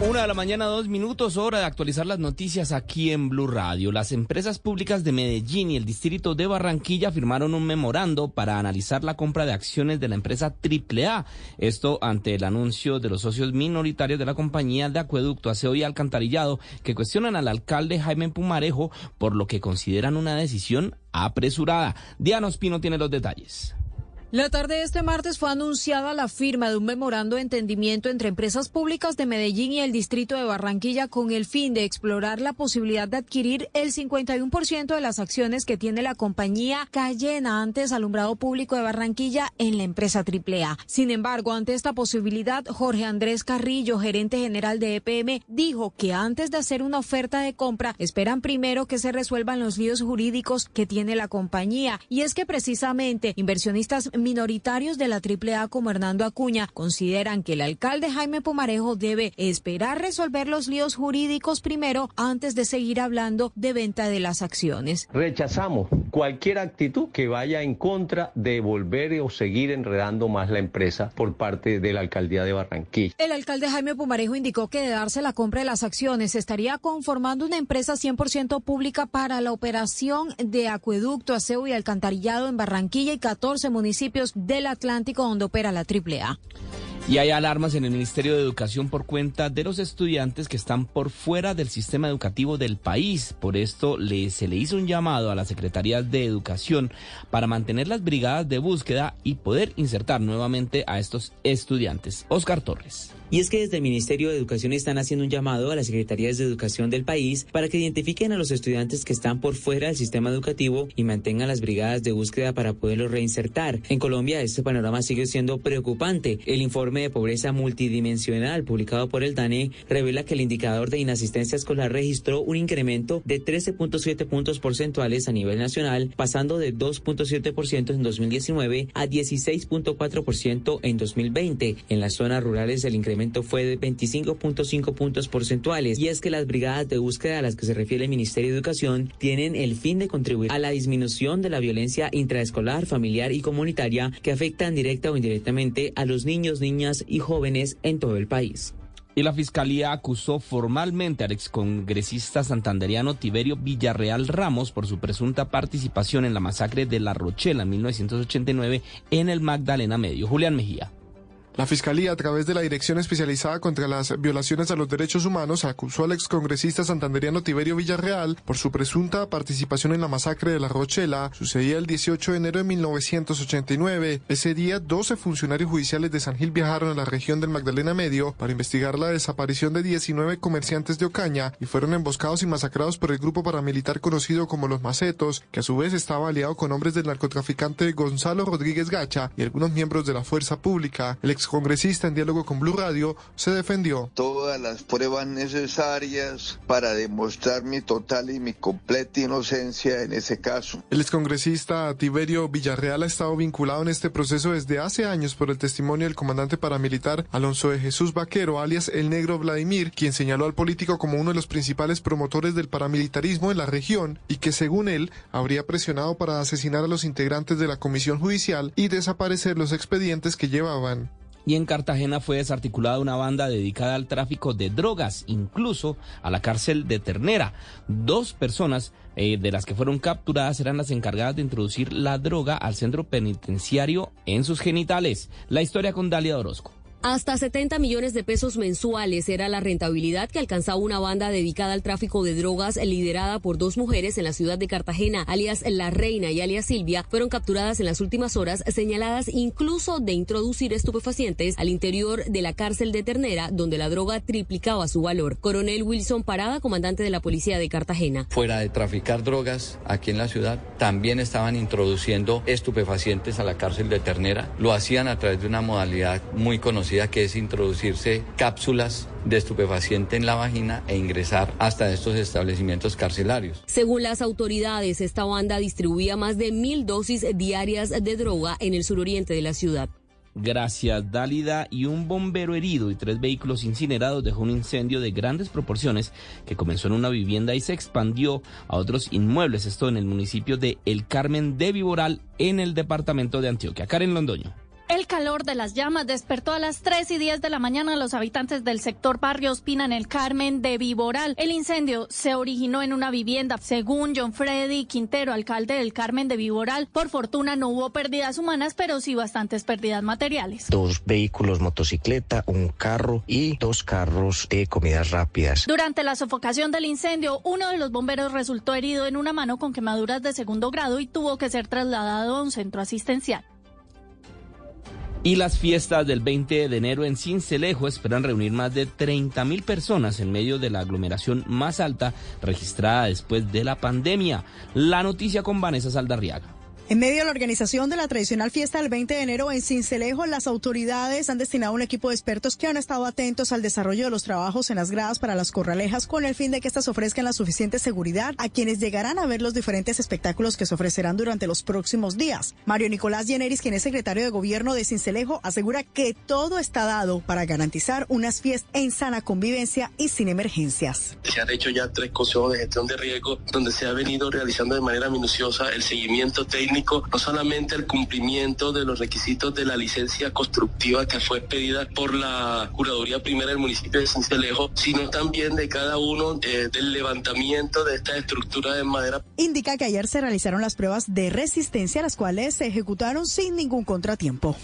Speaker 24: Una de la mañana, dos minutos, hora de actualizar las noticias aquí en Blue Radio. Las empresas públicas de Medellín y el distrito de Barranquilla firmaron un memorando para analizar la compra de acciones de la empresa AAA. Esto ante el anuncio de los socios minoritarios de la compañía de acueducto, aseo y alcantarillado que cuestionan al alcalde Jaime Pumarejo por lo que consideran una decisión apresurada. Diana Ospino tiene los detalles.
Speaker 55: La tarde de este martes fue anunciada la firma de un memorando de entendimiento entre empresas públicas de Medellín y el distrito de Barranquilla con el fin de explorar la posibilidad de adquirir el 51% de las acciones que tiene la compañía Cayena, antes alumbrado público de Barranquilla, en la empresa AAA. Sin embargo, ante esta posibilidad, Jorge Andrés Carrillo, gerente general de EPM, dijo que antes de hacer una oferta de compra, esperan primero que se resuelvan los líos jurídicos que tiene la compañía. Y es que precisamente inversionistas minoritarios de la AAA como Hernando Acuña consideran que el alcalde Jaime Pomarejo debe esperar resolver los líos jurídicos primero antes de seguir hablando de venta de las acciones.
Speaker 56: Rechazamos cualquier actitud que vaya en contra de volver o seguir enredando más la empresa por parte de la alcaldía de Barranquilla.
Speaker 55: El alcalde Jaime Pumarejo indicó que de darse la compra de las acciones estaría conformando una empresa 100% pública para la operación de acueducto, aseo y alcantarillado en Barranquilla y 14 municipios del Atlántico donde opera la.
Speaker 24: Y hay alarmas en el Ministerio de Educación por cuenta de los estudiantes que están por fuera del sistema educativo del país. Por esto se le hizo un llamado a las secretarías de Educación para mantener las brigadas de búsqueda y poder insertar nuevamente a estos estudiantes. Oscar Torres.
Speaker 44: Y es que desde el Ministerio de Educación están haciendo un llamado a las secretarías de educación del país para que identifiquen a los estudiantes que están por fuera del sistema educativo y mantengan las brigadas de búsqueda para poderlos reinsertar. En Colombia este panorama sigue siendo preocupante. El informe de pobreza multidimensional publicado por el DANE revela que el indicador de inasistencia escolar registró un incremento de 13.7 puntos porcentuales a nivel nacional, pasando de 2.7% en 2019 a 16.4% en 2020. En las zonas rurales el incremento fue de 25.5 puntos porcentuales y es que las brigadas de búsqueda a las que se refiere el Ministerio de Educación tienen el fin de contribuir a la disminución de la violencia intraescolar, familiar y comunitaria que afectan directa o indirectamente a los niños, niñas y jóvenes en todo el país.
Speaker 24: Y la fiscalía acusó formalmente al excongresista santanderiano Tiberio Villarreal Ramos por su presunta participación en la masacre de La Rochela en 1989 en el Magdalena Medio. Julián Mejía.
Speaker 28: La Fiscalía, a través de la Dirección Especializada contra las Violaciones a los Derechos Humanos, acusó al excongresista santanderiano Tiberio Villarreal por su presunta participación en la masacre de La Rochela. Sucedía el 18 de enero de 1989. Ese día, 12 funcionarios judiciales de San Gil viajaron a la región del Magdalena Medio para investigar la desaparición de 19 comerciantes de Ocaña y fueron emboscados y masacrados por el grupo paramilitar conocido como Los Macetos, que a su vez estaba aliado con hombres del narcotraficante Gonzalo Rodríguez Gacha y algunos miembros de la fuerza pública. El ex excongresista en diálogo con Blue Radio se defendió.
Speaker 57: Todas las pruebas necesarias para demostrar mi total y mi completa inocencia en ese caso.
Speaker 28: El excongresista Tiberio Villarreal ha estado vinculado en este proceso desde hace años por el testimonio del comandante paramilitar Alonso de Jesús Vaquero, alias el negro Vladimir, quien señaló al político como uno de los principales promotores del paramilitarismo en la región y que según él habría presionado para asesinar a los integrantes de la comisión judicial y desaparecer los expedientes que llevaban
Speaker 24: y en Cartagena fue desarticulada una banda dedicada al tráfico de drogas, incluso a la cárcel de Ternera. Dos personas eh, de las que fueron capturadas eran las encargadas de introducir la droga al centro penitenciario en sus genitales. La historia con Dalia Orozco.
Speaker 58: Hasta 70 millones de pesos mensuales era la rentabilidad que alcanzaba una banda dedicada al tráfico de drogas liderada por dos mujeres en la ciudad de Cartagena, alias La Reina y alias Silvia, fueron capturadas en las últimas horas, señaladas incluso de introducir estupefacientes al interior de la cárcel de Ternera, donde la droga triplicaba su valor. Coronel Wilson Parada, comandante de la policía de Cartagena.
Speaker 59: Fuera de traficar drogas aquí en la ciudad, también estaban introduciendo estupefacientes a la cárcel de Ternera. Lo hacían a través de una modalidad muy conocida que es introducirse cápsulas de estupefaciente en la vagina e ingresar hasta estos establecimientos carcelarios.
Speaker 58: Según las autoridades, esta banda distribuía más de mil dosis diarias de droga en el suroriente de la ciudad.
Speaker 24: Gracias, Dálida. Y un bombero herido y tres vehículos incinerados dejó un incendio de grandes proporciones que comenzó en una vivienda y se expandió a otros inmuebles. Esto en el municipio de El Carmen de Viboral, en el departamento de Antioquia. Karen Londoño.
Speaker 60: El calor de las llamas despertó a las 3 y 10 de la mañana a los habitantes del sector Barrio Ospina en el Carmen de Viboral. El incendio se originó en una vivienda. Según John Freddy Quintero, alcalde del Carmen de Viboral, por fortuna no hubo pérdidas humanas, pero sí bastantes pérdidas materiales.
Speaker 61: Dos vehículos motocicleta, un carro y dos carros de comidas rápidas.
Speaker 60: Durante la sofocación del incendio, uno de los bomberos resultó herido en una mano con quemaduras de segundo grado y tuvo que ser trasladado a un centro asistencial.
Speaker 24: Y las fiestas del 20 de enero en Cincelejo esperan reunir más de 30 mil personas en medio de la aglomeración más alta registrada después de la pandemia. La noticia con Vanessa Saldarriaga.
Speaker 62: En medio de la organización de la tradicional fiesta del 20 de enero en Cincelejo, las autoridades han destinado un equipo de expertos que han estado atentos al desarrollo de los trabajos en las gradas para las corralejas con el fin de que éstas ofrezcan la suficiente seguridad a quienes llegarán a ver los diferentes espectáculos que se ofrecerán durante los próximos días. Mario Nicolás Lleneris, quien es secretario de gobierno de Cincelejo, asegura que todo está dado para garantizar unas fiestas en sana convivencia y sin emergencias.
Speaker 63: Se han hecho ya tres consejos de gestión de riesgo donde se ha venido realizando de manera minuciosa el seguimiento técnico no solamente el cumplimiento de los requisitos de la licencia constructiva que fue pedida por la Curaduría Primera del municipio de Cincelejo, sino también de cada uno eh, del levantamiento de esta estructura de madera.
Speaker 62: Indica que ayer se realizaron las pruebas de resistencia, las cuales se ejecutaron sin ningún contratiempo.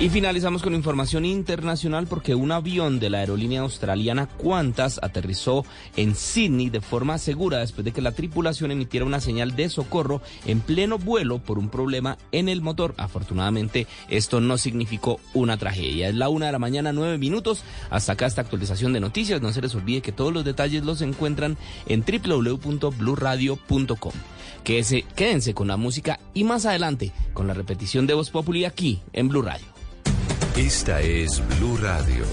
Speaker 24: Y finalizamos con información internacional porque un avión de la aerolínea australiana Qantas aterrizó en Sydney de forma segura después de que la tripulación emitiera una señal de socorro en pleno vuelo por un problema en el motor. Afortunadamente, esto no significó una tragedia. Es la una de la mañana, nueve minutos. Hasta acá esta actualización de noticias. No se les olvide que todos los detalles los encuentran en www.bluradio.com. Quédense, quédense con la música y más adelante con la repetición de Voz Populi aquí en Blue Radio.
Speaker 6: Esta es Blue Radio.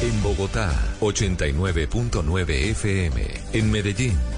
Speaker 6: En Bogotá, 89.9 FM. En Medellín.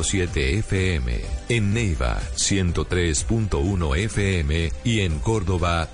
Speaker 6: 97.7 FM, en Neiva 103.1 FM y en Córdoba